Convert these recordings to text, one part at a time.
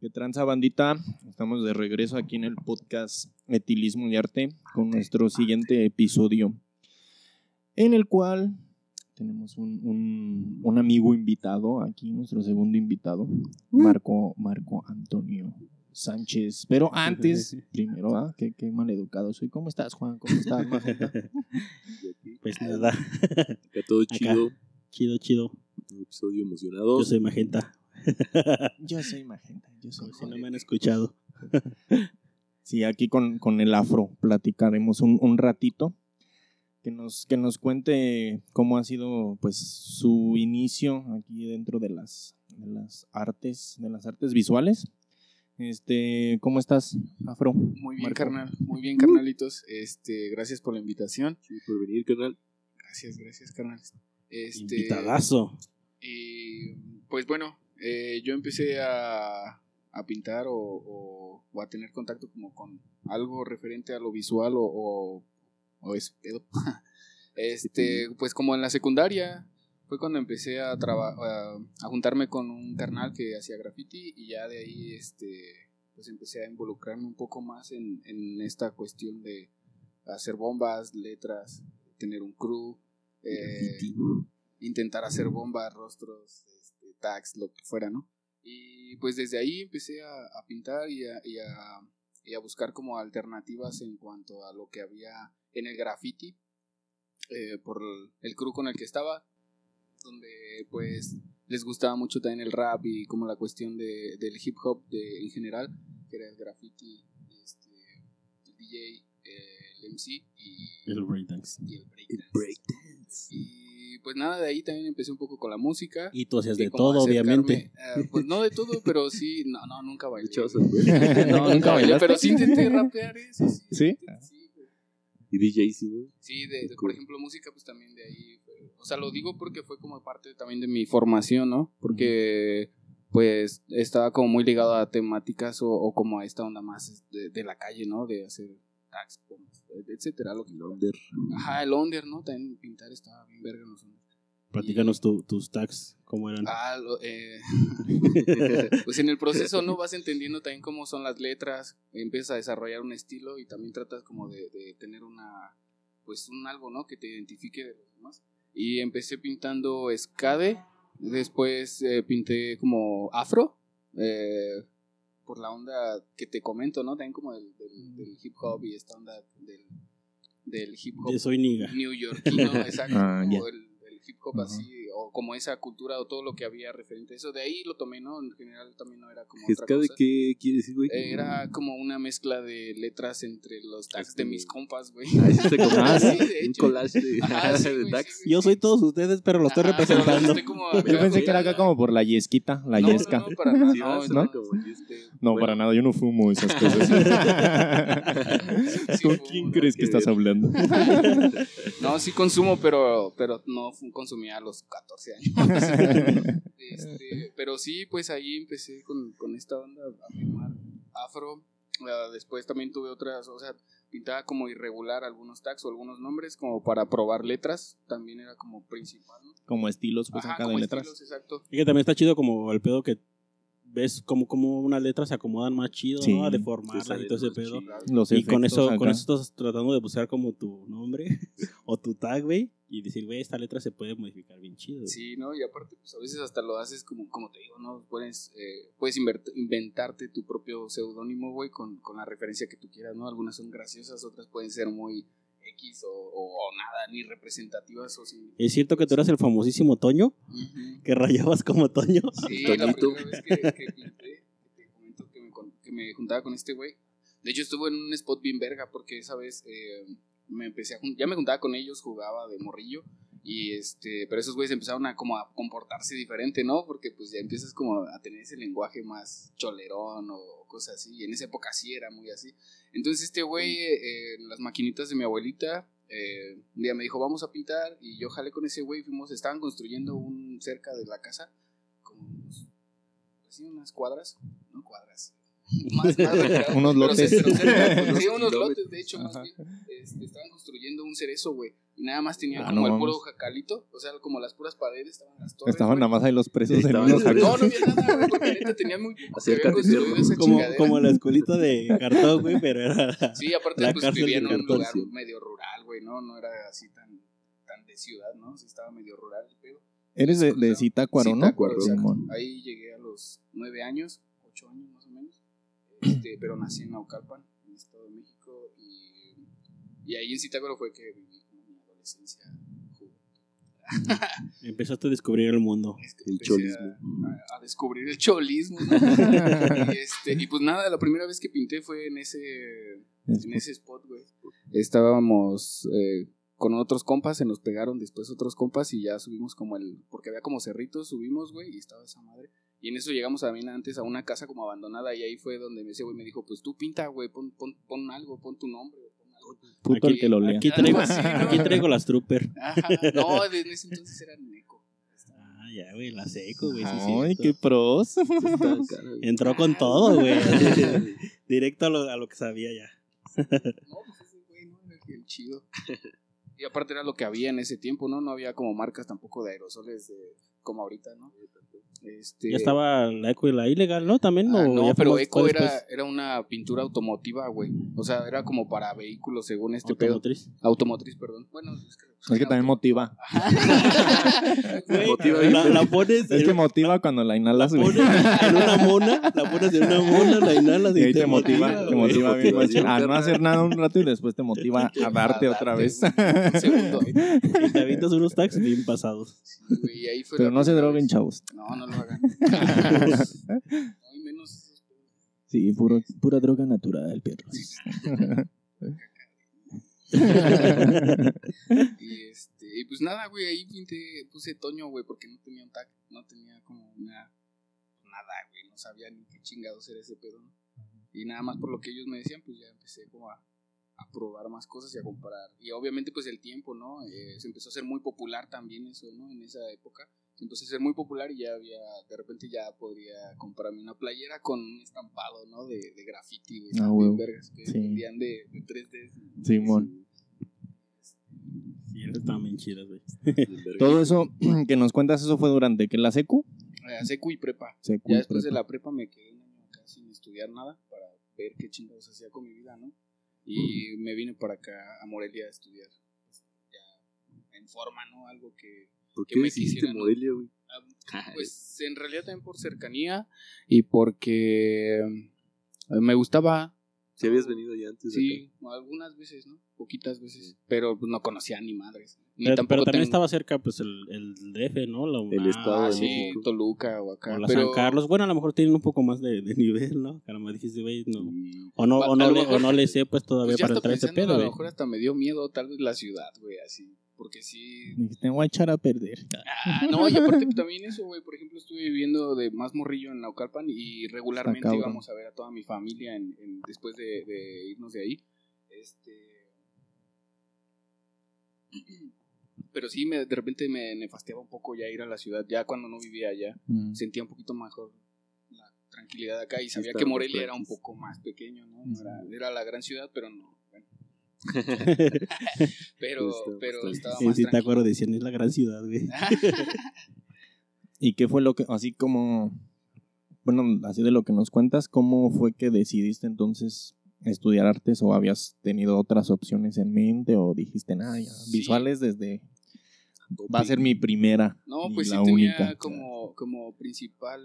¿Qué tranza bandita? Estamos de regreso aquí en el podcast Etilismo y Arte con nuestro siguiente episodio, en el cual tenemos un, un- un amigo invitado, aquí nuestro segundo invitado, Marco, Marco Antonio Sánchez. Pero antes, primero, ¿ah? qué, qué maleducado soy. ¿Cómo estás, Juan? ¿Cómo estás, Magenta? Pues nada, Acá todo chido, chido, chido. un episodio emocionado. Yo soy Magenta, Yo soy Magenta, yo soy si no me han escuchado. Sí, aquí con, con el afro platicaremos un, un ratito. Que nos, que nos cuente cómo ha sido pues su inicio aquí dentro de las, de las artes, de las artes visuales. Este, ¿cómo estás, Afro? Muy bien, Marco. carnal. Muy bien, carnalitos. Este, gracias por la invitación. Sí, por venir, canal. Gracias, gracias, carnales. Este, Invitadazo. Y pues bueno, eh, yo empecé a, a pintar o, o- o a tener contacto como con algo referente a lo visual o, o, ese pedo. Este, pues como en la secundaria fue cuando empecé a, a, a juntarme con un carnal que hacía graffiti y ya de ahí este, pues empecé a involucrarme un poco más en, en esta cuestión de hacer bombas, letras, tener un crew. eh, intentar hacer bombas, rostros, tags, lo que fuera, ¿no? Y pues desde ahí empecé a, a pintar y a, y, a, y a buscar como alternativas en cuanto a lo que había en el graffiti, eh, por el, el crew con el que estaba, donde pues les gustaba mucho también el rap y como la cuestión de, del hip hop de, en general, que era el graffiti, este, el DJ, el MC y El breakdance. y el breakdance. Y pues nada, de ahí también empecé un poco con la música. Y tú hacías de todo, obviamente. eh, pues no de todo, pero sí, no, no, nunca bailé. No, ¿Nunca bailé, pero sí intenté rapear eso. Sí, ¿Sí? sí, güey. Y DJ, sí. Sí, de, de- por ejemplo, música, pues también de ahí. fue- o sea, lo digo porque fue como parte también de mi formación, ¿no? Porque, pues, estaba como muy ligado a temáticas o, o como a esta onda más de, de la calle, ¿no? De hacer tags, bombas, etcétera. Lo que Under. Ajá, el under, ¿no? También pintar estaba bien verga en los under. Platícanos tu- tus tags, cómo eran. Ah, lo- eh, pues en el proceso no vas entendiendo también cómo son las letras, empiezas a desarrollar un estilo y también tratas como de, de tener una, pues un algo, ¿no? Que te identifique de los demás. Y empecé pintando escade, después eh, pinté como afro, eh, por la onda que te comento, ¿no? También como del, del- del hip hop y esta onda del, del hip hop De soy niga. neoyorquino, exacto, Ah, el, el hip hop así, o como esa cultura o todo lo que había referente a eso. De ahí lo tomé, ¿no? En general también no era como otra ¿Escade cosa. qué quiere decir, güey? Era como una mezcla de letras entre los tags de mis compas, güey. Ah, Ah, sí, de un hecho. collage de, Ajá, sí, de güey, tags. sí. Yo soy todos ustedes, pero lo estoy Ajá, representando. estoy como acá, Yo pensé güey. que era acá como por la yesquita, la No, yesca. No, para nada. Sí, no, va a no, sonar como este. No, Bueno. para nada, yo no fumo esas cosas. Sí, ¿Con fumo, quién ¿no? crees que estás hablando? No, sí consumo, pero, pero no fu- consumía a los 14 años. Este, pero sí, pues ahí empecé con, con esta onda a filmar afro. Ah, después también tuve otras, o sea, pintaba como irregular algunos tags o algunos nombres como para probar letras. También era como principal, ¿no? Como estilos, pues Ajá, acá de como letras. estilos, exacto. Y que también está chido como el pedo que ves como, como unas letras se acomodan más chido, Sí. ¿no? A Sí, deformarlas y todo ese pedo. Y con eso, con eso estás tratando de buscar como tu nombre o tu tag, güey. Y decir, güey, esta letra se puede modificar bien chido. Sí, ¿no? Y aparte, pues a veces hasta lo haces como, como te digo, ¿no? Puedes, eh, puedes inventarte tu propio seudónimo, güey, con, con la referencia que tú quieras, ¿no? Algunas son graciosas, otras pueden ser muy X o, o- o nada, ni representativas o sin... Es cierto que tú eras el famosísimo Toño, que rayabas como Toño. Sí, la primera vez que, que pinté, que te comento que me, que me juntaba con este güey. De hecho, estuve en un spot bien verga porque esa vez eh, me empecé a ya me juntaba con ellos, jugaba de morrillo. Y este, pero esos güeyes empezaron a como a comportarse diferente, ¿no? Porque pues ya empiezas como a tener ese lenguaje más cholerón o cosas así. Y en esa época sí era muy así. Entonces este güey, eh, en las maquinitas de mi abuelita, eh, un día me dijo, vamos a pintar. Y yo jalé con ese güey, fuimos, estaban construyendo un cerca de la casa, como unos, unas cuadras, no cuadras, Más. Unos Pero lotes. pero cerca, Unos sí, unos lotes, de hecho, más bien. Este, estaban construyendo un cerezo, güey. Y nada más tenían Ah, como no el puro jacalito. O sea, como las puras paredes estaban las torres. Estaban güey. nada más ahí los presos en Estaban unos los No, no había nada, güey, porque neta tenían muy poco Como, chingadera. como la escuelita de cartón, güey, pero era. Sí, aparte La pues cárcel vivía en un cartón, lugar sí. medio rural, güey, ¿no? No era así tan, tan de ciudad, ¿no? Sí estaba medio rural el pedo. Eres de, de Zitácuaro, ¿no? Zitácuaro. Ahí llegué a los nueve años, ocho años. Este, pero nací en Naucalpan, en el Estado de México. Y, y ahí en Zitácuaro fue que viví como mi adolescencia. Empezaste a descubrir el mundo. Es que El cholismo. A, descubrir el cholismo. ¿no? y, este, y pues nada, la primera vez que pinté fue en ese, en ese spot, güey. Estábamos eh, con otros compas, se nos pegaron después otros compas y ya subimos como el. Porque había como cerritos, subimos, güey, y estaba esa madre. Y en eso llegamos también antes a una casa como abandonada y ahí fue donde ese güey me dijo: Pues tú pinta, güey, pon, pon, pon algo, pon tu nombre, pon algo. Puto el que lo lea. Aquí traigo, Algo así, ¿no? aquí traigo las trooper. Ajá, no, en ese entonces era Neco. Ah, ya, güey, la seco, güey. sí, Ay, cierto. qué pros. Entró con todo, güey. Directo a lo, a lo que sabía ya. No, pues ese güey, ¿no? El chido. Y aparte era lo que había en ese tiempo, ¿no? No había como marcas tampoco de aerosoles de- como ahorita, ¿no? Este, Ya estaba la eco y la ilegal, ¿no? También. Ah, no, pero Eco era, era una pintura automotiva, güey. O sea, era como para vehículos, según este pedo. Automotriz. Automotriz, perdón. Bueno, es que, Es que también motiva. Güey, Motiva la, la pones, Es en, que motiva cuando la la inhalas, güey. pones en una mona, la pones en una mona, la inhalas Y y, ahí te motiva, te güey. motiva bien. A no carnal. hacer nada un rato y después te motiva a darte otra vez. un segundo. Y te avientas unos tags bien pasados. Sí, güey, y ahí fue Pero la no se droguen, chavos. No, no lo hagan. No, menos. Sí, puro, pura droga natural, perros. Y este, y pues nada, güey, ahí pinté, puse Toño, güey, porque no tenía un tag, no tenía como una nada, güey, no sabía ni qué chingados era ese pedo. Y nada más por lo que ellos me decían, pues ya empecé como a, probar más cosas y a comparar. Y obviamente pues el tiempo, ¿no? Eh, se empezó a hacer muy popular también eso, ¿no? En esa época. Se empezó a hacer muy popular y ya había, de repente ya podría comprarme una playera con un estampado, ¿no? De, de graffiti, güey. Ah, huevo. vergas, que Sí. vendían de, de 3D. Simón. Sí, estaban bien chidas, güey. Todo eso que nos cuentas, eso fue durante que la secu. Eh, secu y prepa. Secu Ya y después de la prepa me quedé un año acá sin estudiar nada para ver qué chingados hacía con mi vida, ¿no? Y me vine para acá a Morelia a estudiar. pues, ya en forma, ¿no? Algo que. ¿Por qué me ¿no? Morelia, güey? ah, Pues en realidad también por cercanía y porque eh, me gustaba. Si habías venido ya antes de Sí, algunas veces, ¿no? Poquitas veces. Pero pues, no conocía ni madres. Ni Pero, tampoco pero también tengo- estaba cerca, pues, el, el DF, ¿no? La El UNAM, estado Ah, de sí, México. Toluca o acá. O la pero... San Carlos. Bueno, a lo mejor tienen un poco más de, de nivel, ¿no? Que a lo mejor dijiste, güey, no. acá. O no, o no, le, mejor- o no le sé, pues, todavía Pues para entrar a ese pedo, a lo güey. mejor hasta me dio miedo tal vez la ciudad, güey, así. Porque sí. Dijiste, voy a echar a perder. Ah, no, y aparte también eso, güey. Por ejemplo, estuve viviendo de más morrillo en Naucalpan y regularmente íbamos a ver a toda mi familia en, en- después de, de irnos de ahí. Este. Pero sí, me, de repente me nefasteaba un poco ya ir a la ciudad, ya cuando no vivía allá. Mm. Sentía un poquito mejor la tranquilidad acá y sabía que Morelia era un tranquis. poco más pequeño, ¿no? Era, Ujú. era la gran ciudad, pero no. Pero Estaba pero bastante. estaba Sí, más sí, te acuerdo, decían, es la gran ciudad, güey. ¿Y qué fue lo que, así como, bueno, así de lo que nos cuentas, cómo fue que decidiste entonces estudiar artes o habías tenido otras opciones en mente o dijiste, nada, ya, Sí. visuales desde, va a ser mi primera No, pues sí la tenía única. como, como principal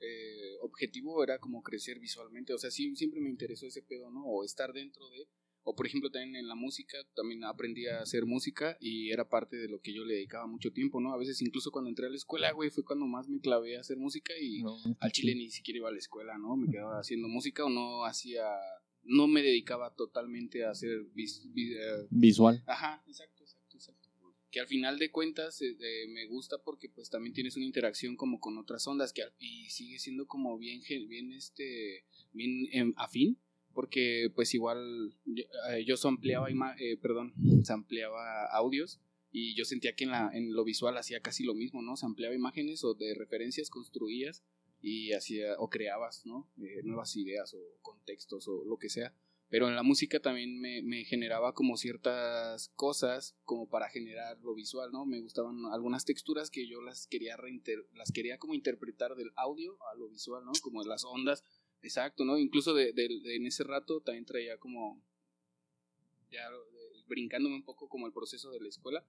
eh, objetivo era como crecer visualmente, o sea, sí, siempre me interesó ese pedo, ¿no? O estar dentro de, o por ejemplo también en la música, también aprendí a hacer música y era parte de lo que yo le dedicaba mucho tiempo, ¿no? A veces incluso cuando entré a la escuela, güey, fue cuando más me clavé a hacer música y No, al chile ni siquiera iba a la escuela, ¿no? Me quedaba haciendo música o no hacía, no me dedicaba totalmente a hacer vis- vi- eh, Visual. Ajá, exacto, exacto, exacto. Que al final de cuentas eh, eh, me gusta porque pues también tienes una interacción como con otras ondas que y sigue siendo como bien bien este bien em, afín porque pues igual yo, eh, yo sampleaba ima- eh, perdón, sampleaba audios y yo sentía que en la en lo visual hacía casi lo mismo, ¿no? Sampleaba imágenes o de referencias construías y hacía, o creabas, ¿no? Eh, nuevas ideas o contextos o lo que sea. Pero en la música también me, me, generaba como ciertas cosas como para generar lo visual, ¿no? Me gustaban algunas texturas que yo las quería las quería como interpretar del audio a lo visual, ¿no? Como las ondas, exacto, ¿no? Incluso de, en ese rato también traía como ya brincándome un poco como el proceso de la escuela.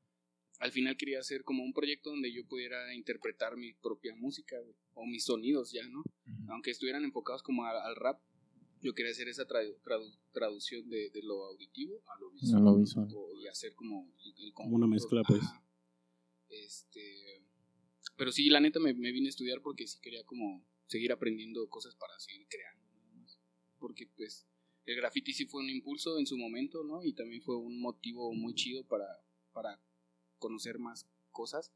Al final quería hacer como un proyecto donde yo pudiera interpretar mi propia música o mis sonidos ya, ¿no? Aunque estuvieran enfocados como al rap, yo quería hacer esa traducción de, lo auditivo a lo visual. y hacer como una mezcla, pues. Este, pero sí, la neta me, vine a estudiar porque sí quería como seguir aprendiendo cosas para seguir creando. Porque pues el graffiti sí fue un impulso en su momento, ¿no? Y también fue un motivo muy chido para, para conocer más cosas.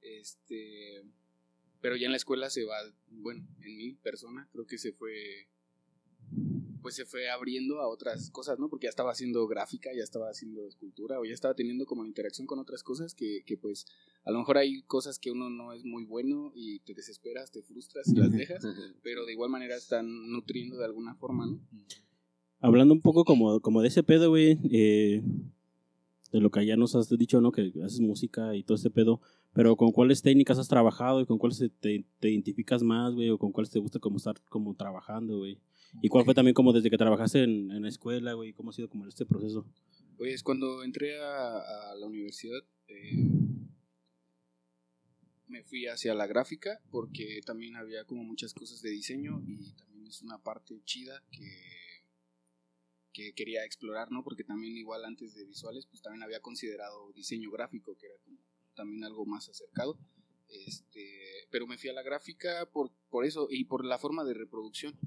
Este, pero ya en la escuela se va, bueno, en mi persona creo que se fue pues se fue abriendo a otras cosas, ¿no? Porque ya estaba haciendo gráfica, ya estaba haciendo escultura, o ya estaba teniendo como interacción con otras cosas que, que pues a lo mejor hay cosas que uno no es muy bueno y te desesperas, te frustras y las dejas, pero de igual manera están nutriendo de alguna forma, ¿no? Hablando un poco como, como de ese pedo, güey, eh, de lo que ya nos has dicho, ¿no? Que haces música y todo ese pedo, pero ¿con cuáles técnicas has trabajado y con cuáles te, te identificas más, güey? ¿O con cuáles te gusta como estar como trabajando, güey? ¿Y cuál fue también como desde que trabajaste en, en la escuela, güey? ¿Cómo ha sido como este proceso? Pues cuando entré a, la universidad eh, me fui hacia la gráfica porque también había como muchas cosas de diseño y también es una parte chida que, que quería explorar, ¿no? Porque también igual antes de visuales pues también había considerado diseño gráfico que era como también algo más acercado. Este, pero me fui a la gráfica por, por eso y por la forma de reproducción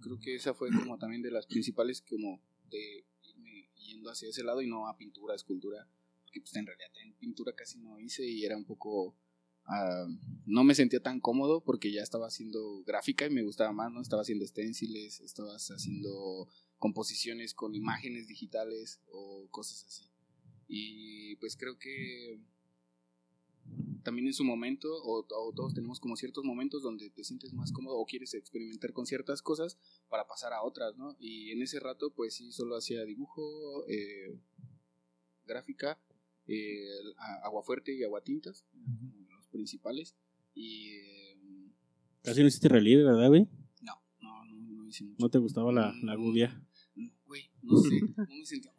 creo que esa fue como también de las principales como de irme yendo hacia ese lado y no a pintura, escultura, porque pues en realidad en pintura casi no hice y era un poco ah, no me sentía tan cómodo porque ya estaba haciendo gráfica y me gustaba más, ¿no? Estaba haciendo stenciles, estabas haciendo composiciones con imágenes digitales o cosas así. Y pues creo que también en su momento, o, todos tenemos como ciertos momentos donde te sientes más cómodo o quieres experimentar con ciertas cosas para pasar a otras, ¿no? Y en ese rato, pues sí, solo hacía dibujo, eh, gráfica, eh, agua fuerte y agua tintas, los principales. Y. Em, Casi no hiciste relieve, ¿verdad, güey? No, no, no, no hice mucho. ¿No te gustaba la, la gubia? No, güey, no sé, no me sentía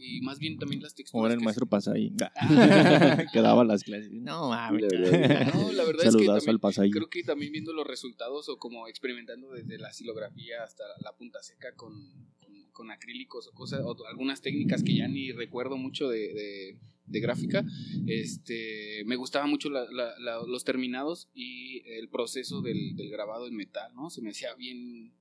y, más bien también las texturas. Ahora el maestro pasa ahí. Quedaba las clases. No mames. No, la verdad es que también, creo que también viendo los resultados o como experimentando desde la silografía hasta la punta seca con, con, acrílicos o cosas, o algunas técnicas que ya ni recuerdo mucho de, de, gráfica, este, me gustaba mucho los terminados y el proceso del, del grabado en metal, ¿no? Se me hacía bien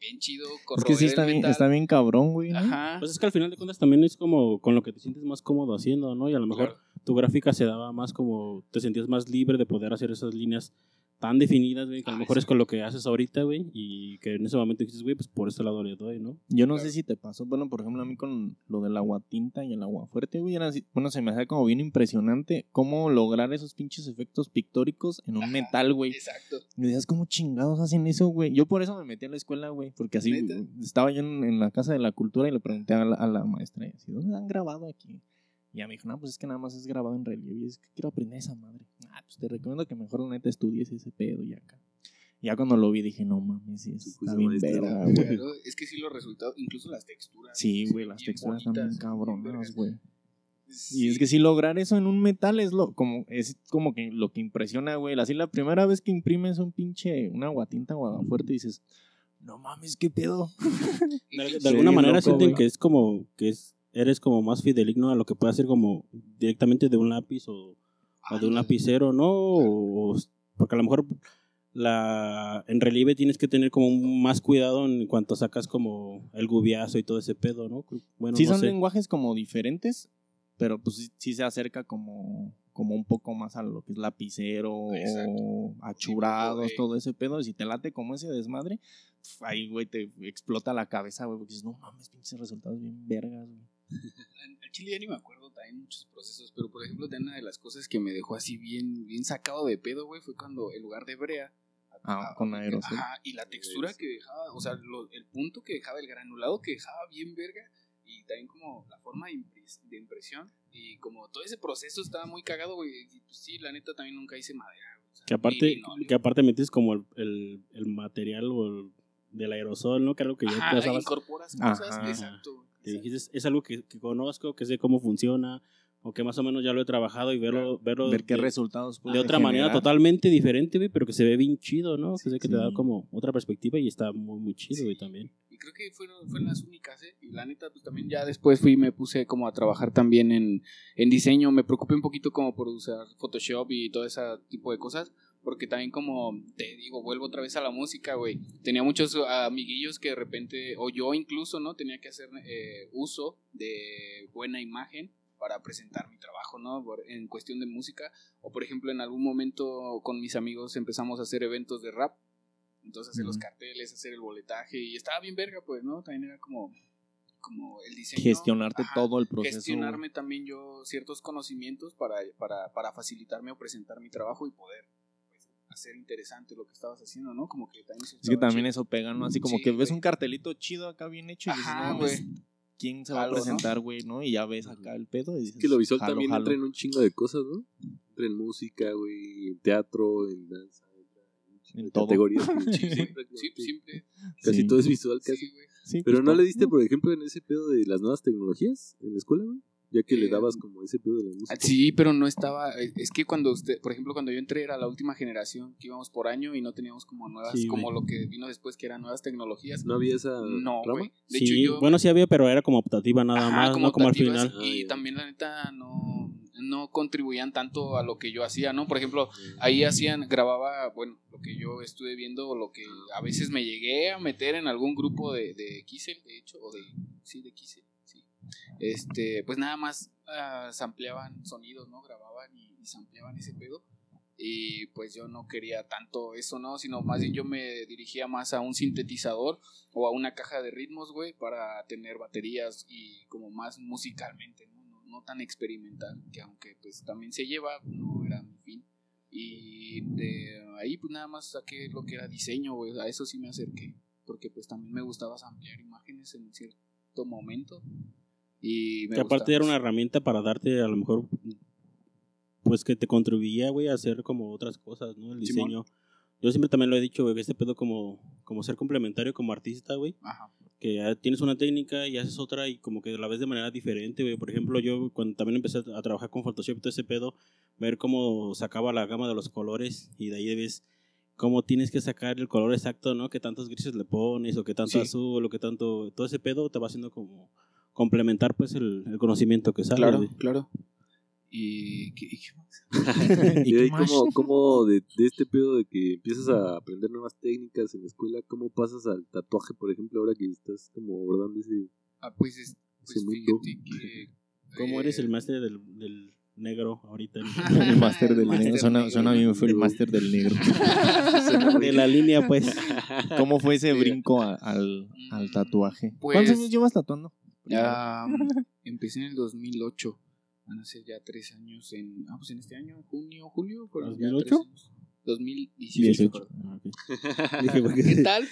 bien chido. Es que sí está bien, está bien cabrón, güey. Ajá. Pues es que al final de cuentas también es como con lo que te sientes más cómodo haciendo, ¿no? Y a lo mejor tu gráfica se daba más como, te sentías más libre de poder hacer esas líneas tan definidas, güey, que a lo ah, mejor es con lo que haces ahorita, güey, y que en ese momento dices, güey, pues por ese lado le doy, ¿no? Yo no sé si te pasó, bueno, por ejemplo, a mí con lo del agua tinta y el agua fuerte, güey, era bueno, se me hace como bien impresionante cómo lograr esos pinches efectos pictóricos en un metal, güey. Exacto. Me decías, ¿cómo chingados hacen eso, güey? Yo por eso me metí a la escuela, güey, porque así estaba yo en, la Casa de la Cultura y le pregunté a la, a la maestra, y así, ¿dónde han grabado aquí? Y ya me dijo, no, pues es que nada más es grabado en relieve. Y es que quiero aprender esa madre. Ah, pues te recomiendo que mejor la neta estudies ese pedo y acá. Ya cuando lo vi dije, no mames, sí, está bien güey. es que sí los resultados, incluso las texturas. Sí, güey, las texturas también cabronas, güey. Y es que si lograr eso en un metal es lo como es como que lo que impresiona, güey. Así la primera vez que imprimes un pinche una guatinta o fuerte dices, "No mames, qué pedo." De, alguna manera sienten que es como que es eres como más fideligno a lo que puede hacer como directamente de un lápiz o, de un lapicero, ¿no? porque a lo mejor la en relieve tienes que tener como más cuidado en cuanto sacas como el gubiazo y todo ese pedo, ¿no? Bueno, sí son lenguajes como diferentes, pero pues sí, se acerca como como un poco más a lo que es lapicero o achurados, todo ese pedo. Y si te late como ese desmadre, ahí, güey, te explota la cabeza, güey, porque dices, no mames, pinches resultados bien vergas, güey. Al chile ya ni me acuerdo también muchos procesos, pero por ejemplo, de una de las cosas que me dejó así bien, bien sacado de pedo, güey, fue cuando en lugar de brea Ah, con aerosol. Ajá, y la textura que dejaba, o sea, lo- el punto que dejaba, el granulado que dejaba bien verga, y también como la forma de, impres- de impresión, y como todo ese proceso estaba muy cagado, güey. Y pues sí, la neta también nunca hice madera, o sea, Que aparte, linóleo. que aparte metes como el, el, el material o el, del aerosol, ¿no? Que era lo que ya Ajá, te incorporas cosas, exacto. Que exacto. dijiste, es algo que, que conozco, que sé cómo funciona, o que más o menos ya lo he trabajado y verlo, verlo Ver qué de, resultados de otra manera generar. totalmente diferente, güey, pero que se ve bien chido, ¿no? que sé que te da Sí. como otra perspectiva y está muy, muy chido, güey, Sí. también. Y creo que fueron, fueron las únicas, ¿eh? Y la neta, pues también ya después fui y me puse como a trabajar también en, en diseño. Me preocupé un poquito como por usar Photoshop y todo ese tipo de cosas. Porque también como, te digo, vuelvo otra vez a la música, güey. Tenía muchos amiguillos que de repente, o yo incluso, ¿no? Tenía que hacer eh, uso de buena imagen para presentar mi trabajo, ¿no? En cuestión de música. O por ejemplo, en algún momento con mis amigos empezamos a hacer eventos de rap. Entonces hacer los carteles, hacer el boletaje y estaba bien verga, pues, ¿no? También era como, como el diseño. Gestionarte Ajá, todo el proceso. Gestionarme también yo ciertos conocimientos para, para, para facilitarme o presentar mi trabajo y poder pues, hacer interesante lo que estabas haciendo, ¿no? Como que también se Es que también chido. eso pega, ¿no? Así como Sí, que ves güey. un cartelito chido acá bien hecho y dices, Ajá, no, güey. pues, ¿quién se va a ¿no? presentar, güey, no? Y ya ves acá el pedo y dices, Es que lo visual jalo, también jalo. entra en un chingo de cosas, ¿no? Entra en música, güey, en teatro, en danza, en En todo. categorías. siempre. Casi Sí. todo es visual, casi. Güey. Sí, Pero justo. no le diste, por ejemplo, en ese pedo de las nuevas tecnologías en la escuela, güey. Ya que le Eh, dabas como ese pedo de la música. Ah, Sí, pero no estaba. eh, Es que cuando usted, por ejemplo, cuando yo entré era la última generación que íbamos por año y no teníamos como nuevas, Sí, como güey. lo que vino después que eran nuevas tecnologías. No había esa No, rama. güey. De sí, hecho, yo. bueno, sí había, pero era como optativa nada Ajá, más, no como al final. Ah, Y ya. también, la neta, no, no contribuían tanto a lo que yo hacía, ¿no? Por ejemplo, ahí hacían, grababa, bueno, lo que yo estuve viendo o lo que a veces me llegué a meter en algún grupo de, de Kissel, de hecho, o de, sí, de Kissel. Este, pues nada más ah, sampleaban sonidos, ¿no? Grababan y, y sampleaban ese pedo. Y pues yo no quería tanto eso, ¿no? Sino más bien yo me dirigía más a un sintetizador o a una caja de ritmos, güey, para tener baterías y como más musicalmente, ¿no? No, no tan experimental, que aunque pues también se lleva, no era mi fin. Y de ahí pues nada más saqué lo que era diseño, güey, a eso sí me acerqué, porque pues también me gustaba ampliar imágenes en cierto momento. Y me Que aparte gustaba era una herramienta para darte a lo mejor, pues que te contribuía, güey, a hacer como otras cosas, ¿no? El Simón. diseño. Yo siempre también lo he dicho, güey, que este pedo como, como ser complementario como artista, güey. Ajá. que ya tienes una técnica y haces otra y como que la ves de manera diferente, güey. Por ejemplo, yo cuando también empecé a trabajar con Photoshop y todo ese pedo, ver cómo sacaba la gama de los colores y de ahí ves cómo tienes que sacar el color exacto, ¿no? Que tantos grises le pones o que tanto Sí. azul o que tanto... Todo ese pedo te va haciendo como complementar pues el, el conocimiento que sale. Claro, güey. claro. ¿Y qué, y qué más? Y ¿Y de ahí como, como de, de este pedo de que empiezas a aprender nuevas técnicas en la escuela, ¿cómo pasas al tatuaje, por ejemplo, ahora que estás como abordando ese, Ah, pues, es- pues ese mundo? fíjate que... ¿Cómo eres eh, el máster del, del negro ahorita? El máster del negro. Suena, suena bien fue el máster del negro. de la línea, pues. ¿Cómo fue ese brinco a- al, al tatuaje? Pues- ¿Cuántos años llevas tatuando? Ya empecé en el 2008. Van a ser ya tres años en. Ah, pues en este año, junio, julio. fueron ya ¿2008? tres años. 2018. 18. perdón. Ah, ok. Dije, ¿por qué- ¿Qué tal?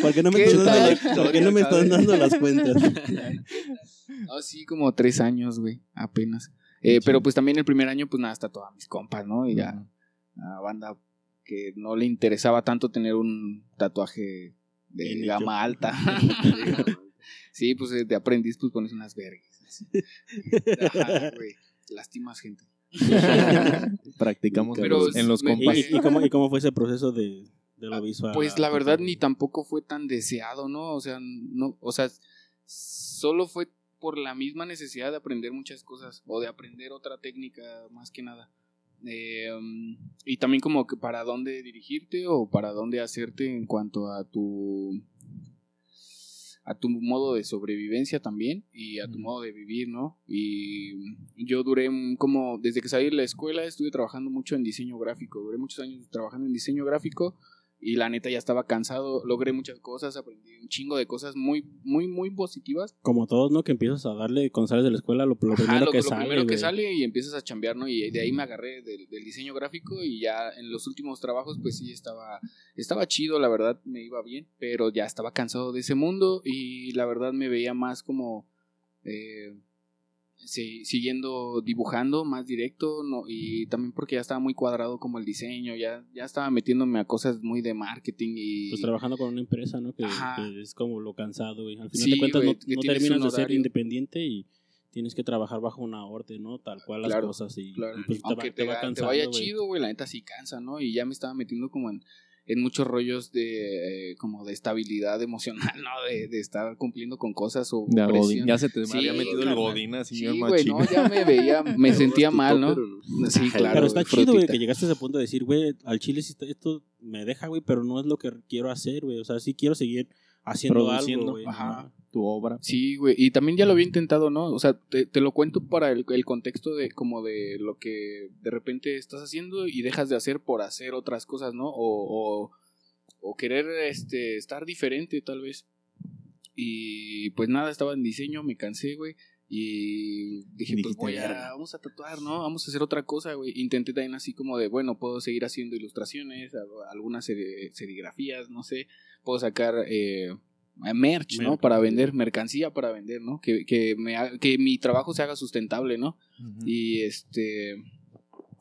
¿Por qué no me ¿Qué están dando, tal? las- por qué no me están dando las cuentas? No, sí, como tres años, güey, apenas. Eh, pero pues también el primer año, pues nada, está todas mis compas, ¿no? Y ya, a banda que no le interesaba tanto tener un tatuaje de Bien hecho. gama alta. Sí, pues eh, de aprendiz, pues pones unas vergas. Ajá, güey. Lastimas gente. Practicamos en Pero los- en los me- compas. ¿Y, y cómo, ¿Y cómo fue ese proceso de, de lo visual? Pues la verdad ni tampoco fue tan deseado, ¿no? O sea, no, o sea, solo fue por la misma necesidad de aprender muchas cosas o de aprender otra técnica más que nada. Eh, um, y también como que para dónde dirigirte o para dónde hacerte en cuanto a tu a tu modo de sobrevivencia también y a tu modo de vivir, ¿no? Y yo duré mm, como desde que salí de la escuela estuve trabajando mucho en diseño gráfico, duré muchos años trabajando en diseño gráfico y la neta ya estaba cansado, logré muchas cosas, aprendí un chingo de cosas muy, muy, muy positivas. Como todos, ¿no? Que empiezas a darle, cuando sales de la escuela, lo, lo Ajá, primero lo, que lo sale, primero que sale y empiezas a chambear, ¿no? Y de ahí me agarré del, del diseño gráfico y ya en los últimos trabajos pues sí estaba, estaba chido, la verdad me iba bien, pero ya estaba cansado de ese mundo y la verdad me veía más como... eh, sí, siguiendo dibujando más directo no y también porque ya estaba muy cuadrado como el diseño ya ya estaba metiéndome a cosas muy de marketing y Pues trabajando con una empresa, ¿no? Que, es como lo cansado, güey. Al final Sí, de cuentas no, terminas de ser independiente y tienes que trabajar bajo una orden, ¿no? Tal cual las Claro, cosas y, Claro. y pues te va, Aunque te va cansando, vaya güey. chido, güey, la neta sí cansa, ¿no? Y ya me estaba metiendo como en, en muchos rollos de eh, como de estabilidad emocional, ¿no? De, de estar cumpliendo con cosas o Ya, presión. Godín, ya se te Sí, había metido el. Godín así Sí, güey, no, ya me veía, me sentía mal, ¿no? Sí, claro. Pero está güey, chido, güey, frutita. que llegaste a ese punto de decir, güey, al chile esto me deja, güey, pero no es lo que quiero hacer, güey. O sea, sí quiero seguir haciendo algo, güey. Ajá. Tu obra. Sí, güey, y también ya lo había intentado, ¿no? O sea, te, te lo cuento para el, el contexto de como de lo que de repente estás haciendo y dejas de hacer por hacer otras cosas, ¿no? O, o, o querer este, estar diferente, tal vez. Y pues nada, estaba en diseño, me cansé, güey. Y dije, Y pues voy a, vamos a tatuar, ¿no? Vamos a hacer otra cosa, güey. Intenté también así como de, bueno, puedo seguir haciendo ilustraciones, algunas seri- serigrafías, no sé. Puedo sacar eh, merch, ¿no? Para vender, mercancía para vender, ¿no? Que, que, me que mi trabajo se haga sustentable, ¿no? Y este.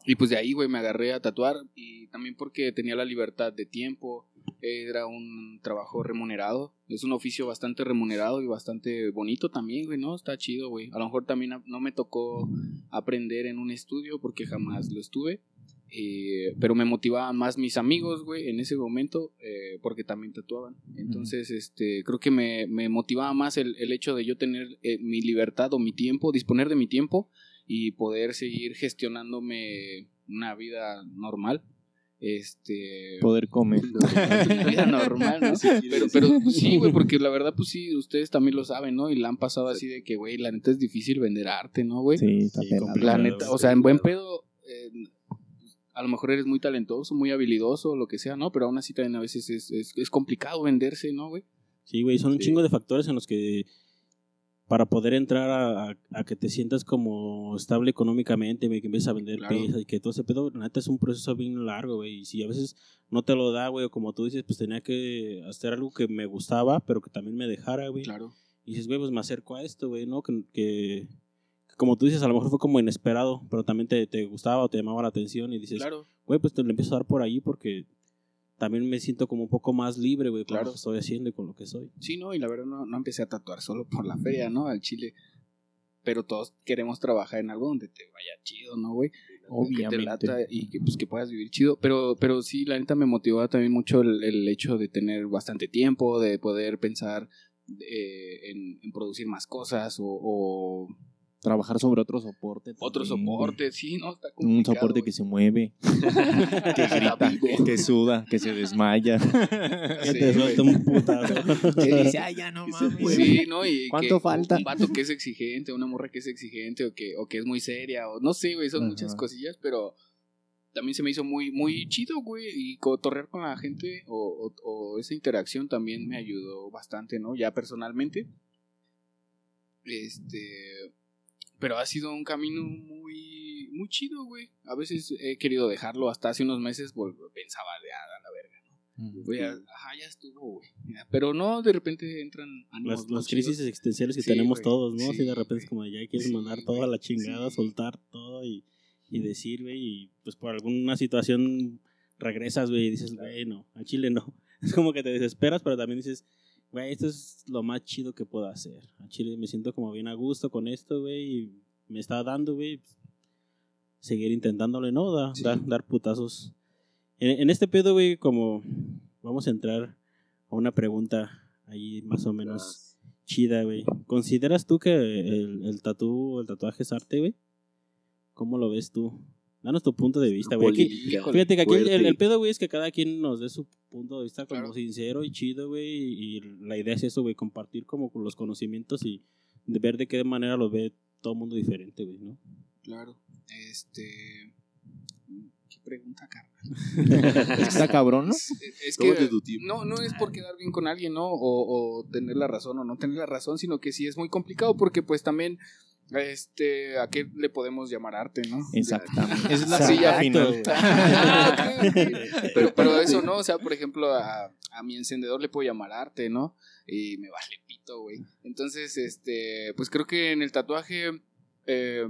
Y pues de ahí, güey, me agarré a tatuar. Y también porque tenía la libertad de tiempo. Era un trabajo remunerado. Es un oficio bastante remunerado y bastante bonito también, güey, ¿no? Está chido, güey. A lo mejor también no me tocó aprender en un estudio porque jamás lo estuve. Eh, pero me motivaban más mis amigos, güey, en ese momento, eh, porque también tatuaban. Entonces, este, creo que me, me motivaba más el, el hecho de yo tener eh, mi libertad o mi tiempo, disponer de mi tiempo y poder seguir gestionándome una vida normal. Este. Poder comer. Una vida normal, ¿no? Pero, pero pues, sí, güey, porque la verdad, pues sí, ustedes también lo saben, ¿no? Y la han pasado así de que, güey, la neta es difícil vender arte, ¿no, güey? Sí, está Sí. La neta, o sea, en buen pedo, eh, a lo mejor eres muy talentoso, muy habilidoso, lo que sea, ¿no? Pero aún así también a veces es, es, es complicado venderse, ¿no, güey? Sí, güey, son un Sí. chingo de factores en los que para poder entrar a, a- a que te sientas como estable económicamente, güey, que empieces a vender Claro. piezas y que todo ese pedo, la neta es un proceso bien largo, güey. Y si a veces no te lo da, güey, o como tú dices, pues tenía que hacer algo que me gustaba, pero que también me dejara, güey. Claro. Y dices, güey, pues me acerco a esto, güey, ¿no? Que, que como tú dices, a lo mejor fue como inesperado, pero también te, te gustaba o te llamaba la atención y dices, Claro. güey, pues te lo empiezo a dar por ahí porque también me siento como un poco más libre, güey, con Claro. lo que estoy haciendo y con lo que soy. Sí, no, y la verdad no, no empecé a tatuar solo por la feria, ¿no? Al chile. Pero todos queremos trabajar en algo donde te vaya chido, ¿no, güey? Que te Obviamente. lata y que, pues, que puedas vivir chido. Pero, pero sí, la neta me motivó también mucho el, el hecho de tener bastante tiempo, de poder pensar eh, en, en producir más cosas o, o Trabajar sobre otro soporte. otro también, soporte, sí, ¿no? Está Un complicado, soporte güey. que se mueve, que grita, que suda, que se desmaya. Que Sí, te suelta un putazo. que dice, ay, ya no mames. Sí, ¿no? Y ¿Cuánto que falta? Un vato que es exigente, una morra que es exigente o que, o que es muy seria, o no sé, güey, son Ajá. muchas cosillas, pero también se me hizo muy, muy chido, güey, y cotorrear con la gente o, o- o esa interacción también me ayudó bastante, ¿no? Ya personalmente. Este. Pero ha sido un camino muy, muy chido, güey. A veces he querido dejarlo, hasta hace unos meses pensaba de ah, a la verga. Voy a, ajá, ya estuvo, güey. Pero no, de repente entran ánimos Las, las crisis existenciales que Sí, tenemos güey. todos, ¿no? Así Sí, de repente güey. es como ya quieres Sí, mandar güey. toda la chingada, soltar todo y, y decir, güey, y pues por alguna situación regresas, güey, y dices, güey, no, a Chile no. Es como que te desesperas, pero también dices, güey, esto es lo más chido que puedo hacer. A Chile me siento como bien a gusto con esto, güey, y me está dando, güey, pues, seguir intentándole, ¿no? Da- Sí. dar, dar putazos. En, en este pedo, güey, como vamos a entrar a una pregunta ahí más o menos chida, güey. ¿Consideras tú que el, el tatú el tatuaje es arte, güey? ¿Cómo lo ves tú? Danos tu punto de vista, güey. Fíjate que aquí el, el- fuerte. el pedo, güey, es que cada quien nos dé su punto de vista como Claro. sincero y chido, güey. Y la idea es eso, güey, compartir como con los conocimientos y de ver de qué manera lo ve todo el mundo diferente, güey, ¿no? Claro. Este. ¿Qué pregunta, carnal. Está cabrón, ¿no? Es que tu tiempo. no, no es por quedar bien con alguien, ¿no? O, o tener la razón o no tener la razón, sino que sí es muy complicado porque pues también, este, ¿a qué le podemos llamar arte, no? Exactamente. Esa es la silla final. Ah, pero, pero eso no, o sea, por ejemplo, a, a mi encendedor le puedo llamar arte, ¿no? Y me vale pito, güey. Entonces, este, pues creo que en el tatuaje eh,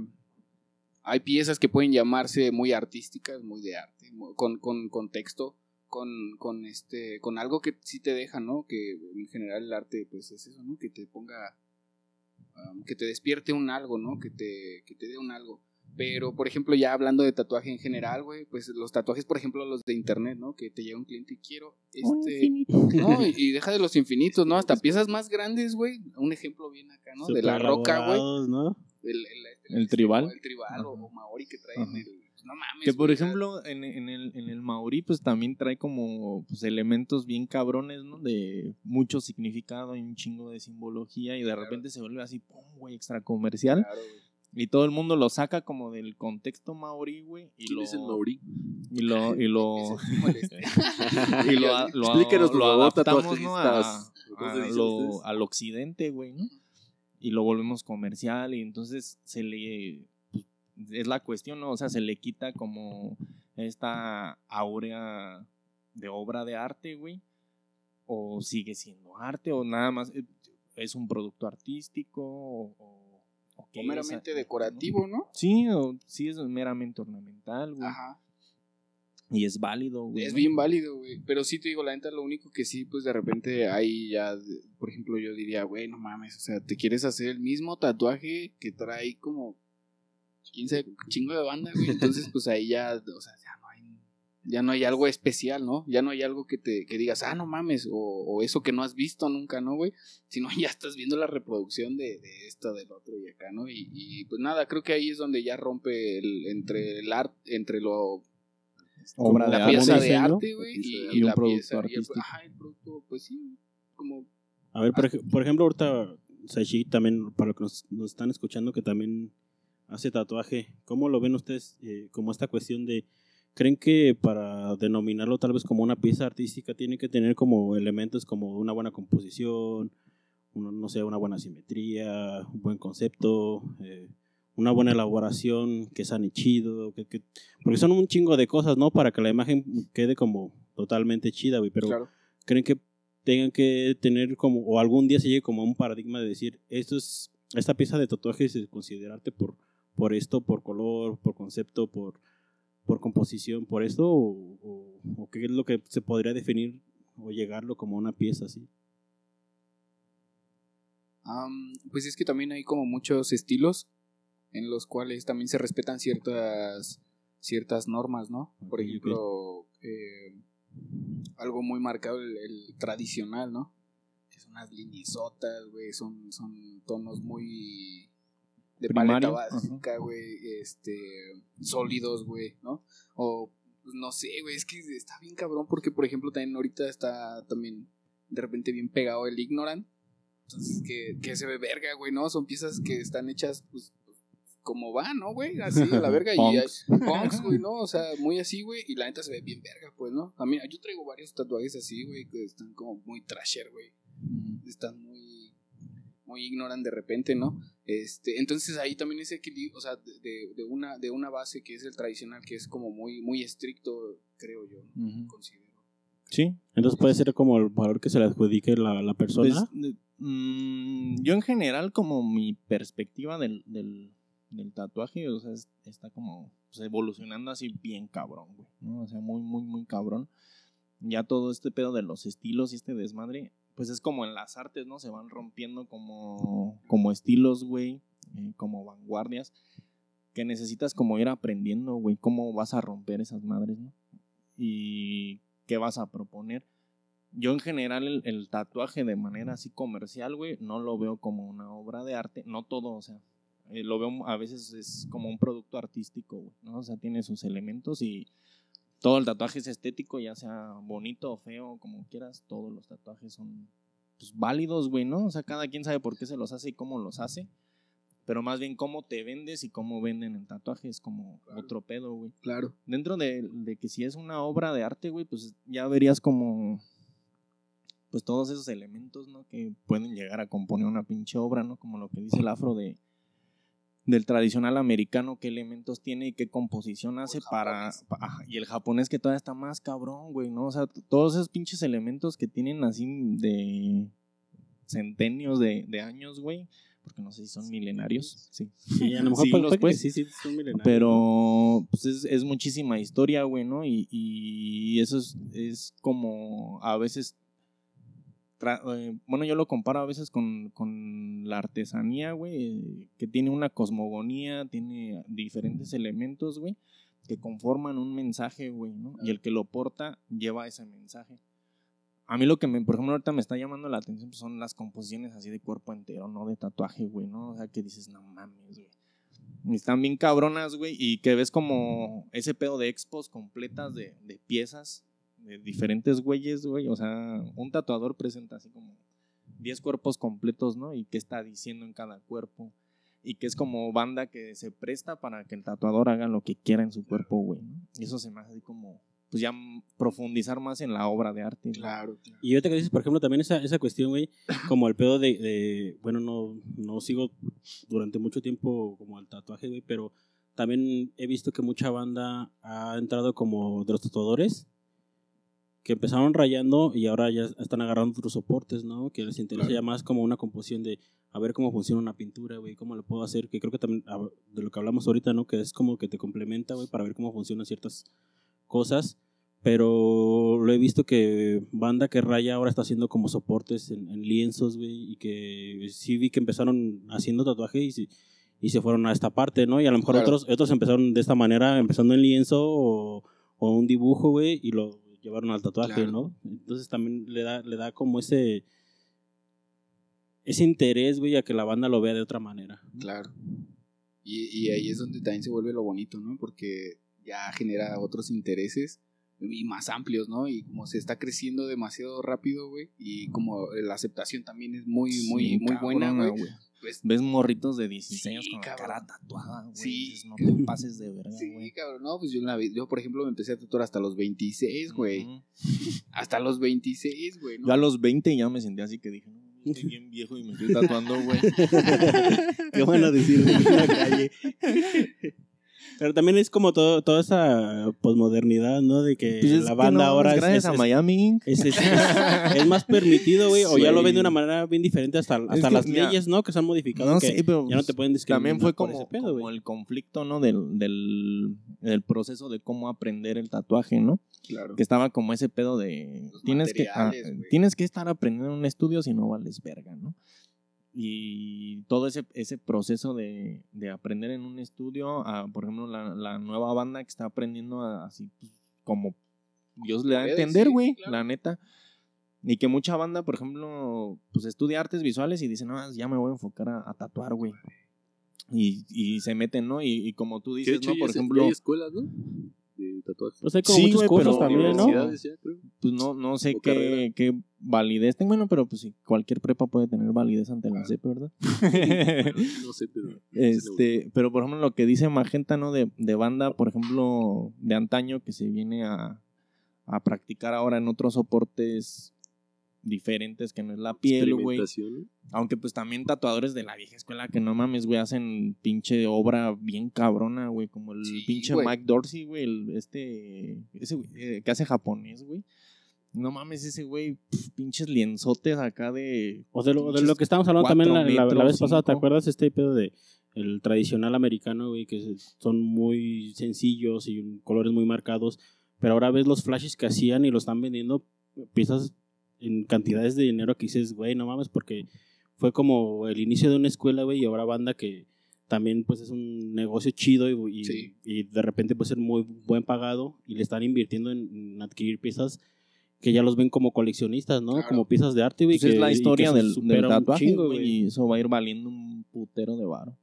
hay piezas que pueden llamarse muy artísticas, muy de arte, mu- con, con contexto, con, con este, con algo que sí te deja, ¿no? Que en general el arte, pues es eso, ¿no? Que te ponga, um, que te despierte un algo, ¿no? Que te, que te dé un algo. Pero, por ejemplo, ya hablando de tatuaje en general, güey, pues los tatuajes, por ejemplo, los de internet, ¿no? Que te llega un cliente y quiero Un este... infinito. No, y, deja de los infinitos, ¿no? Hasta piezas más grandes, güey. Un ejemplo bien acá, ¿no? De la roca, güey. ¿no? El, el, El tribal. El tribal o, Ajá. o maori que traen Ajá. el... no mames, Que por ejemplo, en, en el, en el maorí, pues también trae como pues, elementos bien cabrones, ¿no? De mucho significado y un chingo de simbología y de Claro. repente se vuelve así, pum, güey, extra comercial. claro, güey. Y todo el mundo lo saca como del contexto maorí, güey. Y ¿Quién lo, es el Mauri? Y lo, y lo, y lo, a- lo, Explíquenos, por lo favor, adaptamos, ¿no? A, tatuajistas. ¿Cómo se a dicen lo, al occidente, güey, ¿no? Y lo volvemos comercial y entonces se le... es la cuestión, ¿no? O sea, se le quita como esta aurea de obra de arte, güey. O sigue siendo arte o nada más eh, es un producto artístico o... o- o O meramente ¿no? decorativo, ¿no? Sí, o sí es meramente ornamental, güey. Ajá. Y es válido, güey. Es ¿no? bien válido, güey. Pero sí te digo, la neta, lo único que sí, pues de repente ahí ya, por ejemplo, yo diría, güey, no mames, o sea, te quieres hacer el mismo tatuaje que trae como 15 chingo de banda, güey. Entonces, pues ahí ya, o sea, ya no hay, ya no hay algo especial, ¿no? Ya no hay algo que te que digas, ah, no mames, o, o eso que no has visto nunca, ¿no, güey? Sino ya estás viendo la reproducción de, de esto, del otro y acá, ¿no? Y, y pues nada, creo que ahí es donde ya rompe el, entre el arte, entre lo Obra de la arte. pieza de diseño, arte, güey, pieza de y, arte. Y un la producto pieza, y el- artístico. ajá, el producto, pues sí, como A ver, por, ej- por ejemplo, ahorita Saishi también, para los que nos, nos están escuchando, que también hace tatuaje, ¿cómo lo ven ustedes eh, como esta cuestión de, creen que para denominarlo tal vez como una pieza artística tiene que tener como elementos como una buena composición, uno- no sé, una buena simetría, un buen concepto, eh, una buena elaboración, que sane chido, que, que- porque son un chingo de cosas, ¿no? Para que la imagen quede como totalmente chida, güey, pero claro. creen que tengan que tener como, o algún día se llegue como a un paradigma de decir, esto es, esta pieza de tatuaje es considerarte por, por esto, por color, por concepto, por, por composición, por esto, o, o- o qué es lo que se podría definir o llegarlo como una pieza así. Pues es que también hay como muchos estilos en los cuales también se respetan ciertas ciertas normas, ¿no? Por ejemplo, eh, algo muy marcado, el, el tradicional, ¿no? Que son unas liniesotas, güey, son, son tonos muy de paleta básica, güey, este, sólidos, güey, ¿no? O, pues, no sé, güey, es que está bien cabrón porque, por ejemplo, también ahorita está también de repente bien pegado el Ignorant. Entonces, que, que se ve verga, güey, ¿no? Son piezas que están hechas, pues, como va, ¿no, güey? Así, a la verga. y hay Punks. punks, güey, ¿no? O sea, muy así, güey. Y la neta se ve bien verga, pues, ¿no? A mí, yo traigo varios tatuajes así, güey, que están como muy trasher, güey. Están muy, muy ignoran de repente, ¿no? Este, entonces ahí también ese equilibrio, o sea, de, de- una, de una base que es el tradicional, que es como muy, muy estricto, creo yo, ¿no? Ujú. considero. Sí. Entonces puede ser como el valor que se le adjudique la, la Pues, persona. de- mm, yo en general, como mi perspectiva del, del, del tatuaje, o sea, es- está como pues, evolucionando así bien cabrón, güey, ¿no? O sea, muy, muy, muy cabrón. Ya todo este pedo de los estilos y este desmadre, pues es como en las artes, ¿no? Se van rompiendo como, como estilos, güey, eh, como vanguardias, que necesitas como ir aprendiendo, güey, cómo vas a romper esas madres, ¿no? Y qué vas a proponer yo en general el, tatuaje de manera así comercial, güey, no lo veo como una obra de arte, no todo, o sea, eh, lo veo a veces es como un producto artístico, güey, ¿no? O sea, tiene sus elementos y todo el tatuaje es estético, ya sea bonito o feo, como quieras, todos los tatuajes son pues, válidos, güey, ¿no? O sea, cada quien sabe por qué se los hace y cómo los hace, Pero más bien cómo te vendes y cómo venden el tatuaje es como Claro. otro pedo, güey. Claro. Dentro de, de que si es una obra de arte, güey, pues ya verías como pues todos esos elementos, ¿no? Que pueden llegar a componer una pinche obra, ¿no? Como lo que dice el afro de del tradicional americano, qué elementos tiene y qué composición hace para... y el japonés que todavía está más cabrón, güey, ¿no? O sea, todos esos pinches elementos que tienen así de centenios de, de años, güey, porque no sé si son milenarios, sí. Sí, a lo mejor que pues. sí, sí, son milenarios. Pero pues es, es muchísima historia, güey, ¿no? Y, y eso es, es como a veces... eh, bueno, yo lo comparo a veces con, con la artesanía, güey, que tiene una cosmogonía, tiene diferentes elementos, güey, que conforman un mensaje, güey, ¿no? Y el que lo porta lleva ese mensaje. A mí lo que, me, por ejemplo, ahorita me está llamando la atención pues, son las composiciones así de cuerpo entero, ¿no? De tatuaje, güey, ¿no? O sea, que dices, no mames, güey. Están bien cabronas, güey, y que ves como ese pedo de expos completas de, de piezas de diferentes güeyes, güey. O sea, un tatuador presenta así como 10 cuerpos completos, ¿no? Y qué está diciendo en cada cuerpo. Y que es como banda que se presta para que el tatuador haga lo que quiera en su cuerpo, güey, ¿no? Y eso se me hace así como, pues ya profundizar más en la obra de arte. ¿no? Claro, claro. Y ahorita que dices, por ejemplo, también esa, esa cuestión, güey, como el pedo de, de- bueno, no, no sigo durante mucho tiempo como el tatuaje, güey, pero también he visto que mucha banda ha entrado como de los tatuadores, que empezaron rayando y ahora ya están agarrando otros soportes, ¿no? Que les interesa Claro. ya más como una composición de a ver cómo funciona una pintura, güey, cómo lo puedo hacer, que creo que también ah, de lo que hablamos ahorita, ¿no? Que es como que te complementa, güey, para ver cómo funcionan ciertas cosas. Pero lo he visto que banda que raya ahora está haciendo como soportes en, en lienzos, güey, y que sí vi que empezaron haciendo tatuaje y, se- y se fueron a esta parte, ¿no? Y a lo mejor Claro. otros, otros empezaron de esta manera, empezando en lienzo o, o un dibujo, güey, y lo llevaron al tatuaje, Claro. ¿no? Entonces también le da, le da como ese ese interés, güey, a que la banda lo vea de otra manera. Claro. Y, y ahí es donde también se vuelve lo bonito, ¿no? Porque ya genera otros intereses y más amplios, ¿no? Y como se está creciendo demasiado rápido, güey, y como la aceptación también es muy, muy, Sí, muy buena, güey. Pues, Ves morritos de 16 Sí, años con la cara tatuada, güey. Sí. dices, No te pases de verga, sí, güey. cabrón, no, pues yo, en la yo, por ejemplo, me empecé a tatuar hasta los 26, güey. Hasta los 26, güey, ¿no? Yo a los 20 ya me sentí así que dije, no, estoy bien viejo y me estoy tatuando, güey. Qué bueno decir en la calle. Pero también es como todo, toda esa posmodernidad, ¿no? De que Pues es la que banda no, ahora es, gracias es- a es- Miami es, es- es- es más permitido, güey, o ya lo ven de Sí. una manera bien diferente hasta, hasta que, las mira, leyes, ¿no? Que se han modificado. No que sé, pero ya no te pueden discriminar también fue por como, ese pedo, como el conflicto, ¿no? Del, del, del proceso de cómo aprender el tatuaje, ¿no? Claro. Que estaba como ese pedo de Los tienes que, ah, tienes que estar aprendiendo en un estudio si no vales verga, ¿no? Y todo ese, ese proceso de, de aprender en un estudio, a, por ejemplo, la, la nueva banda que está aprendiendo a- así pues, como Dios le da a entender, güey, claro. la neta. Y que mucha banda, por ejemplo, pues estudia artes visuales y dice, no, ya me voy a enfocar a, a tatuar, güey. Y, y se meten, ¿no? Y, y como tú dices, hecho ¿no? Por ejemplo, hay escuelas, ¿no? De tatuajes. Pues hay como Sí, muchos güey, cursos también, ¿no? Universidades ya, creo. pues no, no sé qué, qué validez tenga. Bueno, pero pues sí, cualquier prepa puede tener validez ante la CEP, ¿verdad? No sé, pero. este, pero por ejemplo, lo que dice Magenta, ¿no? De, de banda, por ejemplo, de antaño que se viene a, a practicar ahora en otros soportes diferentes que no es la piel, güey. Aunque pues también tatuadores de la vieja escuela que no mames, güey, hacen pinche obra bien cabrona, güey, como el Sí, pinche güey. Mike Dorsey, güey, el, este, ese güey, eh, que hace japonés, güey. No mames, ese güey, pinches lienzotes acá de... O de lo, de lo que estábamos hablando también la, vez pasada, ¿te acuerdas este pedo de el tradicional americano, güey, que son muy sencillos y colores muy marcados, pero ahora ves los flashes que hacían y lo están vendiendo piezas en cantidades de dinero que dices, güey, no mames, porque fue como el inicio de una escuela, güey, y ahora banda que también pues es un negocio chido y, y, Sí. y de repente puede ser muy buen pagado y le están invirtiendo en, en adquirir piezas que ya los ven como coleccionistas, ¿no? Claro. Como piezas de arte, güey. Pues es la historia del, del tatuaje, chingo, güey, y eso va a ir valiendo un putero de varo.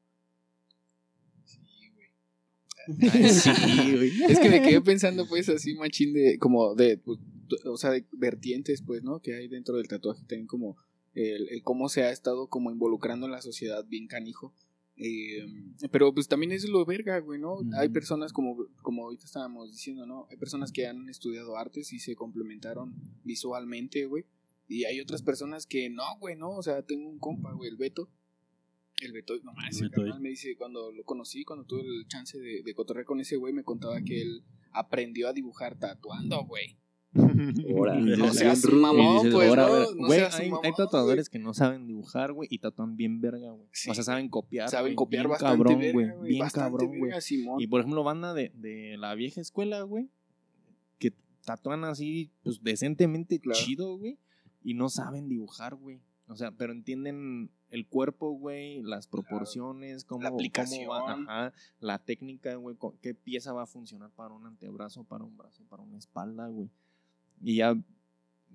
Sí, güey. sí, güey. Es que me quedé pensando, pues, así, machín, de, como de, pues, o sea, de vertientes, pues, ¿no? Que hay dentro del tatuaje, también como el, el cómo se ha estado como involucrando en la sociedad bien canijo. Eh, pero pues también es lo verga, güey, ¿no? Hay personas como, como ahorita estábamos diciendo, ¿no? Hay personas que han estudiado artes y se complementaron visualmente, güey. Y hay otras personas que no, güey, no. O sea, tengo un compa, güey, el Beto. El Beto, no más, El Beto, me dice, cuando lo conocí, cuando tuve el chance de, de cotorrear con ese güey, me contaba que él aprendió a dibujar tatuando, güey. Ahora, No seas mamón, pues, ahora, no, no güey, seas hay, mamón, hay tatuadores que no saben dibujar, güey, y tatúan bien verga, güey. Sí, o sea, saben copiar. Saben güey, copiar bien bastante cabrón, verga, güey. Bien bastante cabrón, güey. Simón. Y por ejemplo, banda de, de la vieja escuela, güey, que tatúan así, pues decentemente Claro. chido, güey, y no saben dibujar, güey. O sea, pero entienden el cuerpo, güey, las proporciones, cómo, La cómo va, ajá, la técnica, güey, qué pieza va a funcionar para un antebrazo, para un brazo, para una espalda, güey. Y ya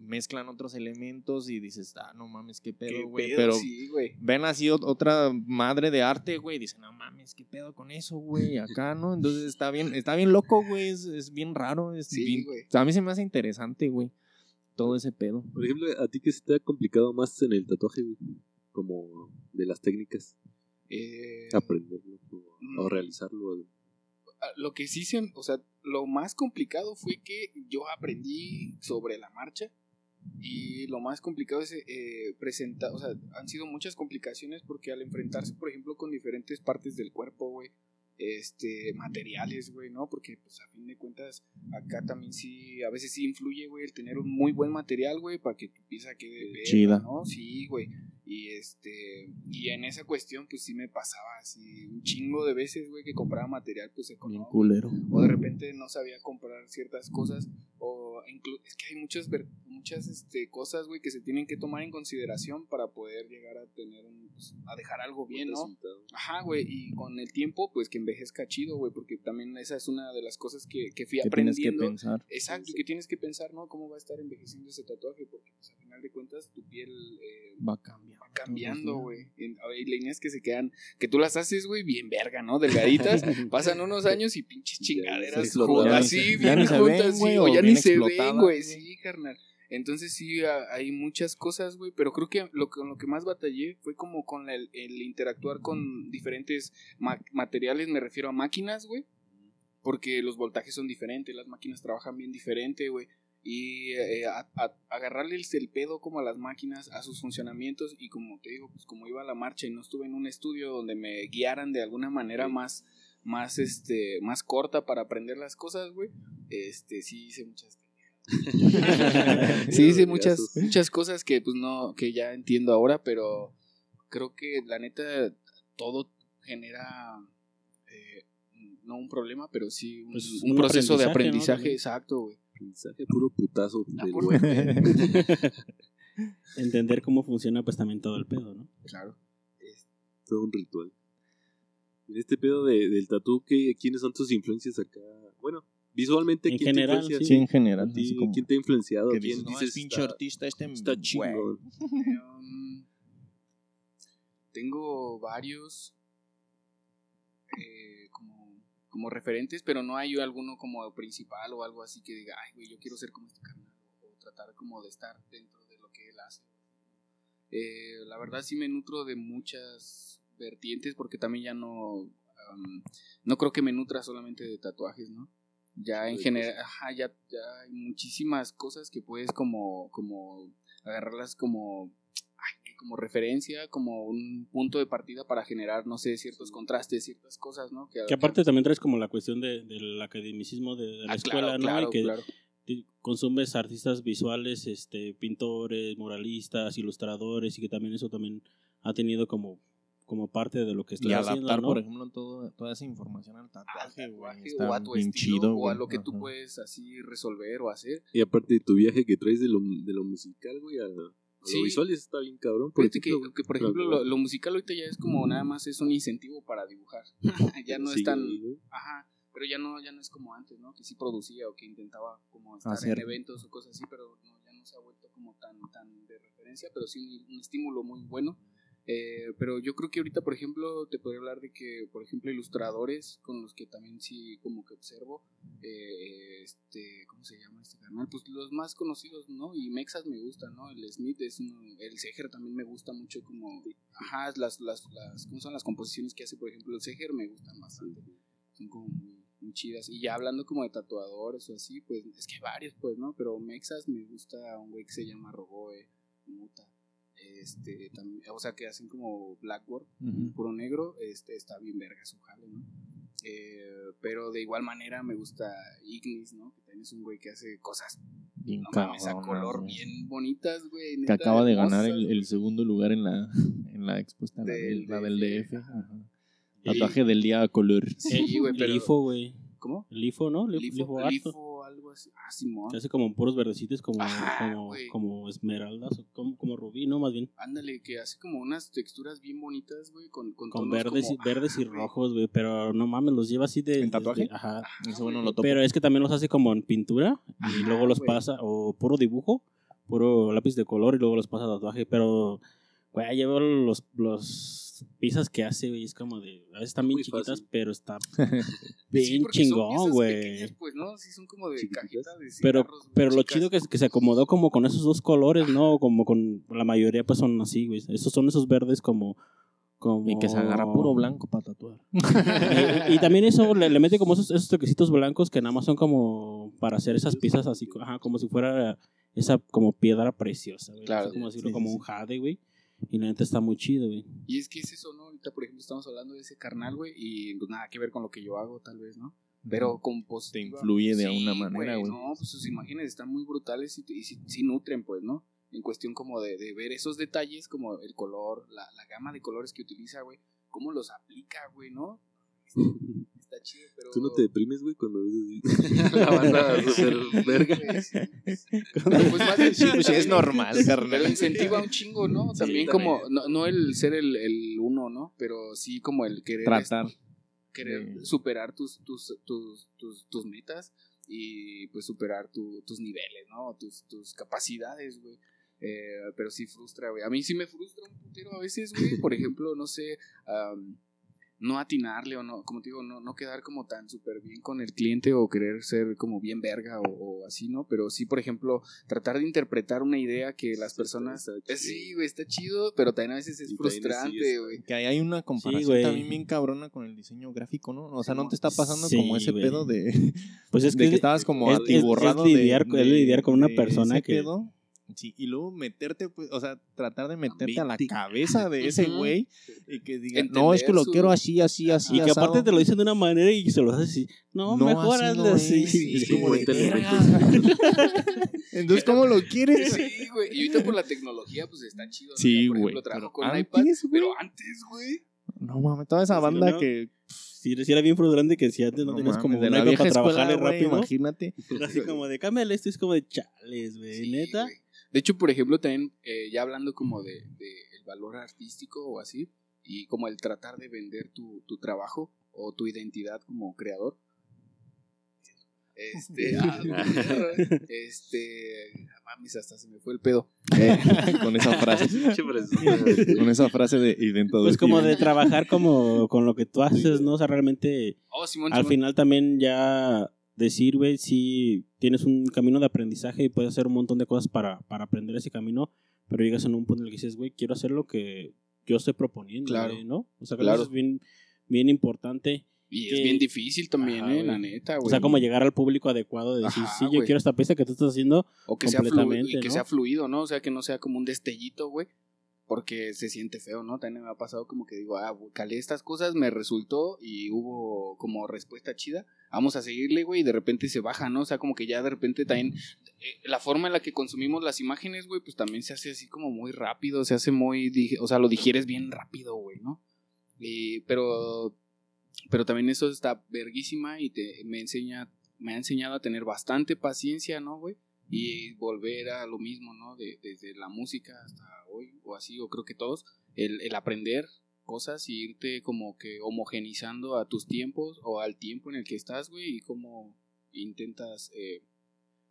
mezclan otros elementos y dices, ah, no mames, qué pedo, güey. Pero sí, ven así ot- otra madre de arte, güey, y dicen, no mames, qué pedo con eso, güey, acá, ¿no? Entonces está bien, está bien loco, güey, es, es bien raro, es Sí, bien- a mí se me hace interesante, güey, todo ese pedo. Por ejemplo, ¿a ti qué se te ha complicado más en el tatuaje, güey? Como de las técnicas, Eh, aprenderlo o, Mm. o realizarlo. Lo que sí se, o sea, lo más complicado fue que yo aprendí sobre la marcha y lo más complicado es eh, presentar, o sea, han sido muchas complicaciones porque al enfrentarse, por ejemplo, con diferentes partes del cuerpo, güey, este, materiales, güey, ¿no? Porque, pues, a fin de cuentas, acá también sí, a veces sí influye, güey, el tener un muy buen material, güey, para que tu pieza quede Chida. ¿no? Sí, güey. Y este, y en esa cuestión, pues sí me pasaba así un chingo de veces, güey, que compraba material, pues económico. culero. O de repente no sabía comprar ciertas cosas. O es que hay muchas, muchas este, cosas, güey, que se tienen que tomar en consideración para poder llegar a tener un, pues, a dejar algo bien, ¿no? Ajá, güey, y con el tiempo, pues que envejezca chido, güey, porque también esa es una de las cosas que, que fui Que tienes que aprendiendo. pensar. Exacto, y que tienes que pensar, ¿no? ¿Cómo va a estar envejeciendo ese tatuaje? Porque, pues, al final de cuentas, tu piel eh, Va cambiando. va cambiando, güey. Hay líneas que se quedan, que tú las haces, güey, bien verga, ¿no? Delgaditas. Pasan unos años y pinches chingaderas juntas, Ya ni sí, se- ya bien juntas, sí, o ya ni se ven, güey, güey. sí, carnal. Entonces sí, a- hay muchas cosas, güey, pero creo que lo, con lo que más batallé fue como con el, el interactuar con diferentes ma- materiales, me refiero a máquinas, güey, porque los voltajes son diferentes, las máquinas trabajan bien diferente, güey. Y eh, a- a- agarrarles el pedo como a las máquinas, a sus funcionamientos, y como te digo, pues como iba a la marcha y no estuve en un estudio donde me guiaran de alguna manera Sí. más, más, este, más corta para aprender las cosas, güey, este, sí hice muchas sí hice muchas, muchas cosas que pues no, que ya entiendo ahora, pero creo que la neta todo genera eh, no un problema, pero sí un, Pues, un un proceso de aprendizaje, exacto, güey. Aprendizaje puro putazo. Del bueno. Entender cómo funciona pues también todo el pedo, ¿no? Claro. todo un ritual. En este pedo de, del tatu, ¿qué, ¿quiénes son tus influencias acá? Bueno, visualmente, En ¿quién general, te influencia? Sí, en general. ¿A ti así como ¿Quién te ha influenciado? que ¿Quién dices, no, es pinche está, artista este está güey". chingón? Um, tengo varios eh, como, referentes, pero no hay alguno como principal o algo así que diga, ay, güey, yo quiero ser como este carnal, o tratar como de estar dentro de lo que él hace. Eh, la verdad sí me nutro de muchas vertientes porque también ya no, um, no creo que me nutra solamente de tatuajes, ¿no? Ya en general, ajá, ya, ya hay muchísimas cosas que puedes como, como agarrarlas como, como referencia, como un punto de partida para generar, no sé, ciertos contrastes, ciertas cosas, ¿no? Que aparte también traes como la cuestión de, del academicismo de, de la Ah, escuela, claro, ¿no? claro, y que claro. consumes artistas visuales, este, pintores, muralistas, ilustradores, y que también eso también ha tenido como, como parte de lo que estás Y haciendo, adaptar, ¿no? por ejemplo, todo, toda esa información al tatuaje, güey. o a tu estilo chido, o a lo que tú Ajá. puedes así resolver o hacer. Y aparte de tu viaje que traes de lo, de lo musical, güey, a, a Sí. lo visual, está bien cabrón. Por Fíjate que, ejemplo, que, por ejemplo, lo, lo musical ahorita ya es como nada más es un incentivo para dibujar. ya no es tan... Ajá, pero ya no, ya no es como antes, ¿no? Que sí producía o que intentaba como estar Hacer. en eventos o cosas así, pero no, ya no se ha vuelto como tan, tan de referencia, pero sí un, un estímulo muy bueno. Eh, pero yo creo que ahorita, por ejemplo, te podría hablar de que, por ejemplo, ilustradores con los que también sí como que observo, eh, este, ¿cómo se llama este canal? Pues los más conocidos, ¿no? Y Mexas me gusta, ¿no? El Smith es uno, el Seger también me gusta mucho como, ajá, las, las, las, ¿cómo son las composiciones que hace, por ejemplo, el Seger me gustan bastante, son como muy, muy chidas. Y ya hablando como de tatuadores o así, pues es que hay varios, pues, ¿no? Pero Mexas me gusta un güey que se llama Roboe, Muta este también, o sea que hacen como blackboard Ujú. puro negro este está bien verga su jale no Eh, pero de igual manera me gusta Ignis no que también es un güey que hace cosas Bien no mames a color güey. bien bonitas güey Que acaba de ganar el, el segundo lugar en la, en la expuesta, la Del del, la del DF. DF. ajá. Tatuaje del día a color. Sí, güey, El pero- Lifo, güey. ¿Cómo? El Lifo, ¿no? Lifo, Lifo. Lifo, algo así. Ah, Simón. Hace como puros verdecitos, como, Ajá, como, esmeraldas, o como, como rubí, ¿no? Más bien. Ándale, que hace como unas texturas bien bonitas, güey, con, con, Con tonos verdes, como- y, verdes y ah, rojos, güey. Pero no mames, los lleva así de. ¿En tatuaje? de- ajá. Ese bueno lo topo. Pero es que también los hace como en pintura y luego los pasa, o puro dibujo, puro lápiz de color y luego los pasa a tatuaje. Pero, güey, llevo los, los piezas que hace, güey, es como de. A veces están bien Muy chiquitas, fácil. pero está bien chingón, güey. Pues, ¿no? Sí, son como de Chiquititas. cajita de Pero, pero lo chido que, que se acomodó como con esos dos colores, ¿no? Como con la mayoría pues son así, güey. Esos son esos verdes como... como... Y que se agarra puro blanco para tatuar. Y, y también eso le, le mete como esos, esos toquecitos blancos que nada más son como para hacer esas piezas así, ajá, como si fuera esa como piedra preciosa, güey. Claro. Cómo decirlo, Sí, como sí, un jade, güey. Y la neta está muy chido, güey. Y es que es eso, ¿no? Ahorita, por ejemplo, estamos hablando de ese carnal, güey, y pues nada que ver con lo que yo hago, tal vez, ¿no? Pero compositiva. Te influye de una manera, güey. No, pues sus imágenes están muy brutales y, y sí, sí nutren, pues, ¿no? En cuestión como de, de ver esos detalles, como el color, la, la gama de colores que utiliza, güey, cómo los aplica, güey, ¿no? Está chido, pero... ¿Tú no te deprimes, güey, cuando ves así la banda super verga? Güey, sí, sí. Pues más sí, Pues es normal, carnal. Pero incentiva un chingo, ¿no? También como, también. no, no el ser el, el uno, ¿no? Pero sí como el querer, Tratar. querer superar tus, tus, tus, tus, tus metas y pues superar tu- tus niveles, ¿no? Tus, tus capacidades, güey. Eh, pero sí frustra, güey. A mí sí me frustra un putero a veces, güey. Por ejemplo, no sé, am, no atinarle o no, como te digo, no, no quedar como tan súper bien con el cliente o querer ser como bien verga o, o así, ¿no? Pero sí, por ejemplo, tratar de interpretar una idea que las Sí, personas... chido. sí, güey, está chido, pero también a veces es Y frustrante, es, güey. Que ahí hay una comparación güey. también bien cabrona con el diseño gráfico, ¿no? O sea, no te está pasando Sí, como ese pedo de, Pues es de que, que estabas como es- es- atiborrado es de- lidiar con- es de- lidiar con una persona que- pedo. Sí, y luego meterte, pues, o sea, tratar de meterte a la cabeza de ese güey y que diga, Entender no, es que lo su- quiero así, así, así. y que asado". aparte te lo dicen de una manera y se lo haces así. No, No, mejor así no así. es, Sí, como de. Entonces, ¿cómo lo quieres? Sí, güey. Y ahorita por la tecnología, pues está chido. Sí, güey, trabajo con antes, iPad, güey. pero antes, güey. No mames, toda esa banda ¿no? que Sí, sí era bien frustrante que si antes no, no tenías mames, como de un la iPad vieja para trabajarle rápido. imagínate. Era así como de cámbiale esto, es como de chales, güey, neta. güey. De hecho, por ejemplo, también, eh, ya hablando como de, de el valor artístico o así, y como el tratar de vender tu, tu trabajo o tu identidad como creador. Este, ah, este, mames, hasta se me fue el pedo. Eh, con esa frase. Con esa frase de identidad. Pues como de trabajar como con lo que tú haces, ¿no? O sea, realmente oh, Simón, al Simón. final también ya decir, güey, si tienes un camino de aprendizaje y puedes hacer un montón de cosas para, para aprender ese camino, pero llegas en un punto en el que dices, güey, quiero hacer lo que yo estoy proponiendo, Claro. ¿no? O sea, que Claro. eso es bien, bien importante. Y es bien difícil también, Ajá, eh, la neta, güey. O sea, como llegar al público adecuado de decir, Ajá, sí, yo quiero esta pieza que tú estás haciendo. O que sea fluido, completamente, y que ¿no? sea fluido, ¿no? O sea, que no sea como un destellito, güey. Porque se siente feo, ¿no? También me ha pasado como que digo, ah, calé estas cosas, me resultó y hubo como respuesta chida. Vamos a seguirle, güey, y de repente se baja, ¿no? O sea, como que ya de repente también eh, la forma en la que consumimos las imágenes, güey, pues también se hace así como muy rápido, se hace muy, o sea, lo digieres bien rápido, güey, ¿no? Y, pero, pero también eso está verguísima y te, me enseña, me ha enseñado a tener bastante paciencia, ¿no, güey? Y volver a lo mismo, ¿no? De, desde la música hasta hoy, o así, o creo que todos, el, el aprender cosas y irte como que homogenizando a tus tiempos o al tiempo en el que estás, güey, y cómo intentas, eh,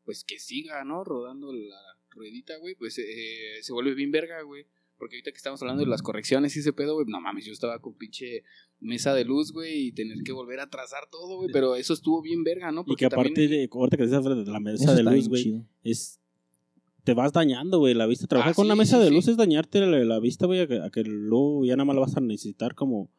pues que siga, ¿no? Rodando la ruedita, güey, pues eh, se vuelve bien verga, güey. Porque ahorita que estamos hablando de las correcciones y ese pedo, güey, no mames, yo estaba con pinche mesa de luz, güey, y tener que volver a trazar todo, güey. Pero eso estuvo bien verga, ¿no? Y que aparte también- de, ahorita que dices de la mesa Eso de luz, güey, es te vas dañando, güey, la vista. Trabajar Ah, con una sí, mesa sí, de sí. luz es dañarte la, la vista, güey, a que, a que luego ya nada más la vas a necesitar como...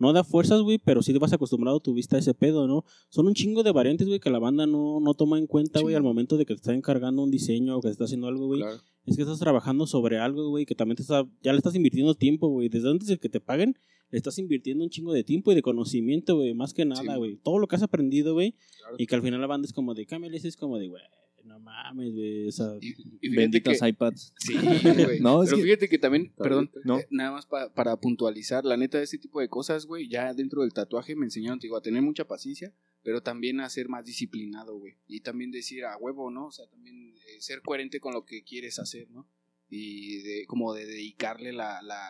No da fuerzas, güey, pero sí te vas acostumbrado tu vista a ese pedo, ¿no? Son un chingo de variantes, güey, que la banda no, no toma en cuenta, güey, Sí. al momento de que te está encargando un diseño o que te está haciendo algo, güey. Claro. Es que estás trabajando sobre algo, güey, que también te está, ya le estás invirtiendo tiempo, güey. Desde antes de que te paguen, estás invirtiendo un chingo de tiempo y de conocimiento, güey. Más que nada, Sí. güey. Todo lo que has aprendido, güey. Claro. Y que al final la banda es como de, cámbiale, es como de, güey, no mames, güey. O sea, Y, y fíjate Benditos que, iPads. Sí, güey. No, Pero que- fíjate que también, perdón, No. eh, nada más pa- para puntualizar, la neta, ese tipo de cosas, güey, ya dentro del tatuaje me enseñaron, te digo, a tener mucha paciencia, pero también a ser más disciplinado, güey. Y también decir a huevo, ¿no? O sea, también eh, ser coherente con lo que quieres hacer, ¿no? Y de, como de dedicarle la, la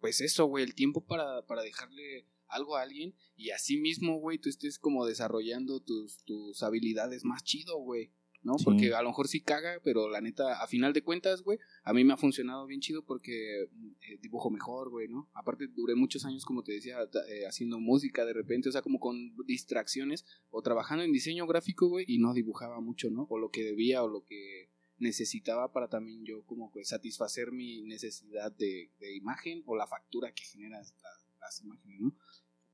pues eso, güey, el tiempo para, para dejarle algo a alguien y así mismo, güey, tú estés como desarrollando tus, tus habilidades más chido, güey. ¿no? Sí. Porque a lo mejor sí caga, pero la neta, a final de cuentas, güey, a mí me ha funcionado bien chido porque eh, dibujo mejor, güey, ¿no? Aparte, duré muchos años, como te decía, eh, haciendo música de repente, o sea, como con distracciones o trabajando en diseño gráfico, güey, y no dibujaba mucho, ¿no? O lo que debía o lo que necesitaba para también yo como que satisfacer mi necesidad de, de imagen o la factura que generan la- las imágenes, ¿no?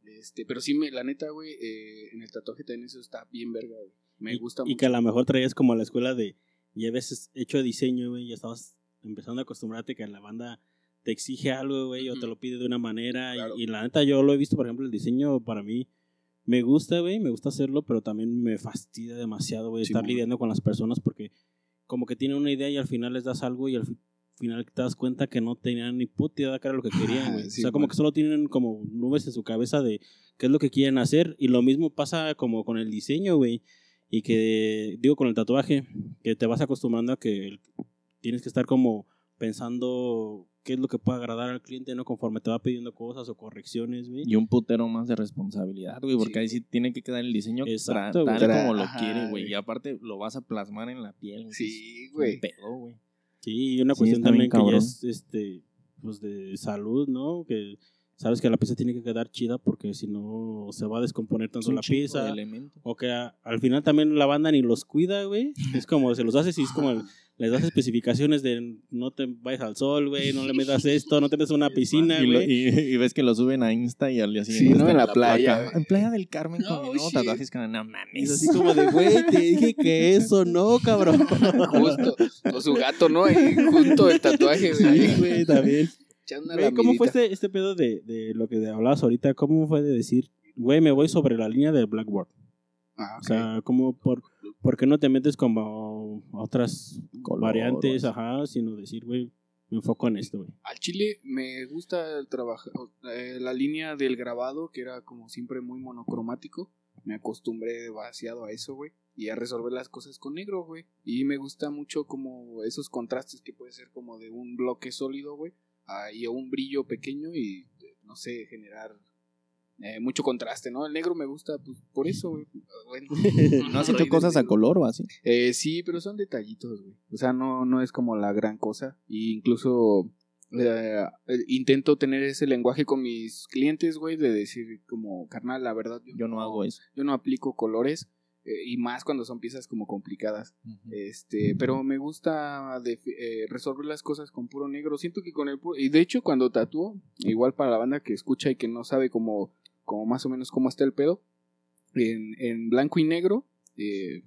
Este, pero sí, me, la neta, güey, eh, en el tatuaje también eso está bien verga, güey. Me y, gusta y mucho. que a lo mejor traías como a la escuela de, ya habías hecho diseño, güey, ya estabas empezando a acostumbrarte que la banda te exige algo, güey, o te lo pide de una manera. y- Claro. Y, la neta, yo lo he visto, por ejemplo, el diseño para mí me gusta, güey, me gusta hacerlo, pero también me fastidia demasiado, güey, Sí, estar mon. lidiando con las personas porque como que tienen una idea y al final les das algo y al fi- final te das cuenta que no tenían ni puta idea de qué era lo que querían, güey. Sí, o sea, como que solo tienen como nubes en su cabeza de qué es lo que quieren hacer y lo mismo pasa como con el diseño, güey. Y que, digo, con el tatuaje, que te vas acostumbrando a que tienes que estar como pensando qué es lo que puede agradar al cliente, ¿no? Conforme te va pidiendo cosas o correcciones, güey. Y un putero más de responsabilidad, güey, porque Sí, ahí sí tiene que quedar el diseño Exacto, tal Tra- como lo quiere, güey. Y aparte lo vas a plasmar en la piel. güey. Sí, güey. un pedo, güey. Sí, y una Sí, cuestión también que ya es, este, pues de salud, ¿no? Que sabes que la pieza tiene que quedar chida porque si no se va a descomponer Es tanto un la de pieza. O que a- al final también la banda ni los cuida, güey. Es como se los haces y es como el- les das especificaciones de no te vayas al sol, güey, no le metas esto, no te metas una piscina, Y, güey. y- y ves que lo suben a Insta y al día Sí, siguiente. ¿no? está En la playa, acá, güey. En Playa del Carmen No, con mi nuevo shit. tatuaje. Es como, no Y mames. es así como de, güey, te dije que eso no, cabrón. Justo. O su gato, ¿no? Ahí junto el tatuaje, güey. Sí, güey, también. Güey, ¿cómo fue este, este pedo de, de lo que hablabas ahorita? ¿Cómo fue de decir, güey, me voy sobre la línea de Blackboard? Ah, O ok. sea, ¿cómo, por, ¿por qué no te metes como otras Color, variantes, o ajá, sino decir, güey, me enfoco en esto, güey? Al chile me gusta el trabajo, eh, la línea del grabado, que era como siempre muy monocromático. Me acostumbré demasiado a eso, güey. Y a resolver las cosas con negro, güey. Y me gusta mucho como esos contrastes que puede ser como de un bloque sólido, güey. y a un brillo pequeño y, eh, no sé, generar eh, mucho contraste, ¿no? El negro me gusta pues, por eso, güey. Bueno, ¿No has hecho cosas a color o así? Eh, sí, pero son detallitos, güey. O sea, no, no es como la gran cosa. Y incluso eh, eh, intento tener ese lenguaje con mis clientes, güey, de decir como, carnal, la verdad, Yo no hago eso. yo no aplico colores. eh, y más cuando son piezas como complicadas. Este, pero me gusta eh, resolver las cosas con puro negro. Siento que con el puro, y de hecho cuando tatúo, igual para la banda que escucha y que no sabe cómo, como más o menos cómo está el pedo, en, en blanco y negro, eh,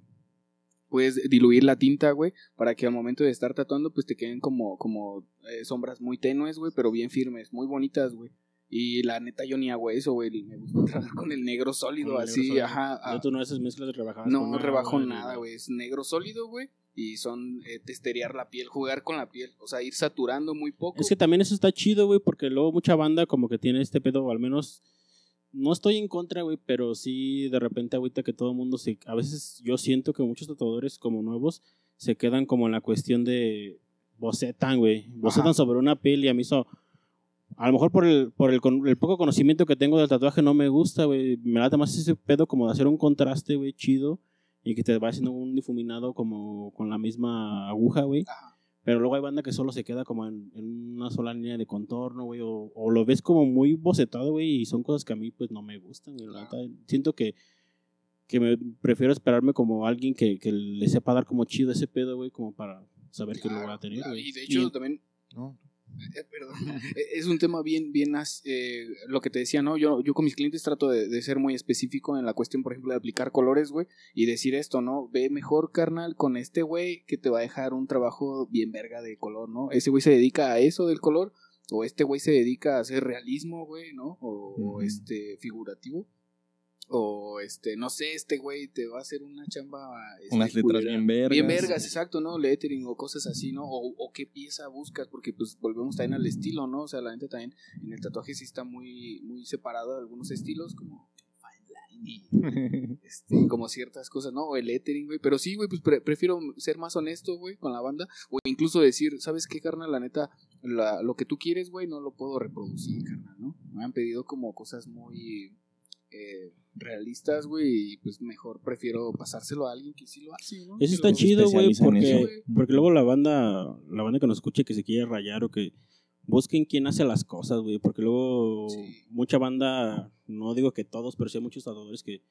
puedes diluir la tinta, güey, para que al momento de estar tatuando, pues te queden como, como eh, sombras muy tenues, güey, pero bien firmes, muy bonitas, güey. Y la neta yo ni hago eso, güey. Me gusta trabajar con el negro sólido, el así, negro sólido. ajá. Ah, tú no haces mezclas no, con no agua, rebajo nada, güey. Es negro sólido, güey. Y son eh, testerear la piel, jugar con la piel. O sea, ir saturando muy poco. Es que también eso está chido, güey, porque luego mucha banda como que tiene este pedo, o al menos no estoy en contra, güey, pero sí de repente ahorita que todo el mundo se... A veces yo siento que muchos tatuadores como nuevos se quedan como en la cuestión de bocetan, güey. Bocetan Ajá. sobre una piel y a mí eso... A lo mejor por el, por el, poco conocimiento que tengo del tatuaje no me gusta, güey. Me late más ese pedo como de hacer un contraste, güey, chido. Y que te va haciendo un difuminado como con la misma aguja, güey. Ajá. Pero luego hay banda que solo se queda como en, en una sola línea de contorno, güey, o, o lo ves como muy bocetado, güey, y son cosas que a mí pues no me gustan, güey. Siento que, que me prefiero esperarme como alguien que, que le sepa dar como chido ese pedo, güey, como para saber que lo voy a tener, Claro, güey. Y de hecho Y- también No. Eh, perdón. Eh, Es un tema bien, bien, eh, lo que te decía, ¿no? Yo, yo con mis clientes trato de, de ser muy específico en la cuestión, por ejemplo, de aplicar colores, güey, y decir esto, ¿no? Ve mejor, carnal, con este güey que te va a dejar un trabajo bien verga de color, ¿no? Ese güey se dedica a eso del color, o este güey se dedica a hacer realismo, güey, ¿no? O, este, figurativo. O este, no sé, este güey te va a hacer una chamba. este, Unas letras bien vergas. Bien vergas, exacto, ¿no? Lettering o cosas así, ¿no? O, o qué pieza buscas, porque pues volvemos también al estilo, ¿no? O sea, la gente también en el tatuaje sí está muy, muy separado de algunos estilos, como y este, como ciertas cosas, ¿no? O el lettering, güey. Pero sí, güey, pues pre- prefiero ser más honesto, güey, con la banda. O incluso decir, ¿sabes qué, carnal? La neta, la- lo que tú quieres, güey, no lo puedo reproducir, carnal, ¿no? Me han pedido como cosas muy eh, realistas, güey, y pues mejor prefiero pasárselo a alguien que sí lo hace, ¿no? Eso está chido, güey, porque, eso, porque luego la banda, la banda que nos escuche que se quiere rayar o que busquen quién hace las cosas, güey, porque luego Sí. mucha banda, no digo que todos, pero sí hay muchos tatuadores que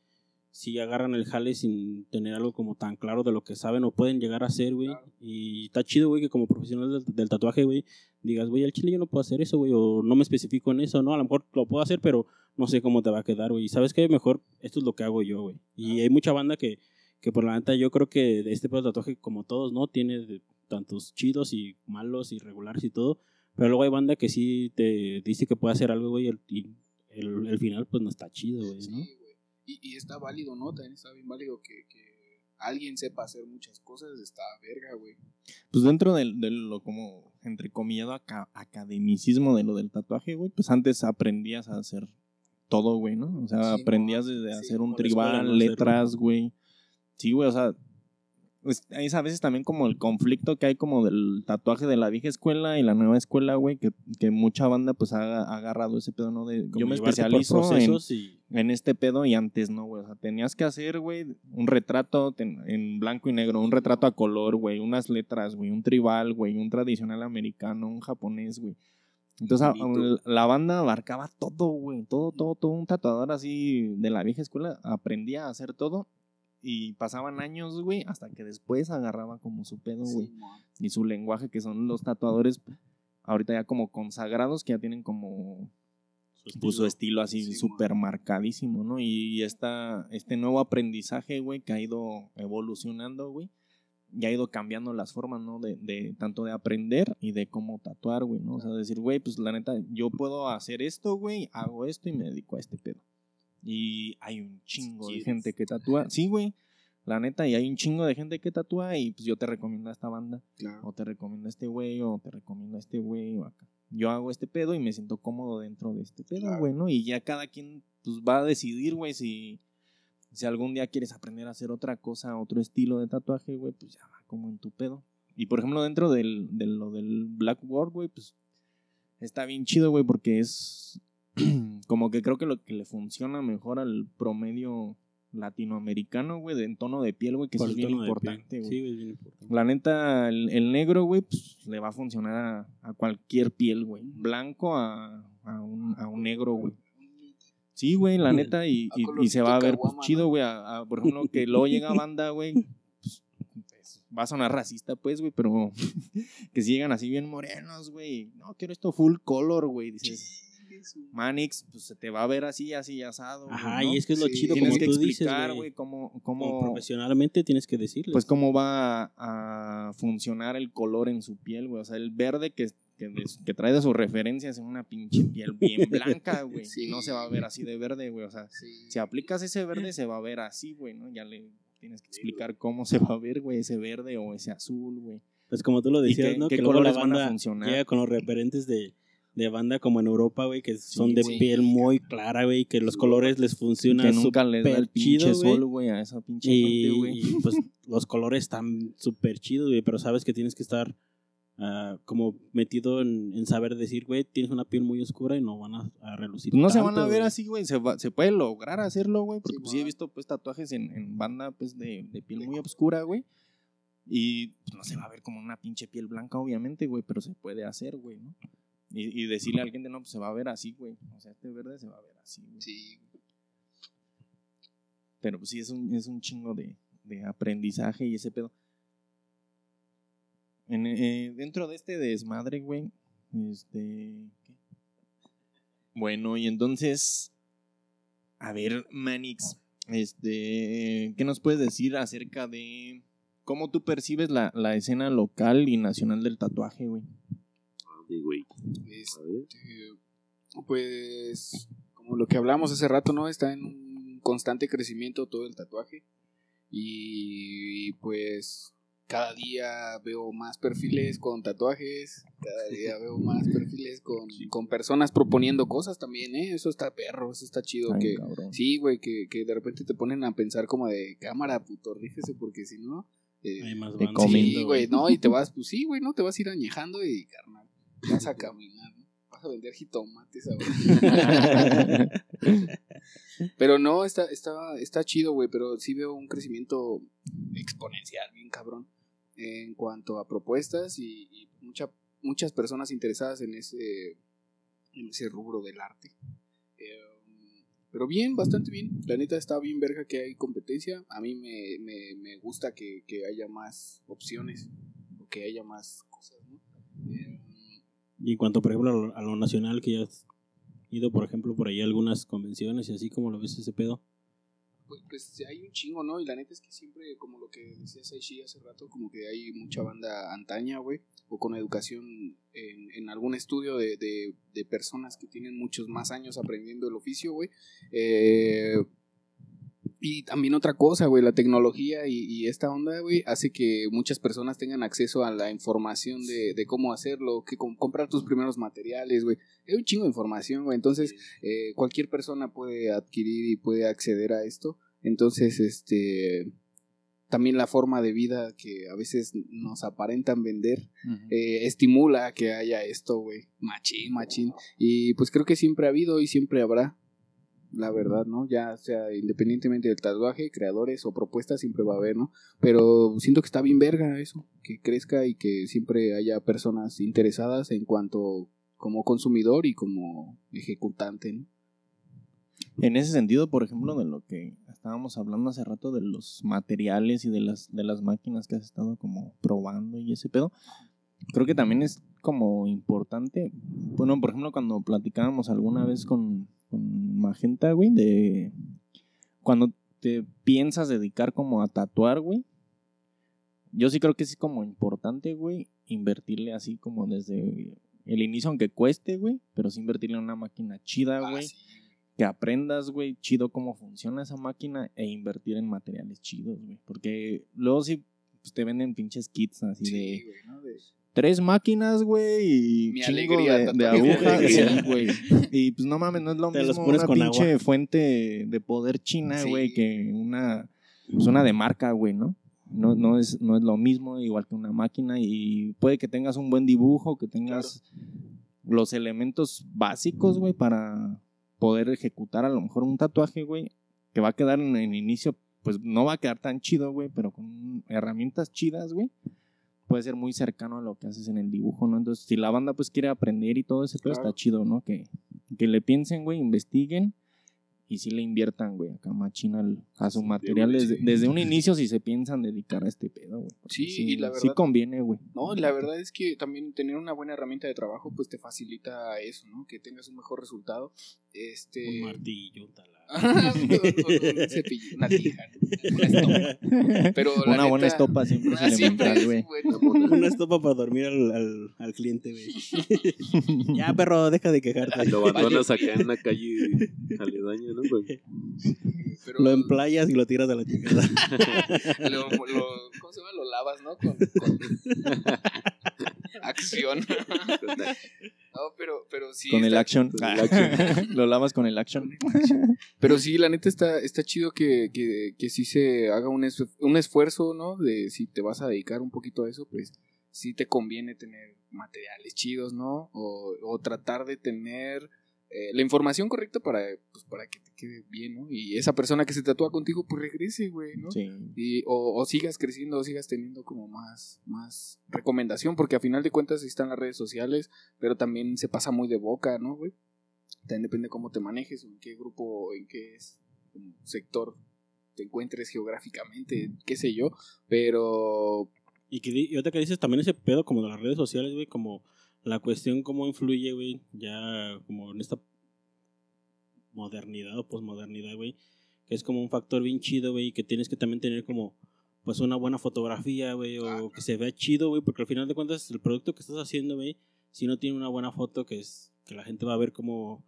sí agarran el jale sin tener algo como tan claro de lo que saben o pueden llegar a hacer, güey. Claro. Y está chido, güey, que como profesional del, del tatuaje, güey, digas, güey, al chile yo no puedo hacer eso, güey, o no me especifico en eso, ¿no? A lo mejor lo puedo hacer, pero no sé cómo te va a quedar, güey. Y sabes qué, mejor esto es lo que hago yo, güey. Y hay mucha banda que, que por la neta yo creo que de este pedo de tatuaje, como todos, ¿no? Tiene de- tantos chidos y malos y regulares y todo. Pero luego hay banda que sí te dice que puede hacer algo, güey, y el, el final pues no está chido, güey, Sí, ¿no? güey. Y, y está válido, ¿no? También está bien válido que, que alguien sepa hacer muchas cosas. Está verga, güey. Pues dentro del- de, lo como entrecomillado aca- academicismo de lo del tatuaje, güey, pues antes aprendías a hacer todo, güey, ¿no? O sea, Sí, aprendías no, desde sí, hacer un escuela, tribal, letras, güey. Sí, güey, o sea, pues es a veces también como el conflicto que hay como del tatuaje de la vieja escuela y la nueva escuela, güey, que, que mucha banda pues ha, ha agarrado ese pedo, ¿no? De, Como yo me especializo en, y en este pedo y antes no, güey. O sea, tenías que hacer, güey, un retrato ten- en blanco y negro, un retrato a color, güey, unas letras, güey, un tribal, güey, un tradicional americano, un japonés, güey. Entonces la banda abarcaba todo, güey, todo, todo, todo. Un tatuador así de la vieja escuela aprendía a hacer todo y pasaban años, güey, hasta que después agarraba como su pedo, güey Sí, y su lenguaje, que son los tatuadores ahorita ya como consagrados, que ya tienen como su pues, su estilo. así Sí, súper marcadísimo, ¿no? Y esta, este nuevo aprendizaje, güey, que ha ido evolucionando, güey, y ha ido cambiando las formas, ¿no? De, de tanto de aprender y de cómo tatuar, güey, ¿no? O sea, decir, güey, pues la neta, yo puedo hacer esto, güey, hago esto y me dedico a este pedo. Y hay un chingo de gente que tatúa. Sí, güey. La neta, y hay un chingo de gente que tatúa y pues yo te recomiendo a esta banda Claro. o te recomiendo a este güey, o te recomiendo a este güey, o acá. Yo hago este pedo y me siento cómodo dentro de este pedo, Claro. güey, ¿no? Y ya cada quien pues, va a decidir, güey, si, si algún día quieres aprender a hacer otra cosa, otro estilo de tatuaje, güey, pues ya va como en tu pedo. Y por ejemplo, dentro del, de lo del Blackboard, güey, pues está bien chido, güey, porque es como que creo que lo que le funciona mejor al promedio latinoamericano, güey, de en tono de piel, güey, que eso es bien importante, güey. Sí, güey, es bien importante. La neta, el, el negro, güey, pues le va a funcionar a, a cualquier piel, güey. Blanco a, a, un, a un negro, güey. Sí, güey, la neta, y, y- se va a ver pues, chido, güey. A, a, por ejemplo, que luego llega banda, güey. pues, pues, va a sonar racista, pues, güey, pero que si llegan así bien morenos, güey. No, quiero esto full color, güey. Dices, Manix, pues se te va a ver así, así asado. Ajá, ¿no? y es que es lo Sí, chido Tienes como que tú dices, explicar, güey. cómo, Como cómo, profesionalmente tienes que decirles. pues cómo va a, a funcionar el color en su piel, güey. O sea, el verde que, que, trae de sus referencias en una pinche piel bien blanca, güey. Sí. Y no se va a ver así de verde, güey. O sea, Sí. si aplicas ese verde, se va a ver así, güey, ¿no? Ya le tienes que explicar cómo se va a ver, güey, ese verde o ese azul, güey. Pues como tú lo ¿Y decías, qué- ¿no? qué que luego la colores van a funcionar? llega con los referentes de, de banda como en Europa, güey, que son de piel muy clara, güey, que los colores les Que funcionan nunca les da el chido, sol, güey, a esa pinche Y, güey. y, pues los colores están súper chidos, güey, pero sabes que tienes que estar ah, como metido en, en saber decir, güey, tienes una piel muy oscura y no van a, a relucir. No se van a ver así, güey. Se, va- se puede lograr hacerlo, güey. Porque Sí, pues sí he visto pues tatuajes en, en banda pues de, de piel muy oscura, güey. Y pues, no se va a ver como una pinche piel blanca, obviamente, güey, pero se puede hacer, güey, ¿no? Y, y decirle a alguien de no, pues se va a ver así, güey. O sea, este verde se va a ver así, güey. Sí, Pero pues sí, es un, es un chingo de, de aprendizaje y ese pedo. En, eh, dentro de este desmadre, güey, este... ¿qué? Bueno, y entonces, a ver, Manix, este, ¿qué nos puedes decir acerca de cómo tú percibes la, la escena local y nacional del tatuaje, güey? Güey. Este, pues como lo que hablamos hace rato, ¿no? Está en un constante crecimiento todo el tatuaje y pues cada día veo más perfiles con tatuajes, cada día veo más perfiles con, con personas proponiendo cosas también, ¿eh? Eso está perro, eso está chido Ay, que... cabrón. Sí, güey, que, que de repente te ponen a pensar como de cámara, puto, rífese porque si no... eh, Hay más Te comen. Sí, güey, no, y te vas, pues sí, güey, no, te vas a ir añejando y carnal, vas a caminar, ¿no? Vas a vender jitomates ahora. pero no, está, está, está chido, güey, pero sí veo un crecimiento exponencial, bien cabrón, en cuanto a propuestas y, y mucha- muchas personas interesadas en ese, en ese rubro del arte. Eh, pero bien, bastante bien. La neta está bien verga que hay competencia. A mí me, me, me gusta que, que haya más opciones o que haya más Y en cuanto, por ejemplo, a lo, a lo nacional, que ya has ido, por ejemplo, por ahí a algunas convenciones y así como lo ves ese pedo. pues, pues hay un chingo, ¿no? Y la neta es que siempre, como lo que decía Saishi hace rato, como que hay mucha banda antaña, güey, o con educación en, en algún estudio de, de, de personas que tienen muchos más años aprendiendo el oficio, güey. Eh, y también otra cosa, güey, la tecnología y, y esta onda, güey, hace que muchas personas tengan acceso a la información de, de cómo hacerlo, que com- comprar tus primeros materiales, güey. Hay un chingo de información, güey. Entonces, eh, cualquier persona puede adquirir y puede acceder a esto. Entonces, este también la forma de vida que a veces nos aparentan vender eh, estimula que haya esto, güey. Machín, machín. Y pues creo que siempre ha habido y siempre habrá. La verdad, ¿no? Ya sea independientemente del tatuaje, creadores o propuestas, siempre va a haber, ¿no? Pero siento que está bien verga eso, que crezca y que siempre haya personas interesadas en cuanto como consumidor y como ejecutante, ¿no? En ese sentido, por ejemplo, de lo que estábamos hablando hace rato de los materiales y de las, de las máquinas que has estado como probando y ese pedo, creo que también es como importante. Bueno, por ejemplo, cuando platicábamos alguna vez con, con Magenta, güey, de cuando te piensas dedicar como a tatuar, güey, yo sí creo que es como importante, güey, invertirle así como desde el inicio, aunque cueste, güey, pero sí invertirle en una máquina chida, Ah, güey sí. que aprendas, güey, chido cómo funciona esa máquina e invertir en materiales chidos, güey. Porque luego sí pues, te venden pinches kits así Sí, de güey, ¿no? De- tres máquinas, güey, y Mi chingo alegría, de, de agujas, sí, güey. Y pues no mames, no es lo Te mismo una pinche agua. fuente de poder china, Sí. güey, que una pues una de marca, güey, ¿no? No, no, es, no es lo mismo, igual que una máquina, y puede que tengas un buen dibujo, que tengas los elementos básicos, güey, para poder ejecutar a lo mejor un tatuaje, güey, que va a quedar en el inicio, pues no va a quedar tan chido, güey, pero con herramientas chidas, güey, puede ser muy cercano a lo que haces en el dibujo, ¿no? Entonces, si la banda pues quiere aprender y todo ese pedo, Claro. está chido, ¿no? Que, que le piensen, güey, investiguen y sí le inviertan, güey, acá machina a su Sí, material desde, sí. desde un inicio si se piensan dedicar a este pedo, güey. Sí, y la Sí verdad- conviene, güey. No, la verdad es que también tener una buena herramienta de trabajo pues te facilita eso, ¿no? Que tengas un mejor resultado. Este... Un martillo, un taladro. un cepillo, una tija, una estopa. Pero la Una buena neta- estopa siempre es Ah, siempre es güey. bueno. Una estopa para dormir al, al, al cliente, güey. ya, perro, deja de quejarte. Lo abandonas acá en una calle aledaña, ¿no? Pues, Pero Lo emplayas y lo tiras a la chingada. lo- lo- ¿Cómo se llama? Lo lavas, ¿no? Con, con acción. No, pero, pero sí. con el action. con el Lo lavas con el action. Pero sí, la neta está, está chido que, que, que sí se haga un, es- un esfuerzo, ¿no? De si te vas a dedicar un poquito a eso, pues sí te conviene tener materiales chidos, ¿no? O, o tratar de tener eh, la información correcta para, pues, para que te quede bien, ¿no? Y esa persona que se tatúa contigo, pues regrese, güey, ¿no? Sí. Y, o, o sigas creciendo, o sigas teniendo como más, más recomendación, porque a final de cuentas están las redes sociales, pero también se pasa muy de boca, ¿no, güey? También depende cómo te manejes, o en qué grupo, en qué sector te encuentres geográficamente, qué sé yo, pero Y, que, di- y ahorita que dices también ese pedo como de las redes sociales, güey, como la cuestión cómo influye, güey, ya como en esta modernidad o posmodernidad, güey, que es como un factor bien chido, güey, que tienes que también tener como pues una buena fotografía, güey, o que se vea chido, güey, porque al final de cuentas el producto que estás haciendo, güey, si no tiene una buena foto que es que la gente va a ver cómo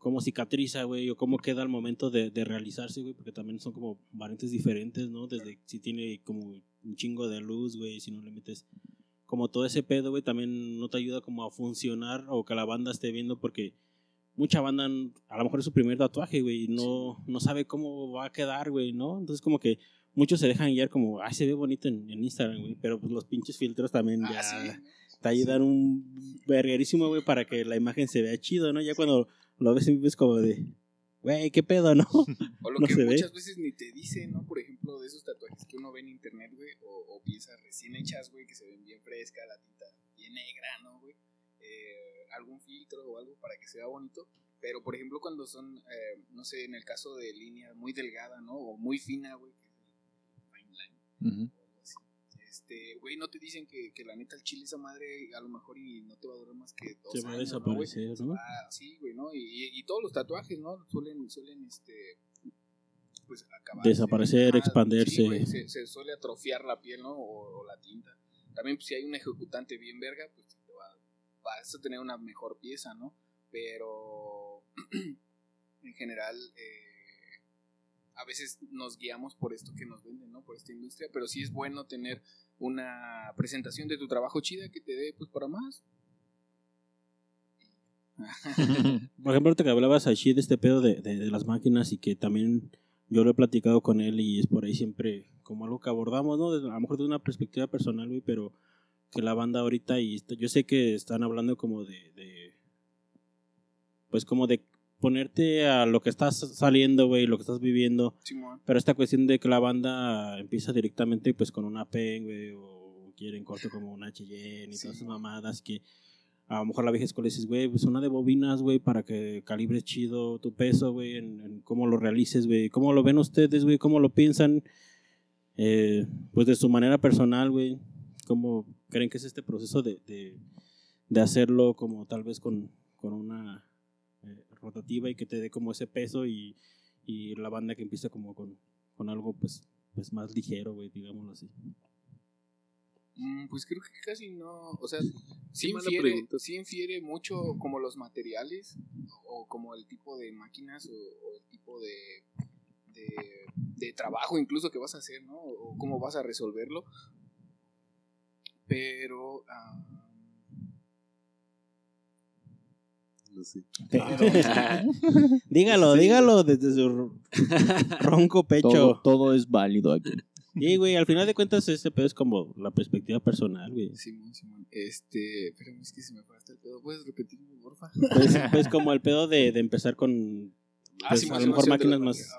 cómo cicatriza, güey, o cómo queda al momento de, de realizarse, güey, porque también son como variantes diferentes, ¿no? Desde si tiene como un chingo de luz, güey, si no le metes como todo ese pedo, güey, también no te ayuda como a funcionar o que la banda esté viendo porque mucha banda a lo mejor es su primer tatuaje, güey, y no, no sabe cómo va a quedar, güey, ¿no? Entonces como que muchos se dejan guiar como, ay, se ve bonito en, en Instagram, güey, pero pues los pinches filtros también ah, ya sí, te ayudan un verguerísimo, güey, para que la imagen se vea chido, ¿no? Ya cuando lo ves ves como de, güey, qué pedo, ¿no? O lo no que se ve. muchas veces ni te dicen, ¿no? Por ejemplo, de esos tatuajes que uno ve en internet, güey, o, o piezas recién hechas, güey, que se ven bien fresca, la tinta bien negra, ¿no, güey? Eh, algún filtro o algo para que se vea bonito. Pero, por ejemplo, cuando son, eh, no sé, en el caso de línea muy delgada, ¿no? O muy fina, güey, que es el fine line. Este, güey, no te dicen que, que la neta el chile esa madre a lo mejor y no te va a durar más que dos Se va a años, ¿no, güey? desaparecer, ¿no? Ah, sí, güey, ¿no? Y, y, todos los tatuajes, ¿no? Suelen, suelen, este, pues acabar. Desaparecer, expandirse. se, se suele atrofiar la piel, ¿no? O, o la tinta. También, pues, si hay un ejecutante bien verga, pues te va, vas a tener una mejor pieza, ¿no? Pero, en general, eh, a veces nos guiamos por esto que nos venden, ¿no? Por esta industria, pero sí es bueno tener una presentación de tu trabajo chida que te dé, pues, para más. Por ejemplo, ahorita que hablabas así de este pedo de, de, de las máquinas y que también yo lo he platicado con él y es por ahí siempre como algo que abordamos, ¿no? A lo mejor de una perspectiva personal, güey, pero que la banda ahorita y yo sé que están hablando como de, de pues como de ponerte a lo que estás saliendo, güey, lo que estás viviendo, pero esta cuestión de que la banda empieza directamente pues con una pen, güey, o quieren corto como una Cheyenne y Sí, todas esas mamadas que a lo mejor la vieja escuela dices, güey, pues una de bobinas, güey, para que calibres chido tu peso, güey, en, en cómo lo realices, güey, cómo lo ven ustedes, güey, cómo lo piensan, eh, pues de su manera personal, güey, cómo creen que es este proceso de, de, de hacerlo como tal vez con, con una rotativa y que te dé como ese peso y, y la banda que empieza como con, con algo pues, pues más ligero, güey, digámoslo así. Mm, Pues creo que casi no, o sea, sí infiere, pregunta. sí infiere mucho como los materiales o como el tipo de máquinas o, o el tipo de, de, de trabajo incluso que vas a hacer, ¿no? O cómo vas a resolverlo. Pero, ah, Dígalo, Sí. dígalo desde su ronco pecho. Todo, todo es válido aquí. Y, güey, al final de cuentas ese pedo es como la perspectiva personal, güey. Simón, Simón, este, pero es que se me hasta el pedo, ¿puedes repetirme, porfa? Pues, pues como el pedo de, de empezar con Pues, Simón, a lo Simón, mejor máquinas más-.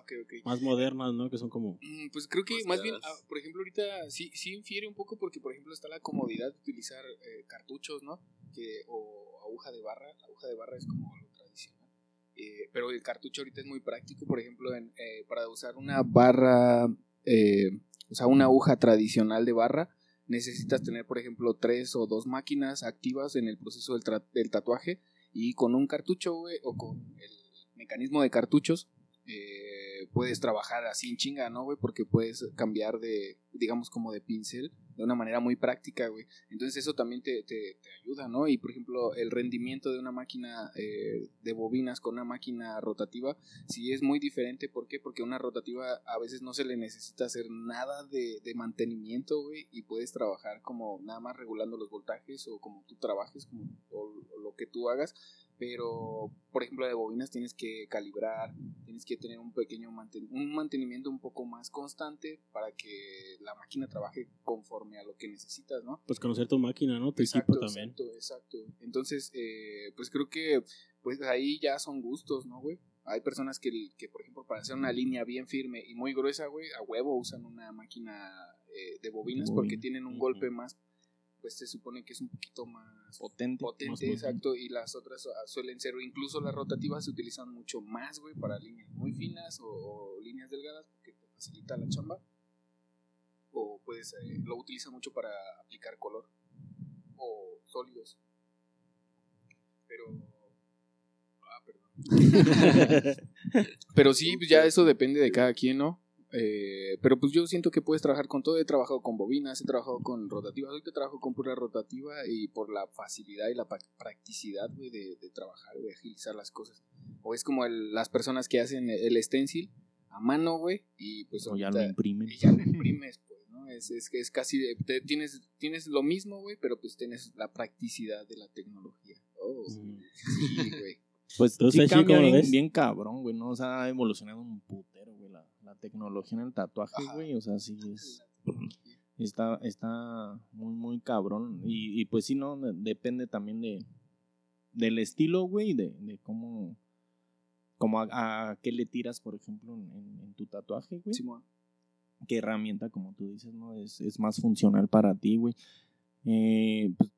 Ah, modernas, ¿no? Que son como... Mm, Pues creo que Más más bien, ah, por ejemplo, ahorita sí, sí infiere un poco porque, por ejemplo, está la comodidad de utilizar eh, cartuchos, ¿no? Que, o aguja de barra. La aguja de barra es como lo tradicional. Eh, pero el cartucho ahorita es muy práctico, por ejemplo, en, eh, para usar una barra, eh, o sea, una aguja tradicional de barra, necesitas tener, por ejemplo, tres o dos máquinas activas en el proceso del, del tatuaje y con un cartucho, güey, o con el mecanismo de cartuchos, eh, puedes trabajar así en chinga, ¿no, güey? Porque puedes cambiar de, digamos, como de pincel de una manera muy práctica, güey. Entonces eso también te, te, te ayuda, ¿no? Y, por ejemplo, el rendimiento de una máquina eh, de bobinas con una máquina rotativa, sí es muy diferente. ¿Por qué? Porque una rotativa a veces no se le necesita hacer nada de, de mantenimiento, güey, y puedes trabajar como nada más regulando los voltajes o como tú trabajes, como, o, o lo que tú hagas pero por ejemplo de bobinas tienes que calibrar, tienes que tener un pequeño manten un mantenimiento un poco más constante para que la máquina trabaje conforme a lo que necesitas, ¿no? Pues conocer tu máquina, ¿no? Tu Exacto, equipo también. exacto, exacto. Entonces, eh, pues creo que pues ahí ya son gustos, ¿no, güey? Hay personas que, que, por ejemplo, para hacer una línea bien firme y muy gruesa, güey, a huevo usan una máquina eh, de bobinas porque tienen un golpe más, pues se supone que es un poquito más Potente. potente, Más potente. exacto, y las otras suelen ser, o incluso las rotativas se utilizan mucho más, güey, para líneas muy finas o, o líneas delgadas porque te facilita la chamba. O puedes, eh, lo utiliza mucho para aplicar color o sólidos. Pero... Ah, perdón. Pero sí, pues ya eso depende de cada quien, ¿no? Eh, pero pues yo siento que puedes trabajar con todo. He trabajado con bobinas, he trabajado con rotativas. Ahorita trabajo con pura rotativa y por la facilidad y la practicidad, güey, de, de trabajar, de agilizar las cosas. O es como el- las personas que hacen el stencil a mano, güey, y pues O ya lo imprimen. y ya lo imprimes, pues, ¿no? Es, es, es casi, de- te- tienes, tienes lo mismo, güey, pero pues tienes la practicidad de la tecnología. Oh, sí, güey. Pues sí como bien, ves. bien cabrón, güey, ¿no? O sea, ha evolucionado un güey, la, tecnología en el tatuaje, güey. O sea, sí es... Está, está muy, muy cabrón. Y, y pues sí, ¿no? De- depende también de del estilo, güey, de, de cómo... Como a, a qué le tiras, por ejemplo, en, en- en tu tatuaje, güey. Simón. qué herramienta, como tú dices, ¿no? Es, es más funcional para ti, güey. Eh, pues,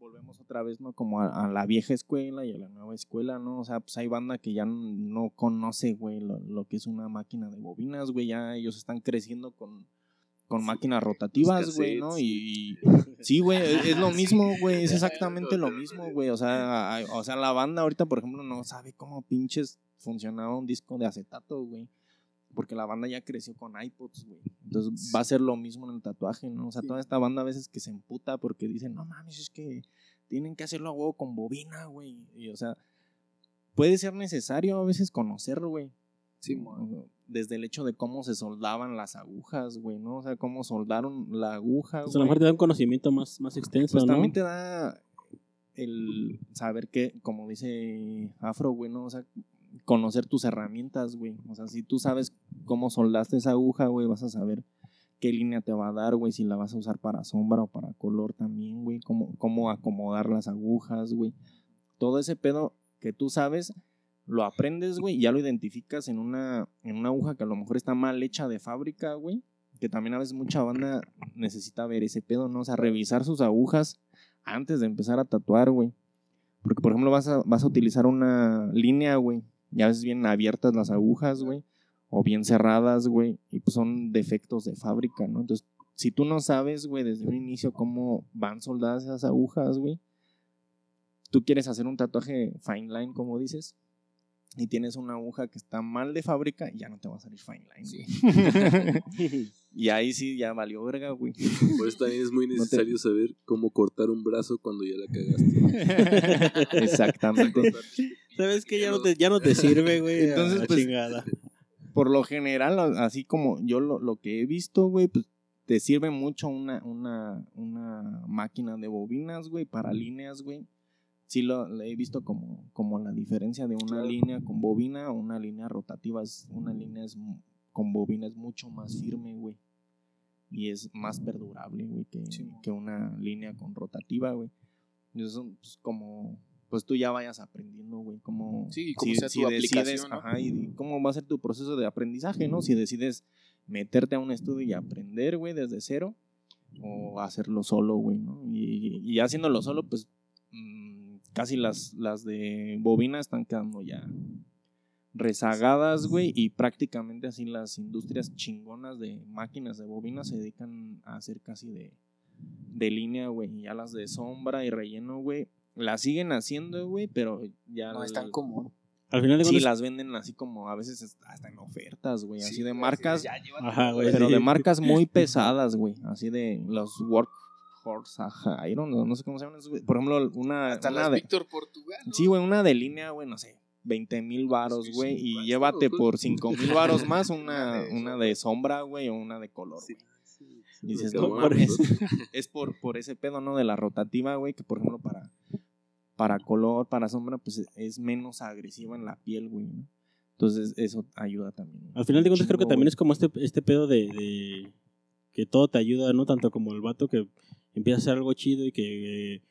volvemos otra vez, ¿no? Como a, a la vieja escuela y a la nueva escuela, ¿no? O sea, pues hay banda que ya no, no conoce, güey, lo, lo que es una máquina de bobinas, güey. Ya ellos están creciendo con, con máquinas rotativas, güey, ¿no? Y, y- sí, güey, es, es lo mismo, güey, es exactamente lo mismo, güey. O sea, hay- o sea, la banda ahorita, por ejemplo, no sabe cómo pinches funcionaba un disco de acetato, güey. Porque la banda ya creció con iPods, güey. Entonces va a ser lo mismo en el tatuaje, ¿no? O sea, Sí. toda esta banda a veces que se emputa porque dicen, no mames, es que tienen que hacerlo a huevo con bobina, güey. Y o sea, puede ser necesario a veces conocerlo, güey. O- Desde el hecho de cómo se soldaban las agujas, güey, ¿no? O sea, cómo soldaron la aguja, Pues a lo güey. mejor te da un conocimiento más, más extenso, Pues ¿no? también te da el saber que, como dice Afro, güey, ¿no? O sea, conocer tus herramientas, güey. O sea, si tú sabes cómo soldaste esa aguja, güey, vas a saber qué línea te va a dar, güey, si la vas a usar para sombra o para color también, güey, cómo, cómo acomodar las agujas, güey. Todo ese pedo que tú sabes, lo aprendes, güey, y ya lo identificas en una, en una aguja que a lo mejor está mal hecha de fábrica, güey. Que también a veces mucha banda necesita ver ese pedo, ¿no? O sea, revisar sus agujas antes de empezar a tatuar, güey. Porque, por ejemplo, vas a, vas a utilizar una línea, güey. Y a veces vienen abiertas las agujas, güey. O bien cerradas, güey. Y pues son defectos de fábrica, ¿no? Entonces, si tú no sabes, güey, desde un inicio cómo van soldadas esas agujas, güey. Tú quieres hacer un tatuaje fine line, como dices. Y tienes una aguja que está mal de fábrica, ya no te va a salir fine line, güey. y ahí sí ya valió verga, güey. Por eso también es muy te- necesario saber cómo cortar un brazo cuando ya la cagaste. Exactamente. ¿Sabes que Ya no te, ya no te sirve, güey. Entonces, pues, chingada. Por lo general, así como yo lo, lo que he visto, güey, pues te sirve mucho una, una, una máquina de bobinas, güey, para líneas, güey. Sí lo, lo he visto como, como la diferencia de una línea con bobina a una línea rotativa. Es, una línea es, con bobina es mucho más firme, güey. Y es más perdurable, güey, que, Sí, que una línea con rotativa, güey. Eso, pues, como, pues tú ya vayas aprendiendo, güey, como... Sí, cómo sea tu aplicación, ¿no? Ajá, y cómo va a ser tu proceso de aprendizaje, ¿no? Si decides meterte a un estudio y aprender, güey, desde cero, o hacerlo solo, güey, ¿no? Y, y haciéndolo solo, pues casi las, las de bobina están quedando ya rezagadas, güey, y prácticamente así las industrias chingonas de máquinas de bobina se dedican a hacer casi de, de línea, güey, y ya las de sombra y relleno, güey, las siguen haciendo, güey, pero ya... No es tan el- común. Al final de Sí, las venden así como a veces es- hasta en ofertas, güey, así Sí, de marcas, Ajá, güey, pero sí. de marcas muy pesadas, güey, así de los Ajá, Iron, no, no sé cómo se llaman. Por ejemplo, una, Hasta una las de, Víctor Portugal. ¿no? sí, güey, una de línea, güey, no sé, 20 mil varos, Sí, güey, sí, y llévate por 5 mil varos más una, Una de sombra, güey, o una de color, Sí, güey. sí, Y dices, no, amamos, es por, por ese pedo, ¿no? De la rotativa, güey, que por ejemplo para, para color, para sombra, pues es menos agresiva en la piel, güey, ¿no? Entonces eso ayuda también. al final de cuentas creo que también es como este, este pedo de, de que todo te ayuda, ¿no? Tanto como el vato que empieza a hacer algo chido y que eh,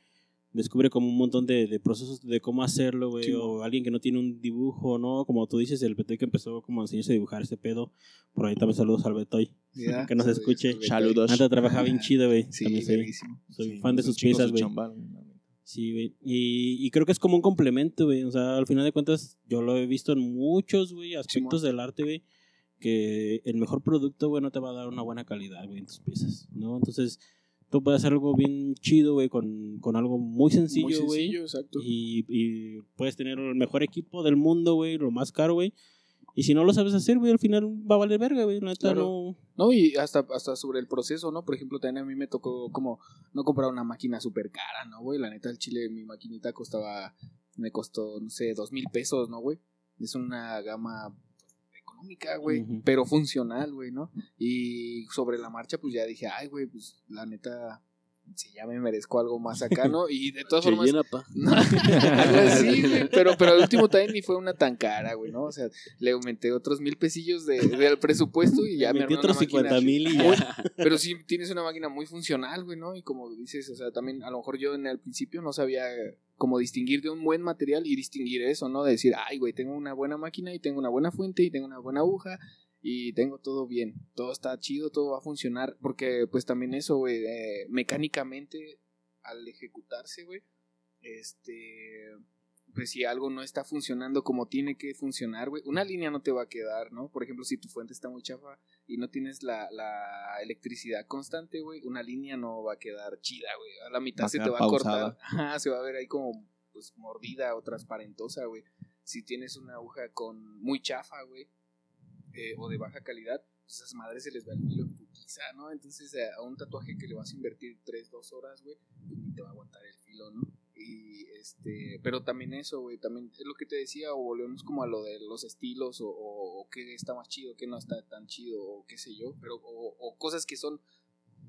descubre como un montón de, de procesos de cómo hacerlo, güey, Sí, o alguien que no tiene un dibujo, ¿no? Como tú dices, el Betoy que empezó como a enseñarse a dibujar ese pedo. Por ahí también saludos al Betoy. Ya, Que nos saludos, escuche. saludos. Antes trabajaba bien chido, güey. Sí, También soy, soy Sí, fan de sus piezas, güey. Sí, güey. Y, y creo que es como un complemento, güey. O sea, al final de cuentas, yo lo he visto en muchos, güey, aspectos del arte, güey. Que el mejor producto, güey, no te va a dar una buena calidad, güey, en tus piezas, ¿no? Entonces, tú puedes hacer algo bien chido, güey, con, con algo muy sencillo, güey. sencillo, exacto. Y, y puedes tener el mejor equipo del mundo, güey, lo más caro, güey. Y si no lo sabes hacer, güey, al final va a valer verga, güey. La neta Claro. no. No, y hasta, hasta sobre el proceso, ¿no? Por ejemplo, también a mí me tocó como no comprar una máquina súper cara, ¿no, güey? La neta, el chile, mi maquinita costaba, me costó, no sé, dos mil pesos, ¿no, güey? Es una gama económica, güey, pero funcional, güey, ¿no? Y sobre la marcha, pues ya dije, ay, güey, pues la neta, sí, ya me merezco algo más acá, ¿no? Y de todas formas... llena, pa. No, algo así, güey. Pero, pero al último también ni fue una tan cara, güey, ¿no? O sea, le aumenté otros mil pesillos de, del presupuesto y ya me armé una otros 50 máquina. mil y ya. Pero sí tienes una máquina muy funcional, güey, ¿no? Y como dices, o sea, también a lo mejor yo en el principio no sabía cómo distinguir de un buen material y distinguir eso, ¿no? De decir, ay, güey, tengo una buena máquina y tengo una buena fuente y tengo una buena aguja y tengo todo bien, todo está chido, todo va a funcionar, porque pues también eso, güey, eh, mecánicamente al ejecutarse, güey, este, pues si algo no está funcionando como tiene que funcionar, güey, una línea no te va a quedar, ¿no? Por ejemplo, si tu fuente está muy chafa y no tienes la, la electricidad constante, güey, una línea no va a quedar chida, güey. A la mitad Va a se te va a pausada. cortar. Ajá, se va a ver ahí como pues mordida o transparentosa, güey. Si tienes una aguja con muy chafa, güey, eh, o de baja calidad, pues esas madres se les va el filo en putiza, ¿no? Entonces a un tatuaje que le vas a invertir 3, 2 horas, güey, pues ni te va a aguantar el filo, ¿no? Y este, pero también eso, güey, también es lo que te decía, o volvemos como a lo de los estilos, o, o, o qué está más chido, qué no está tan chido, o qué sé yo, pero, o, o cosas que son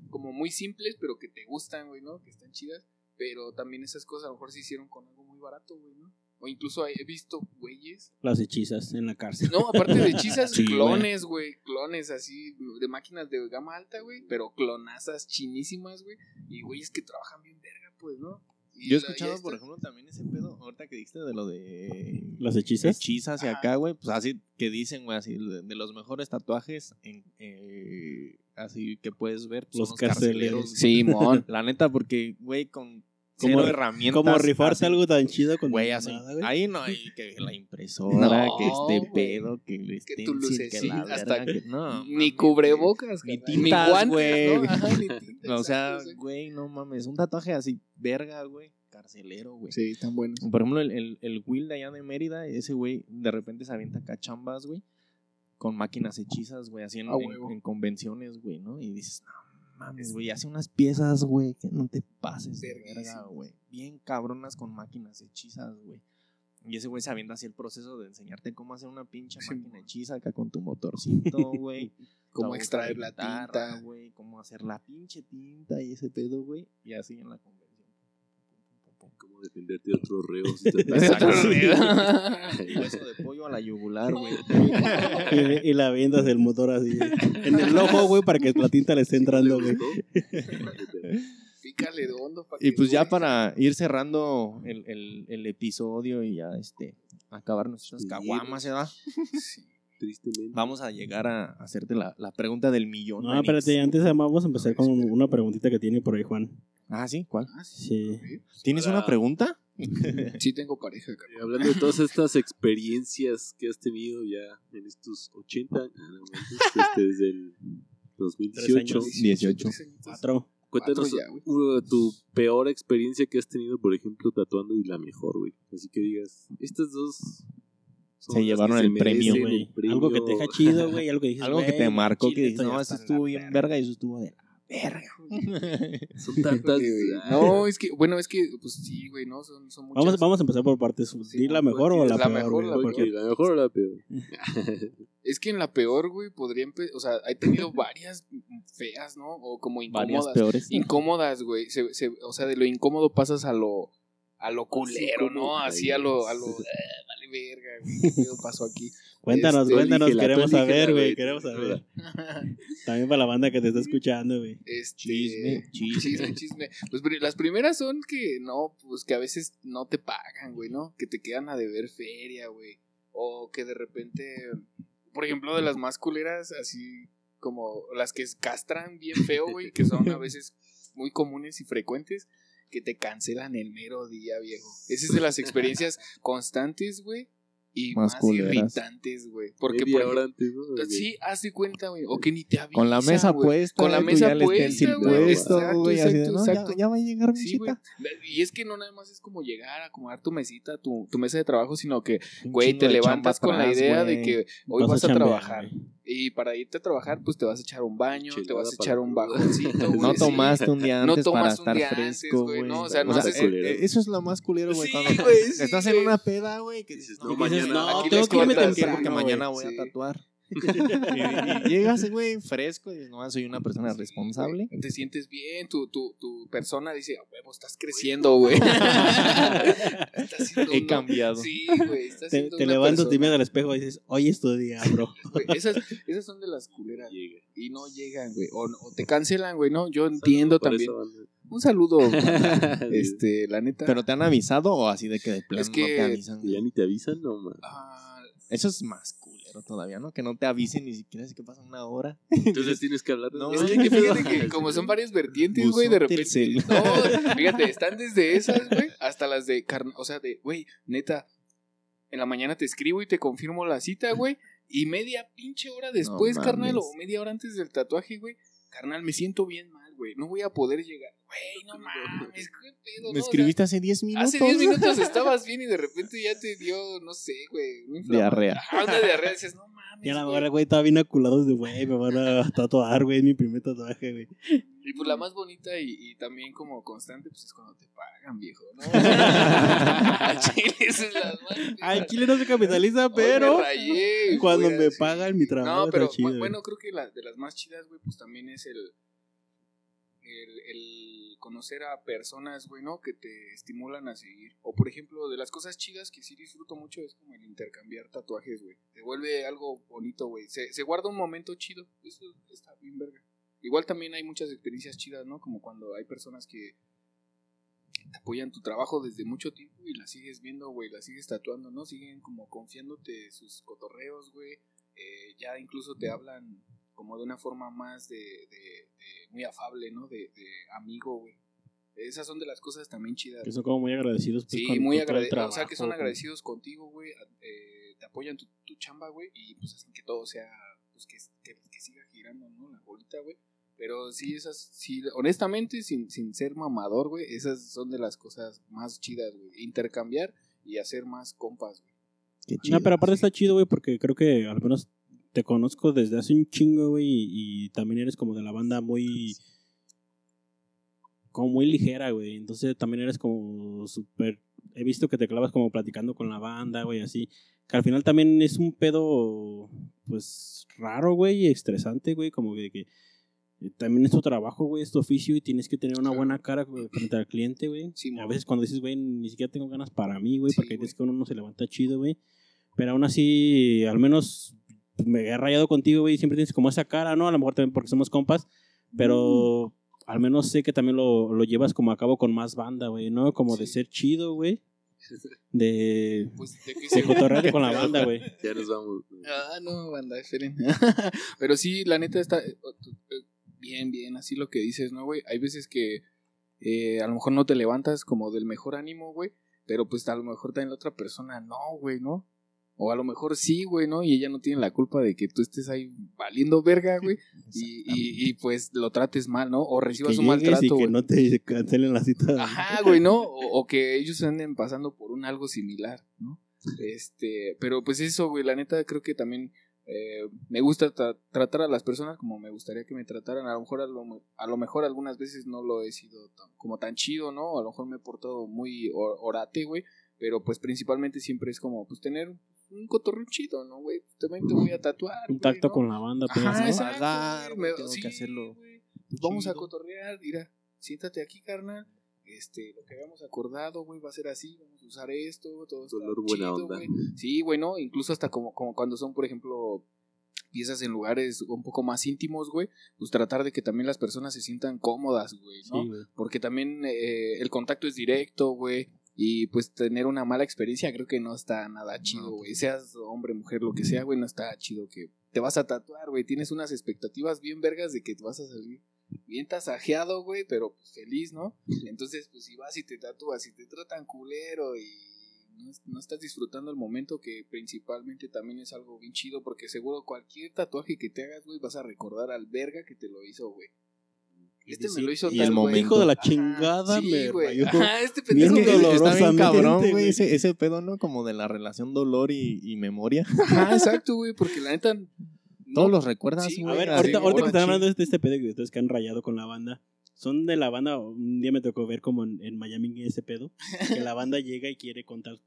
como muy simples, pero que te gustan, güey, ¿no? Que están chidas, pero también esas cosas a lo mejor se hicieron con algo muy barato, güey, ¿no? O incluso he visto güeyes Las hechizas en la cárcel. no, aparte de hechizas, Sí, clones, güey. Clones así, de máquinas de gama alta, güey. Pero clonazas chinísimas, güey. Y güeyes que trabajan bien verga, pues, ¿no? Y Yo he escuchado, por está- ejemplo, también ese pedo, ahorita que dijiste de lo de Las hechizas. hechizas y Ajá. acá, güey, pues así que dicen, güey, así, de, de los mejores tatuajes en, eh, así que puedes ver, pues, Los son los carceleros. Simón. La neta, porque, güey, con Como- herramientas. Como rifarte así, algo tan chido con Güey, así, nada, güey. ahí no hay que la impresora, No, que este güey. pedo, que el Que tu stencil, que la lucecita, hasta verga, que- no, ni cubrebocas, Ni tintas, güey. ¿no? Ajá, ni tintas, güey. O sea, güey, no mames, un tatuaje así, verga, güey, carcelero, güey. Sí, están buenos. Por ejemplo, el, el, el Will de allá de Mérida, ese güey de repente se avienta cachambas, güey, con máquinas hechizas, güey, así en, convenciones, güey, ¿no? Y dices, no mames, güey, hace unas piezas, güey, que no te pases de verga, güey. Bien cabronas con máquinas hechizas, güey. Y ese güey se avienta así el proceso de enseñarte cómo hacer una pinche Sí. máquina hechiza acá con tu motorcito, güey. Cómo extraer la tinta. güey, cómo hacer la pinche tinta y ese pedo, güey. Y así en la convención. Cómo defenderte de otros reos. si te. Hueso de pollo a la yugular, güey. Y, y la vendas del motor así. En el ojo, güey, para que la tinta le esté entrando, güey. Pícale de hondo para Y que pues ya para ir cerrando el, el, el episodio y ya este acabar nuestras Sí. caguamas, ¿verdad? Sí. Tristemente. Vamos a llegar a hacerte la, la pregunta del millón. No, Manix. espérate, antes vamos a empezar con una preguntita que tiene por ahí, Juan. Ah, sí, ¿cuál? Ah, sí. Sí. ¿Tienes Para- una pregunta? Sí tengo pareja, Eh, cabrón. Hablando de todas estas experiencias que has tenido ya en estos 80 años, este, desde el 2018. años. 18. Tres añitos. Cuatro. Cuéntanos ya, güey. uh, tu peor experiencia que has tenido, por ejemplo, tatuando y la mejor, güey. Así que digas, estas dos Se llevaron el premio, merecen güey. el premio. Algo que te deja chido, güey. Algo que dices, Algo que güey, te marcó que dices, no, eso estuvo bien verga". verga y eso estuvo de la verga. Son tantas. Ah, No, es que, bueno, es que, pues sí, güey, ¿no? Son, son muchas. Vamos, vamos a empezar por partes. Sí, ¿Di la mejor o la, la peor? mejor, la Porque- la mejor o la peor. Es que en la peor, güey, podría empezar. O sea, he tenido varias feas, ¿no? O como Varias incómodas. peores. Incómodas, güey. Se, se- o sea, de lo incómodo pasas a lo. A lo culero, como- ¿no? Así a lo. A lo eh, vale verga, güey, qué pasó aquí. Cuéntanos, Este, cuéntanos, queremos saber, güey, queremos saber. También para la banda que te está escuchando, güey. Este, Chisme, chisme. chisme, chisme. Pues las primeras son que no, pues que a veces no te pagan, güey, ¿no? Que te quedan a deber feria, güey. O que de repente, por ejemplo, de las más culeras, así como las que castran bien feo, güey, que son a veces muy comunes y frecuentes, que te cancelan el mero día, viejo. Esa es de las experiencias constantes, güey. Y Más irritantes, güey. Porque, por ejemplo, antes, ¿no? sí, haz de cuenta, güey. O que ni te avisan, Con la mesa güey. puesta. Con la mesa puesta, güey. Exacto, de, exacto, no, exacto. ya va a llegar mi Sí. Y es que no nada más es como llegar a acomodar tu mesita, tu, tu mesa de trabajo, sino que, güey, te levantas con la idea de que hoy vas, a, chambear, trabajar. Y para irte a trabajar, pues te vas a echar un baño, te vas a para echar un bajoncito, güey. No sí. tomaste un día No antes para tomas un estar fresco, güey, no, o sea, no O sea, haces- eh, eh, eso es lo más culero, güey. Sí, cuando sí, estás en una peda, güey, que Dices, no, no, mañana- no, aquí tengo que irme temprano porque mañana voy Sí. a tatuar. Y, y llegas, güey, fresco y dices, no, soy una persona responsable. Te sientes bien, tu, tu, tu persona dice, a huevo, estás creciendo, güey. He cambiado. Sí, güey, estás Te, te levantas, miras al espejo y dices, hoy es tu día, bro. Esas, esas son de las culeras. Y no llegan, güey. O, o te cancelan, güey, ¿no? Yo entiendo también. Un saludo, este, la neta. Pero te han avisado o así de que de plano Es que- no te avisan. Ya ni te avisan, no, man. Ah, Eso es más culero todavía, ¿no? Que no te avisen ni siquiera si que pasa una hora. Entonces tienes que hablar. No, es que fíjate que como son varias vertientes, güey, de repente. No, fíjate, están desde esas, güey, hasta las de carne. O sea, de, güey, neta, en la mañana te escribo y te confirmo la cita, güey. Y media pinche hora después, No carnal, o media hora antes del tatuaje, güey. Carnal, me siento bien mal, güey. No voy a poder llegar. Güey, no mames, qué pedo, ¿no? Me O sea, escribiste hace 10 minutos. Hace 10 minutos estabas bien y de repente ya te dio, no sé, güey, inflama- Diarrea. Una diarrea. Dices, no mames. Y a la hora, güey, estaba bien aculado de, güey, me van a tatuar, güey, es mi primer tatuaje, güey. Y pues la más bonita y, y también como constante, pues es cuando te pagan, viejo, ¿no? Al chile, esa es la más. Al chile no se capitaliza, pero me rayé, cuando me pagan mi trabajo No, pero chido, bueno, creo que la, de las más chidas, güey, pues también es el, el, el conocer a personas, güey, ¿no? Que te estimulan a seguir. O, por ejemplo, de las cosas chidas que sí disfruto mucho es como el intercambiar tatuajes, güey. Se vuelve algo bonito, güey. Se, se guarda un momento chido. Eso está bien verga. Igual también hay muchas experiencias chidas, ¿no? Como cuando hay personas que te apoyan tu trabajo desde mucho tiempo y la sigues viendo, güey, la sigues tatuando, ¿no? Siguen como confiándote sus cotorreos, güey. Eh, ya incluso te hablan como de una forma más de, de- de muy afable, ¿no? De, de amigo, güey. Esas son de las cosas también chidas. Que son como muy agradecidos. Pues, Sí, con- muy agradecidos. O sea, que son agradecidos contigo, güey. eh, te apoyan tu, tu chamba, güey. Y pues hacen que todo sea, pues que, que, que siga girando, ¿no? La bolita, güey. Pero sí, esas, sí, honestamente, sin, sin ser mamador, güey, esas son de las cosas más chidas, güey. Intercambiar y hacer más compas, güey. Qué No, chido. pero aparte está chido, güey, porque creo que al menos te conozco desde hace un chingo, güey, y, y también eres como de la banda muy... Como muy ligera, güey. Entonces también eres como súper... He visto que te clavas como platicando con la banda, güey, así. Que al final también es un pedo, pues, raro, güey, y estresante, güey, como que... que eh, también es tu trabajo, güey, es tu oficio y tienes que tener una Claro. buena cara güey, frente al cliente, güey. Sí, a veces cuando dices, güey, ni siquiera tengo ganas para mí, güey, Sí, porque veces que uno no se levanta chido, güey. Pero aún así, al menos pues, me he rayado contigo, güey, y siempre tienes como esa cara, ¿no? A lo mejor también porque somos compas, pero al menos sé que también lo, lo llevas como a cabo con más banda, güey, ¿no? Como de ser chido, güey. De, Pues, ¿de cotorrearte con la banda, güey. Ya nos vamos. Ah, no, banda, esperen. Pero sí, la neta está eh, eh, bien, bien, así lo que dices, ¿no, güey? Hay veces que eh, a lo mejor no te levantas como del mejor ánimo, güey, pero pues a lo mejor también la otra persona no, güey, ¿no? O a lo mejor sí, güey, ¿no? Y ella no tiene la culpa de que tú estés ahí valiendo verga, güey, y, y, y, pues lo trates mal, ¿no? O Que recibas un llegues y maltrato, que no te cancelen la cita. Ajá, güey, ¿no? O, o que ellos anden pasando por un algo similar, ¿no? Este, pero pues eso, güey, la neta creo que también eh, me gusta tra- tratar a las personas como me gustaría que me trataran. A lo mejor a lo, a lo mejor algunas veces no lo he sido tan- como tan chido, ¿no? A lo mejor me he portado muy or- orate, güey, pero pues principalmente siempre es como pues tener un cotorreo chido, ¿no, güey? También te voy a tatuar. Un güey, tacto ¿no? con la banda, pues, Ajá, ¿no? exacto, me- tengo que sí, hacerlo güey. Pues vamos a cotorrear, mira, siéntate aquí, carnal. este, lo que habíamos acordado, güey, va a ser así, vamos a usar esto, todo está Dolor buena chido, onda. güey. Sí, güey, ¿no? Incluso hasta como, como cuando son, por ejemplo, piezas en lugares un poco más íntimos, güey, pues tratar de que también las personas se sientan cómodas, güey, ¿no? Sí, güey. Porque también eh, el contacto es directo, güey. Y pues tener una mala experiencia creo que no está nada chido, güey. Seas hombre, mujer, lo que sea, güey, no está chido que te vas a tatuar, güey. Tienes unas expectativas bien vergas de que te vas a salir bien tasajeado, güey, pero pues feliz, ¿no? Entonces, pues si vas y te tatúas y te tratan culero y no, no estás disfrutando el momento que principalmente también es algo bien chido porque seguro cualquier tatuaje que te hagas, güey, vas a recordar al verga que te lo hizo, güey. Este me lo hizo y tal, el momento. Hijo de la Ajá, chingada sí, me güey. Ajá, este pendejo Es que está bien cabrón, güey. ese, ese pedo, ¿no? Como de la relación dolor y, y memoria. Ajá, exacto, güey, porque la neta. no- Todos los recuerdas, Sí, güey. A ver, ahorita, ahorita que están hablando de este, este pedo que ustedes que han rayado con la banda, son de la banda, un día me tocó ver como en, en Miami ese pedo, que la banda llega y quiere contar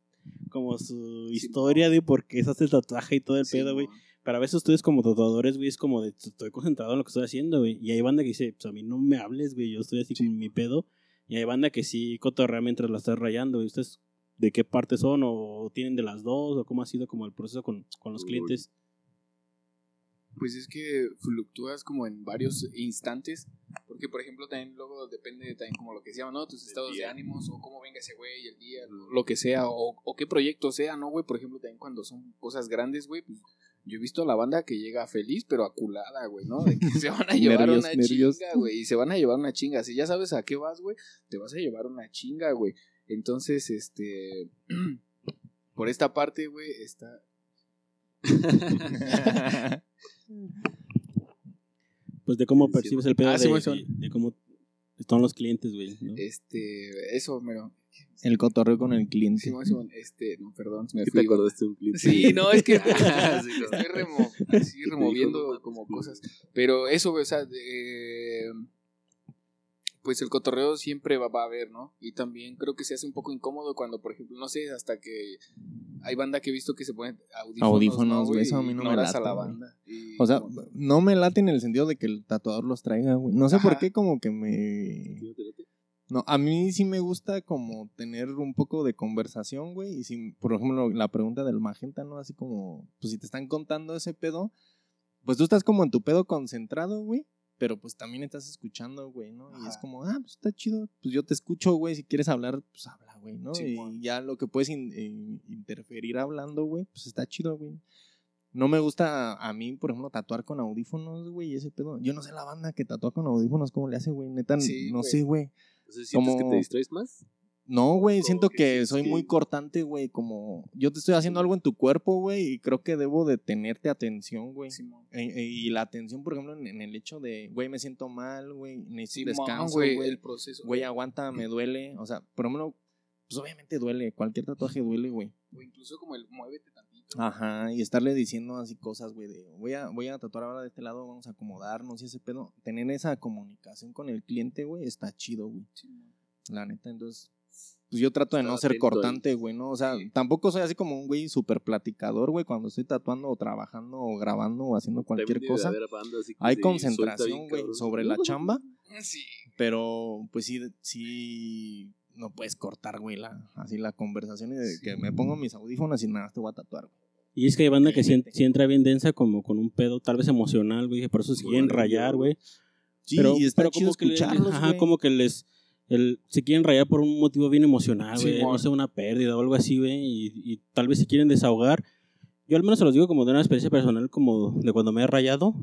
como su historia de por qué se hace el tatuaje y todo el Sí, pedo, güey. Pero a veces ustedes como tatuadores, güey, es como de estoy concentrado en lo que estoy haciendo, güey. Y hay banda que dice, pues a mí no me hables, güey, yo estoy así en mi pedo. Y hay banda que sí cotorrea mientras la estás rayando, güey. ¿Ustedes de qué parte son o tienen de las dos o cómo ha sido como el proceso con, con los Uy. clientes? Pues es que fluctúas como en varios instantes. Porque, por ejemplo, también luego depende también como lo que se llama, ¿no? Tus estados de ánimos o cómo venga ese güey, el día, lo que sea, o, o qué proyecto sea, ¿no, güey? Por ejemplo, también cuando son cosas grandes, güey, pues yo he visto a la banda que llega feliz, pero aculada, güey, ¿no? De que se van a llevar Nervios, una nervios. chinga, güey. Y se van a llevar una chinga. Si ya sabes a qué vas, güey, te vas a llevar una chinga, güey. Entonces, este. por esta parte, güey, está. Pues de cómo Sí, percibes el pedo Ah, sí, de, güey, son- de- de cómo están los clientes, güey. ¿no? Este. Eso, mero. El cotorreo con el cliente. Simón, Simón, este, no, perdón, me ¿Qué fui. te acordaste de un clip? Sí, no, es que Sí, no. estoy remo- así dijo, removiendo "No mames, como güey". cosas. Pero eso, o sea, pues el cotorreo siempre va, va a haber, ¿no? Y también creo que se hace un poco incómodo cuando, por ejemplo, no sé, hasta que hay banda que he visto que se ponen audífonos, Audífonos, ¿no, güey, eso a mí no me a late, la banda. Y O sea, como- no me late en el sentido de que el tatuador los traiga, güey. No sé por qué como que me... ¿Sí no a mí sí me gusta como tener un poco de conversación, güey. Y si, por ejemplo, la pregunta del magenta, ¿no? Así como, pues si te están contando ese pedo, pues tú estás como en tu pedo concentrado, güey. Pero pues también estás escuchando, güey, ¿no? Y es como, ah, pues está chido. Pues yo te escucho, güey. Si quieres hablar, pues habla, güey, ¿no? Y ya lo que puedes in- in- interferir hablando, güey, pues está chido, güey. No me gusta a mí, por ejemplo, tatuar con audífonos, güey, ese pedo. Yo no sé la banda que tatúa con audífonos, ¿cómo le hace, güey? Neta, Sí, no sé, güey. Entonces, ¿sientes Como- que te distraes más? No, güey, siento que soy que- muy cortante, güey, como yo te estoy haciendo algo en tu cuerpo, güey, y creo que debo de tenerte atención, güey. E- e- y la atención, por ejemplo, en, en el hecho de, güey, me siento mal, güey, necesito Simón, descanso, güey, güey, el proceso. güey, aguanta, me duele, o sea, por ejemplo, pues obviamente duele, cualquier tatuaje duele, güey. O incluso como el muévete tantito. Ajá, y estarle diciendo así cosas, güey, de voy a, voy a tatuar ahora de este lado, vamos a acomodarnos y ese pedo. Tener esa comunicación con el cliente, güey, está chido, güey. La neta, entonces, pues yo trato de no ser cortante, güey, ¿no? O sea, Sí. tampoco soy así como un güey súper platicador, güey, cuando estoy tatuando o trabajando o grabando o haciendo cualquier También cosa. banda Hay concentración, güey, sobre la chamba, Sí. pero pues sí, sí, no puedes cortar, güey, la, así la conversación y de que me pongo mis audífonos y nada, te voy a tatuar, güey. Y es que hay banda que sí, sí entra bien densa como con un pedo tal vez emocional, güey, por eso se quieren Bueno, rayar, güey. Sí, pero, y está pero chido como que le- escucharlos, ajá, güey. como que les el, se quieren rayar por un motivo bien emocional, güey, Simón. no sé, una pérdida o algo así, güey, y, y tal vez se quieren desahogar. Yo al menos se los digo como de una experiencia personal, como de cuando me he rayado,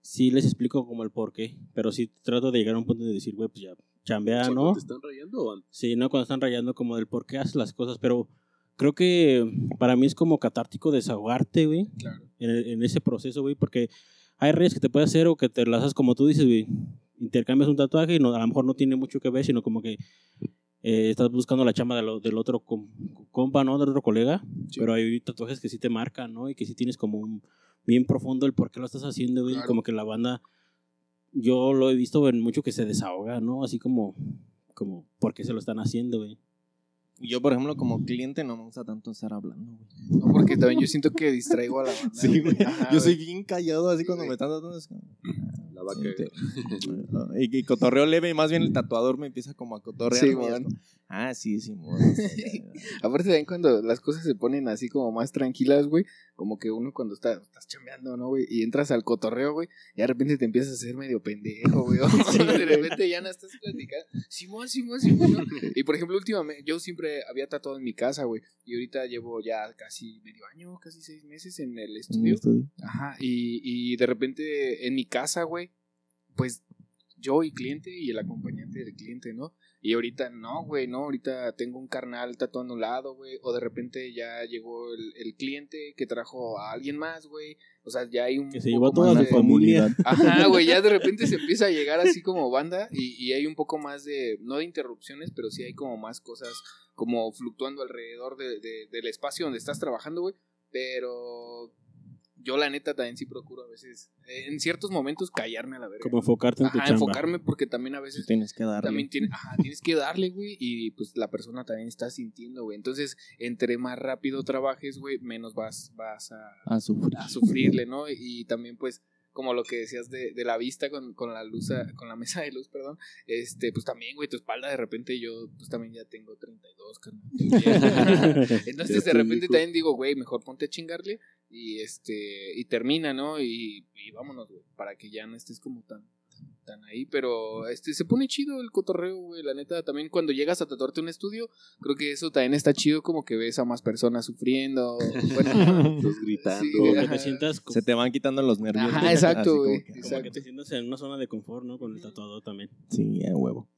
sí les explico como el por qué, pero sí trato de llegar a un punto de decir, güey, pues ya, chambea, ¿Cuándo ¿no? ¿Te están rayando o? Sí, ¿no? Cuando están rayando como del por qué haces las cosas, pero creo que para mí es como catártico desahogarte, güey, Claro. en, en ese proceso, güey, porque hay rayas que te puedes hacer o que te las haces como tú dices, güey. Intercambias un tatuaje y no, a lo mejor no tiene mucho que ver, sino como que eh, estás buscando la chamba de lo- del otro com- compa, ¿no? Del otro colega. Sí. Pero hay tatuajes que sí te marcan, ¿no? Y que sí tienes como un bien profundo el por qué lo estás haciendo, güey. Claro. Como que la banda, yo lo he visto en mucho que se desahoga, ¿no? Así como, como, ¿por qué se lo están haciendo, güey? Yo, por ejemplo, como cliente no me gusta tanto estar hablando, güey. No, porque también yo siento que distraigo a la banda. Sí, güey. Yo soy bien callado así Sí, cuando güey. me están tratando. Este, y, y cotorreo leve, y más bien el tatuador me empieza como a cotorrear. Sí, ah, sí, sí. Aparte también cuando las cosas se ponen así como más tranquilas, güey, como que uno cuando está, estás chambeando, ¿no, güey? Y entras al cotorreo, güey, y de repente te empiezas a hacer medio pendejo, güey. de repente ya no estás platicando. Simón, Simón, Simón. Y por ejemplo, últimamente, yo siempre había tatuado en mi casa, güey. Y ahorita llevo ya casi medio año, casi seis meses en el estudio. Ajá, y, y de repente en mi casa, güey, pues yo y cliente y el acompañante del cliente, ¿no? Y ahorita no, güey, no, ahorita tengo un carnal tatuando a un lado, güey, o de repente ya llegó el, el cliente que trajo a alguien más, güey, o sea, ya hay un... Que se llevó a toda su de- familia. Ajá, güey, ya de repente se empieza a llegar así como banda y, y hay un poco más de, no de interrupciones, pero sí hay como más cosas como fluctuando alrededor de, de- del espacio donde estás trabajando, güey, pero yo la neta también sí procuro a veces, eh, en ciertos momentos, callarme a la verga. Como enfocarte en tu Ajá, chamba. enfocarme porque también a veces Tienes que darle. también tiene, ajá, tienes que darle, güey, y pues la persona también está sintiendo, güey. Entonces, entre más rápido trabajes, güey, menos vas, vas a, a sufrir. a sufrirle, ¿no? Y también, pues, como lo que decías de, de la vista con, con la luz, a- con la mesa de luz, perdón, este, pues también, güey, tu espalda de repente yo, pues también ya tengo 32, carnal. Entonces, de te repente también digo, güey, mejor ponte a chingarle y este, y termina, ¿no? Y, y vámonos, güey, para que ya no estés como tan, tan ahí, pero este, se pone chido el cotorreo, güey, la neta, también cuando llegas a tatuarte un estudio, creo que eso también está chido como que ves a más personas sufriendo, bueno, Los gritando. Sí, Como que te sientas Se te van quitando los nervios. Ajá, exacto, como güey. que- como exacto. que te sientas en una zona de confort, ¿no? Con el tatuador también. Sí, a huevo.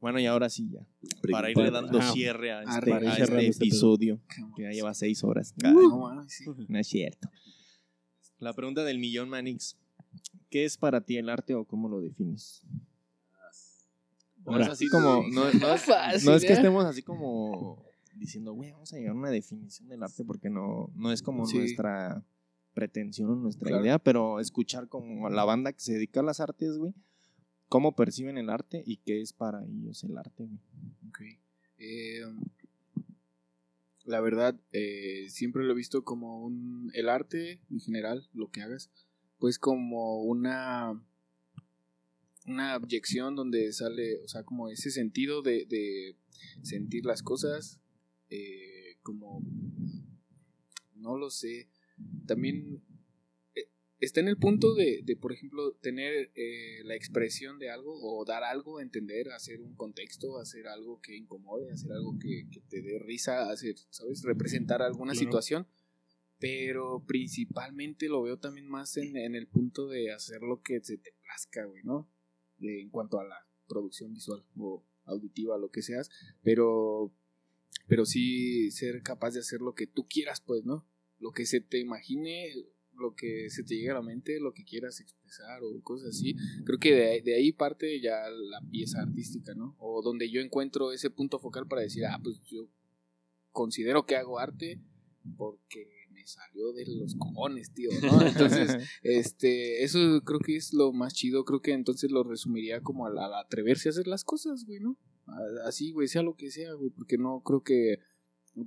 Bueno, y ahora sí ya. Para irle dando Ajá. cierre a este, a este este episodio, que ya lleva seis horas. No, Ay, mames, sí. no es cierto. La pregunta del millón, Manix. ¿Qué es para ti el arte o cómo lo defines? No es así como. No, no es, Fácil, no es que ¿eh? estemos así como diciendo, güey, vamos a llegar a una definición del arte porque no, no es como Sí. nuestra pretensión o nuestra Claro. idea, pero escuchar como a la banda que se dedica a las artes, güey, cómo perciben el arte y qué es para ellos el arte, güey. Ok. Eh, la verdad, eh, siempre lo he visto como un. El arte, en general, lo que hagas, pues como una. Una abyección donde sale, o sea, como ese sentido de, de sentir las cosas, eh, como. No lo sé. También eh, está en el punto de, de, por ejemplo, tener eh, la expresión de algo o dar algo entender, hacer un contexto, hacer algo que incomode, hacer algo que, que te dé risa, hacer, ¿sabes? Representar alguna Claro. situación. Pero principalmente lo veo también más en, en el punto de hacer lo que se te plazca, güey, ¿no? En cuanto a la producción visual o auditiva, lo que seas. Pero, pero sí ser capaz de hacer lo que tú quieras, pues, ¿no? Lo que se te imagine, lo que se te llegue a la mente, lo que quieras expresar o cosas así. Creo que de, de ahí parte ya la pieza artística, ¿no? O donde yo encuentro ese punto focal para decir, ah, pues yo considero que hago arte porque me salió de los cojones, tío, ¿no? Entonces, este, eso creo que es lo más chido, creo que entonces lo resumiría como al, al atreverse a hacer las cosas, güey, ¿no? Así, güey, sea lo que sea, güey, porque no creo que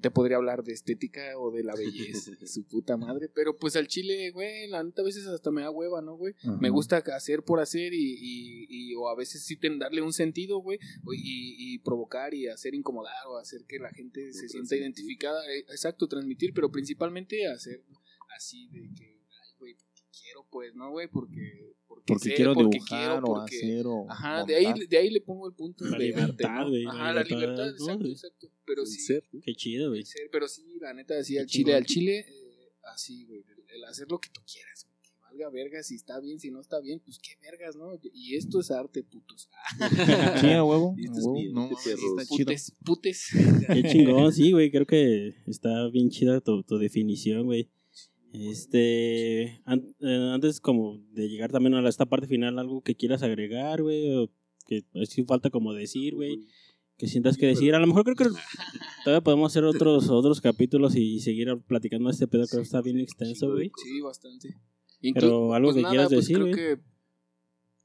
te podría hablar de estética o de la belleza, de su puta madre, pero pues al chile, güey, la neta a veces hasta me da hueva, ¿no, güey? Me gusta hacer por hacer y, y, y- o a veces sí ten- darle un sentido, güey, o- y, y provocar y hacer incomodar o hacer que la gente se sienta identificada, eh, exacto, transmitir, pero principalmente hacer así de que, ay, güey, porque quiero, pues, ¿no, güey? Porque, porque, Porque sé, quiero porque dibujar quiero, o porque- hacer o Ajá, de ahí, de ahí le pongo el punto La de libertad, arte, ¿no? güey, la Ajá, la libertad, libertad, ¿no? exacto, exacto, pero sí, ser. Qué chido, güey. ser, pero sí, la neta, así Qué al chile, al chile, eh, así, güey, el, el hacer lo que tú quieras, güey, que valga verga, si está bien, si no está bien, pues qué vergas, ¿no? Y esto es arte, putos. Sí, a huevo. Y esto No, chido. Putes, putes. Qué chingón, sí, güey. Creo que está bien chida tu, tu definición, güey. Este, an- eh, antes como de llegar también a esta parte final, algo que quieras agregar, güey, o que es que falta como decir, güey, que sientas que decir. A lo mejor creo que todavía podemos hacer otros otros capítulos y seguir platicando este pedo que está bien extenso, güey. Sí, bastante. Pero algo que quieras decir, creo güey. que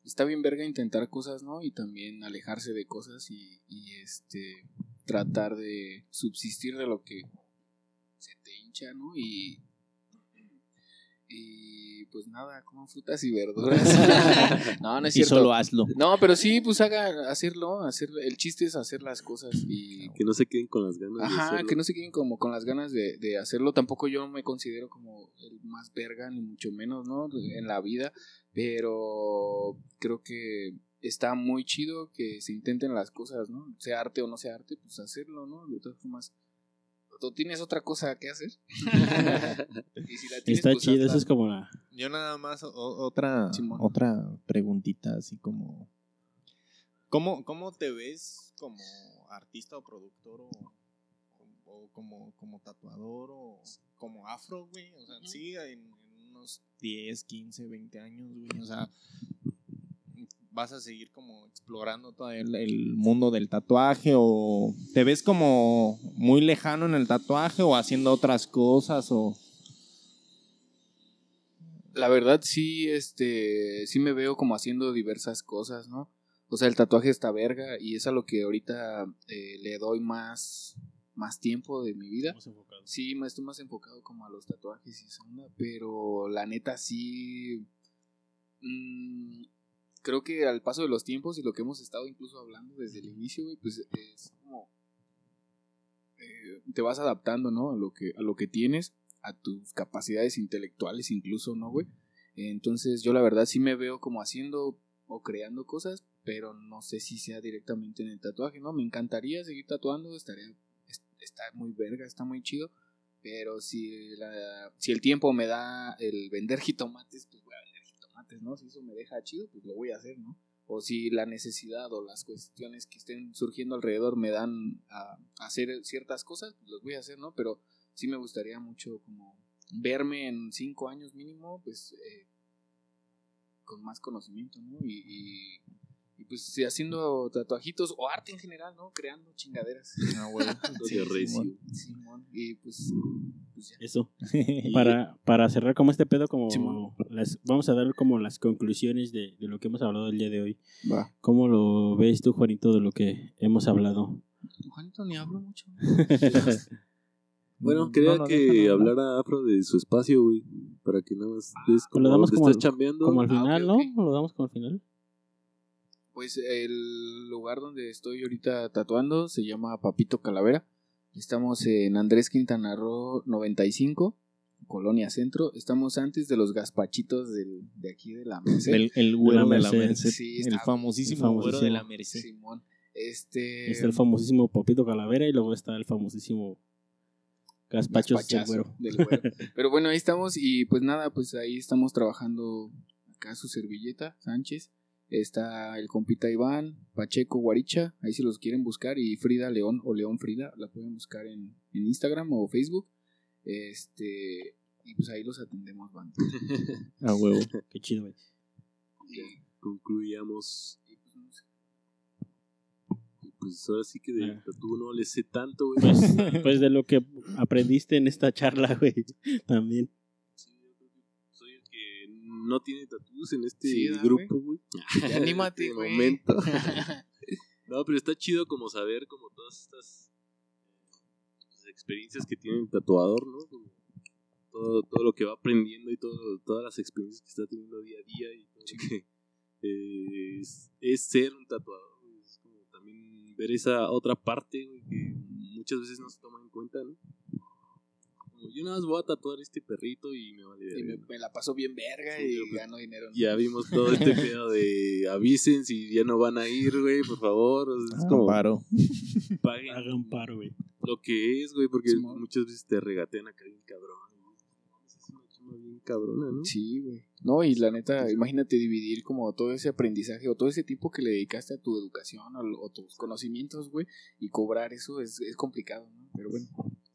está bien verga intentar cosas, ¿no? Y también alejarse de cosas y, y, este tratar de subsistir de lo que se te hincha, ¿no? Y Y pues nada, coman frutas y verduras. no, no es Y cierto. solo hazlo. No, pero sí, pues haga hacerlo, hacer, el chiste es hacer las cosas y Que no se queden con las ganas de Ajá, hacerlo. que no se queden como con las ganas de, de hacerlo. Tampoco yo me considero como el más verga, ni mucho menos, ¿no? En la vida. Pero creo que está muy chido que se intenten las cosas, ¿no? Sea arte o no sea arte, pues hacerlo, ¿no? De todas formas. ¿Tú tienes otra cosa que hacer? Y si la tienes, Está pues, chido, hazla. eso es como la... Yo nada más o- otra Simón. otra preguntita así como ¿Cómo, cómo te ves como artista o productor o, o como, como tatuador o como afro, güey? O sea, sí, en, en unos 10, 15, 20 años, güey. O sea, vas a seguir como explorando todo el, el mundo del tatuaje o te ves como muy lejano en el tatuaje o haciendo otras cosas o... La verdad sí, este, sí me veo como haciendo diversas cosas, ¿no? O sea, el tatuaje está verga y es a lo que ahorita eh, le doy más, más tiempo de mi vida. Más enfocado. Sí, me estoy más enfocado como a los tatuajes y esa onda, pero la neta sí, mm, creo que al paso de los tiempos y lo que hemos estado incluso hablando desde el inicio, güey, pues es como eh, te vas adaptando, ¿no? A lo que a lo que tienes, a tus capacidades intelectuales incluso, ¿no, güey? Entonces yo la verdad sí me veo como haciendo o creando cosas, pero no sé si sea directamente en el tatuaje, ¿no? Me encantaría seguir tatuando, estaría es- está muy verga, está muy chido, pero si la, si el tiempo me da el vender jitomates, pues ¿no? Si eso me deja chido, pues lo voy a hacer, ¿no? O si la necesidad o las cuestiones que estén surgiendo alrededor me dan a, hacer ciertas cosas, pues los voy a hacer, ¿no? Pero sí me gustaría mucho como verme en cinco años mínimo, pues eh, con más conocimiento, ¿no? Y, pues sí, haciendo tatuajitos o arte en general, ¿no? Creando chingaderas. Ah, bueno. de recio. Simón. Y pues, pues ya. Eso. Para, para cerrar como este pedo, como Simón. las, vamos a dar como las conclusiones de, de lo que hemos hablado el día de hoy. Va. ¿Cómo lo ves tú, Juanito, de lo que hemos hablado? Juanito, ni hablo mucho. Bueno, No, quería no, que déjalo hablar. hablara Afro de su espacio, güey. Para que nada más ves Pues lo como damos como estás al- chambeando. Como al Ah, final, ok, ok. ¿no? Lo damos como al final. Pues el lugar donde estoy ahorita tatuando se llama Papito Calavera. Estamos en Andrés Quintana Roo 95, Colonia Centro. Estamos antes de los gazpachitos del, de aquí de la Merced. El, el güero de la Merced. Sí, el famosísimo, el güero de la. Merced. Simón. Este. Está el famosísimo Popito Calavera y luego está el famosísimo Gaspachos del Güero. del güero. Pero bueno, ahí estamos y pues nada, pues ahí estamos trabajando acá su servilleta, Sánchez. Está el compita Iván, Pacheco Guaricha, ahí si los quieren buscar, y Frida León o León Frida, la pueden buscar en, en Instagram o Facebook. Este, y pues ahí los atendemos, van. A huevo. Qué chido, güey. Y, pues, no sé. Pues ahora sí que de Ah. tatu no le sé tanto, güey. Pues, pues de lo que aprendiste en esta charla, güey. También. No tiene tatuos en este Sí, ¿verdad, grupo, güey. Anímate, güey. momento. No, pero está chido como saber como todas estas pues, experiencias que tiene el tatuador, ¿no? Como todo, todo lo que va aprendiendo y todo, todas las experiencias que está teniendo día a día y todo que eh, es, es ser un tatuador. Es como también ver esa otra parte güey, que muchas veces no se toma en cuenta, ¿no? Como yo nada más voy a tatuar este perrito y me vale Y me, la paso bien verga Sí, y yo, pues, gano dinero. ¿no? Ya vimos todo este pedo de avisen si ya no van a ir, güey, por favor. O sea, es Ah, como paro. paguen Hagan paro, güey. lo que es, güey, porque muchas veces te regatean acá bien cabrón. bien cabrona, ¿no? Sí, güey. No, y la neta, imagínate dividir como todo ese aprendizaje o todo ese tiempo que le dedicaste a tu educación o, o tus conocimientos, güey, y cobrar eso es, es complicado, ¿no? Pero bueno,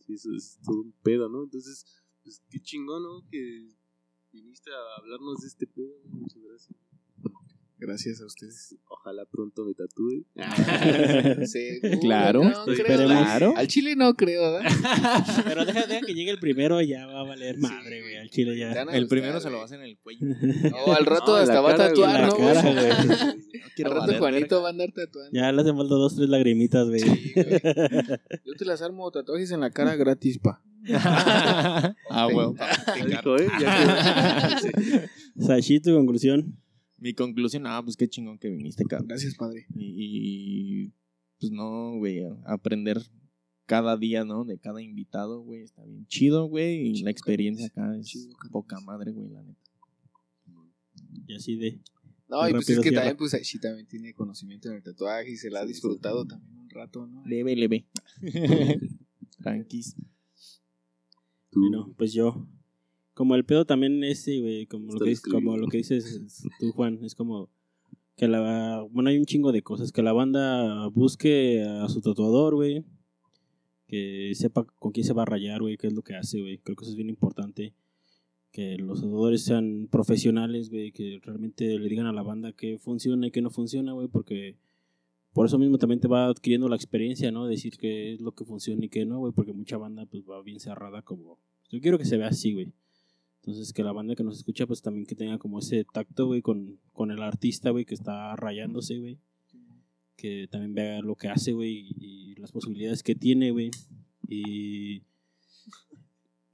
Sí, eso es todo un pedo, ¿no? Entonces, pues qué chingón, ¿no? Que viniste a hablarnos de este pedo. Muchas gracias. Gracias a ustedes. Ojalá pronto me tatúe. Seguro, Claro, no creo, esperemos. ¿verdad? Claro. Al chile no creo, ¿verdad? Pero deja, deja que llegue el primero y ya va a valer madre, güey. Al chile ya. El primero se lo güey. va a hacer en el cuello. No, al rato No, hasta va a tatuar, ¿no? cara, güey? Al rato valer Juanito va a andar tatuando. Ya le hacen falta dos, tres lagrimitas, güey. Sí, güey. Yo te las armo tatuajes en la cara gratis, pa. ah, dijo, ¿eh? Ya quedó. Sashi, tu conclusión. Mi conclusión, ah, pues qué chingón que viniste, cabrón. Gracias, padre. Y, y, pues no, güey, aprender cada día, ¿no? De cada invitado, güey, está bien chido, güey. Y Chido, la experiencia acá es Chido, poca madre, güey, la neta. Y así de. No, y pues es que cierra. también, pues Aishi también tiene conocimiento en el tatuaje y se la ha disfrutado también un rato, ¿no? Leve, leve. Tranquis. Bueno, pues yo. Como el pedo también ese, güey, como, lo que, dices- como lo que dices tú, Juan, es como que la... Bueno, hay un chingo de cosas. Que la banda busque a su tatuador, güey. Que sepa con quién se va a rayar, güey, qué es lo que hace, güey. Creo que eso es bien importante. Que los tatuadores sean profesionales, güey, que realmente le digan a la banda qué funciona y qué no funciona, güey, porque por eso mismo también te va adquiriendo la experiencia, ¿no? Decir qué es lo que funciona y qué no, güey, porque mucha banda pues va bien cerrada como... Yo quiero que se vea así, güey. Entonces que la banda que nos escucha pues también que tenga como ese tacto, güey, con, con el artista, güey, que está rayándose, güey. Que también vea lo que hace, güey, y las posibilidades que tiene, güey. Y...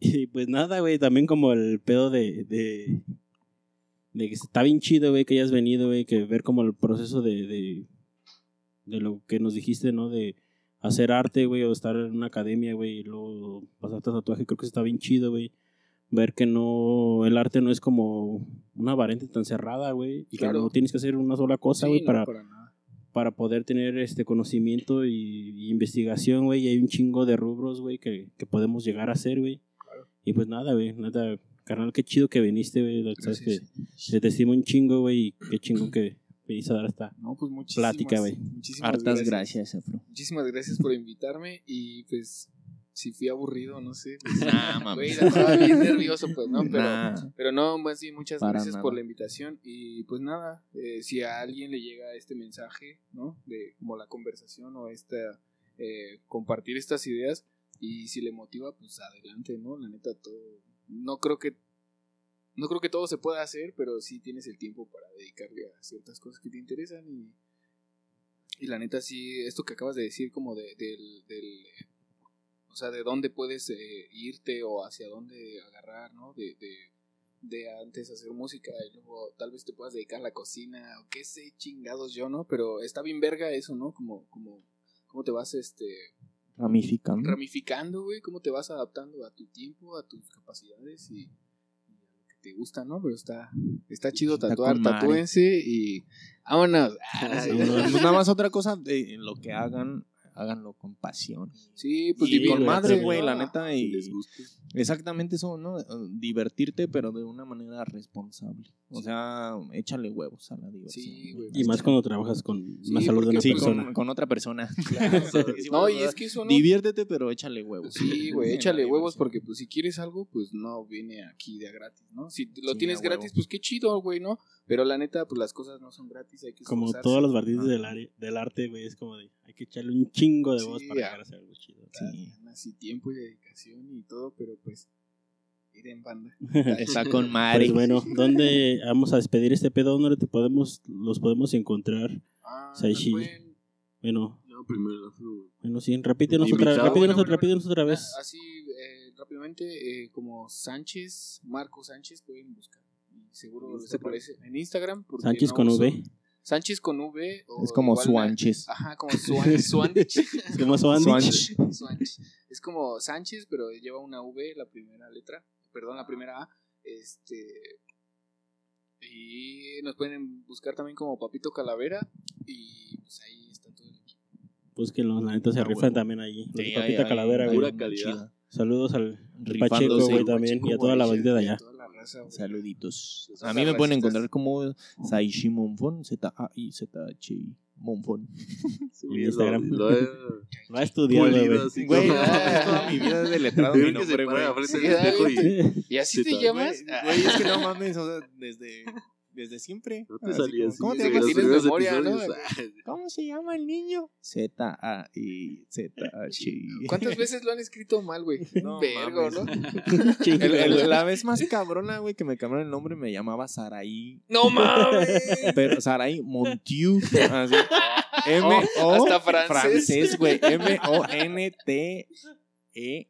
Y pues nada, güey, también como el pedo de... de que está bien chido, güey, que hayas venido, güey, que ver como el proceso de, de, lo que nos dijiste, ¿no? De hacer arte, güey, o estar en una academia, güey, y luego pasarte a tatuaje, creo que está bien chido, güey. Ver que no, el arte no es como una variante tan cerrada, güey, y Claro. que no tienes que hacer una sola cosa, Sí, güey, no, para, para nada. para poder tener este conocimiento y, y investigación, güey, y hay un chingo de rubros, güey, que, que podemos llegar a hacer, güey. Claro. Y pues nada, güey, nada, carnal, qué chido que viniste, güey, sabes que Gracias. te estimo un chingo, güey, y qué chingón que viniste a dar esta No, pues muchísimas, Plática, güey. muchísimas Hartas gracias, Afro. Muchísimas gracias por invitarme y pues si fui aburrido, no sé. pues, Nah, mames. estaba bien nervioso, pues, ¿no? Pero, Nah. pero no, más bien muchas Para gracias por la invitación y pues nada, eh, si a alguien le llega este mensaje, ¿no? De como la conversación o esta, eh, compartir estas ideas y si le motiva, pues adelante, ¿no? La neta, todo, no creo que, no creo que todo se pueda hacer, pero sí tienes el tiempo para dedicarle a ciertas cosas que te interesan y, y la neta sí, esto que acabas de decir como de, del, del o sea, de dónde puedes eh, irte o hacia dónde agarrar, ¿no? De, de, de antes hacer música y luego tal vez te puedas dedicar a la cocina o qué sé, chingados yo, ¿no? Pero está bien verga eso, ¿no? Como, como, cómo te vas, este, Ramificando. ramificando, güey, cómo te vas adaptando a tu tiempo, a tus capacidades y, y a lo que te gusta, ¿no? Pero está, está chido Está tatuar, tatúense y vámonos. Ah, sí. Pues nada más otra cosa, de lo que hagan, háganlo con pasión. Sí, pues y con madre, güey, la neta. Si Y les gusta. exactamente eso, ¿no? Divertirte, pero de una manera responsable. O sea, échale huevos a la diversión. Sí, güey. Y más cuando trabajas con Sí, una salud de una Sí, pues, persona. con, con otra persona. Claro. Sí, No, y es que eso no Diviértete, pero échale huevos. Sí, güey, échale huevos porque pues si quieres algo, pues no viene aquí de a gratis, ¿no? Si lo Sí, tienes gratis, pues qué chido, güey, ¿no? Pero la neta, pues las cosas no son gratis, hay que Como esforzarse. todos los partidos del, are- del arte, güey, es como de, hay que echarle un chingo de Sí, voz para ya. llegar a hacer algo chido. Sí. Así tiempo y dedicación y todo, pero pues ir en banda. Está con madre. Pues bueno, ¿dónde vamos a despedir este pedo? ¿Dónde te podemos, los podemos encontrar? Ah, Saishi. pueden- Bueno, No, primero. no. bueno, sí, repítenos otra, repítenos, Bueno, bueno, repítenos otra vez. Así, eh, rápidamente, eh, como Sánchez, Marco Sánchez, pueden buscar. Seguro les aparece en Instagram. Sánchez no con uso- V. Sánchez con V. o Es como Suanches. Ajá, como Swandich. Es como. Swandich. Es como Sánchez, pero lleva una V, la primera letra. Perdón, la primera A. Este. Y nos pueden buscar también como Papito Calavera. Y pues ahí está todo el equipo. Pues que los la neta se Ah, rifan también allí. Los de Sí, Papita hay- Calavera, hay güey. Pura. Saludos al Rifándose. Pacheco, güey, también. Pacheco, Y a toda la bandita de allá. raza. Saluditos. A mí me pueden encontrar como Saishi Monfon, Z-A-I-Z-H-I Monfon. Sí, En Instagram. Lo, lo he Lo ha estudiado, pulido güey. así Güey, es toda mi vida de letrado mi nombre, güey. y ¿Y así Sí, te llamas? Güey, güey, es que no mames, o sea, desde, desde siempre. no te Así salía como, así. ¿Cómo te llamas? los ¿Tienes primeros memoria, no? episodios. ¿Cómo se llama el niño? Z-A-I-Z-H-I. ¿Cuántas veces lo han escrito mal, güey? No Vergo. ¿no? El- el- la vez más cabrona, güey, que me cambiaron el nombre me llamaba Saraí. ¡No mames! Pero Saraí Montiu. Así. M-O. hasta francés. Güey. M-O-N-T-E. A,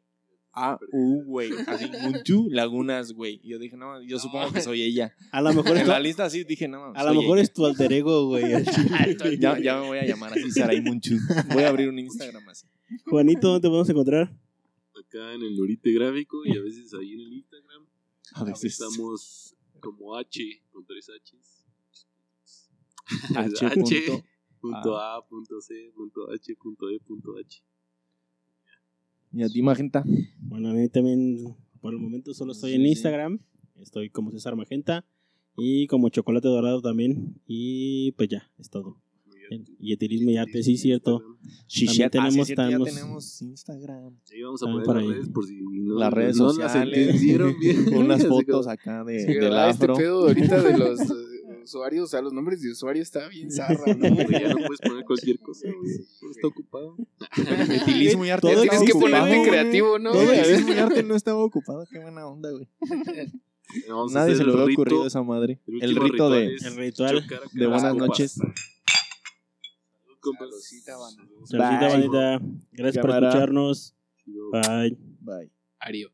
U, güey. Así, Munchu, Lagunas, güey. Y yo dije, no, yo supongo que soy ella. A lo mejor es En tu, la lista así dije, no, a lo mejor ella. es tu alter ego, güey. chile. Ya, ya me voy a llamar así, Saray Munchu. Voy a abrir un Instagram así. Juanito, ¿dónde te podemos encontrar? Acá en el Lorite Gráfico y a veces ahí en el Instagram. A veces. Estamos como H, con tres H's. H. H. punto. Punto A, punto C, punto H, punto E, punto H. Y a ti, Magenta. Bueno, a mí también, por el momento solo estoy Sí, en sí. Instagram. Estoy como César Magenta y como Chocolate Dorado también. Y pues ya, es todo. Y etilismo y arte, sí, cierto. Tenemos- Ah, sí, es cierto, tenemos- ya tenemos Instagram. Ahí vamos a También poner por las ahí. redes por si no, Las redes no sociales. las entendieron bien. Unas fotos acá de, Sí, del ¿verdad? Este afro. pedo ahorita de los usuarios, o sea, los nombres de usuario está bien zarra, ¿no? Ya no puedes poner cualquier cosa, güey. Está ocupado. Etilismo y arte. Todo Tienes que ponerte creativo, ¿no? Todo güey? Etilismo y arte no estaba ocupado. Qué buena onda, güey. Vamos Nadie se le hubiera ocurrido esa madre. El rito de. El ritual de buenas noches. Saludcita, bandita. Gracias por escucharnos. Bye. Bye. Ario.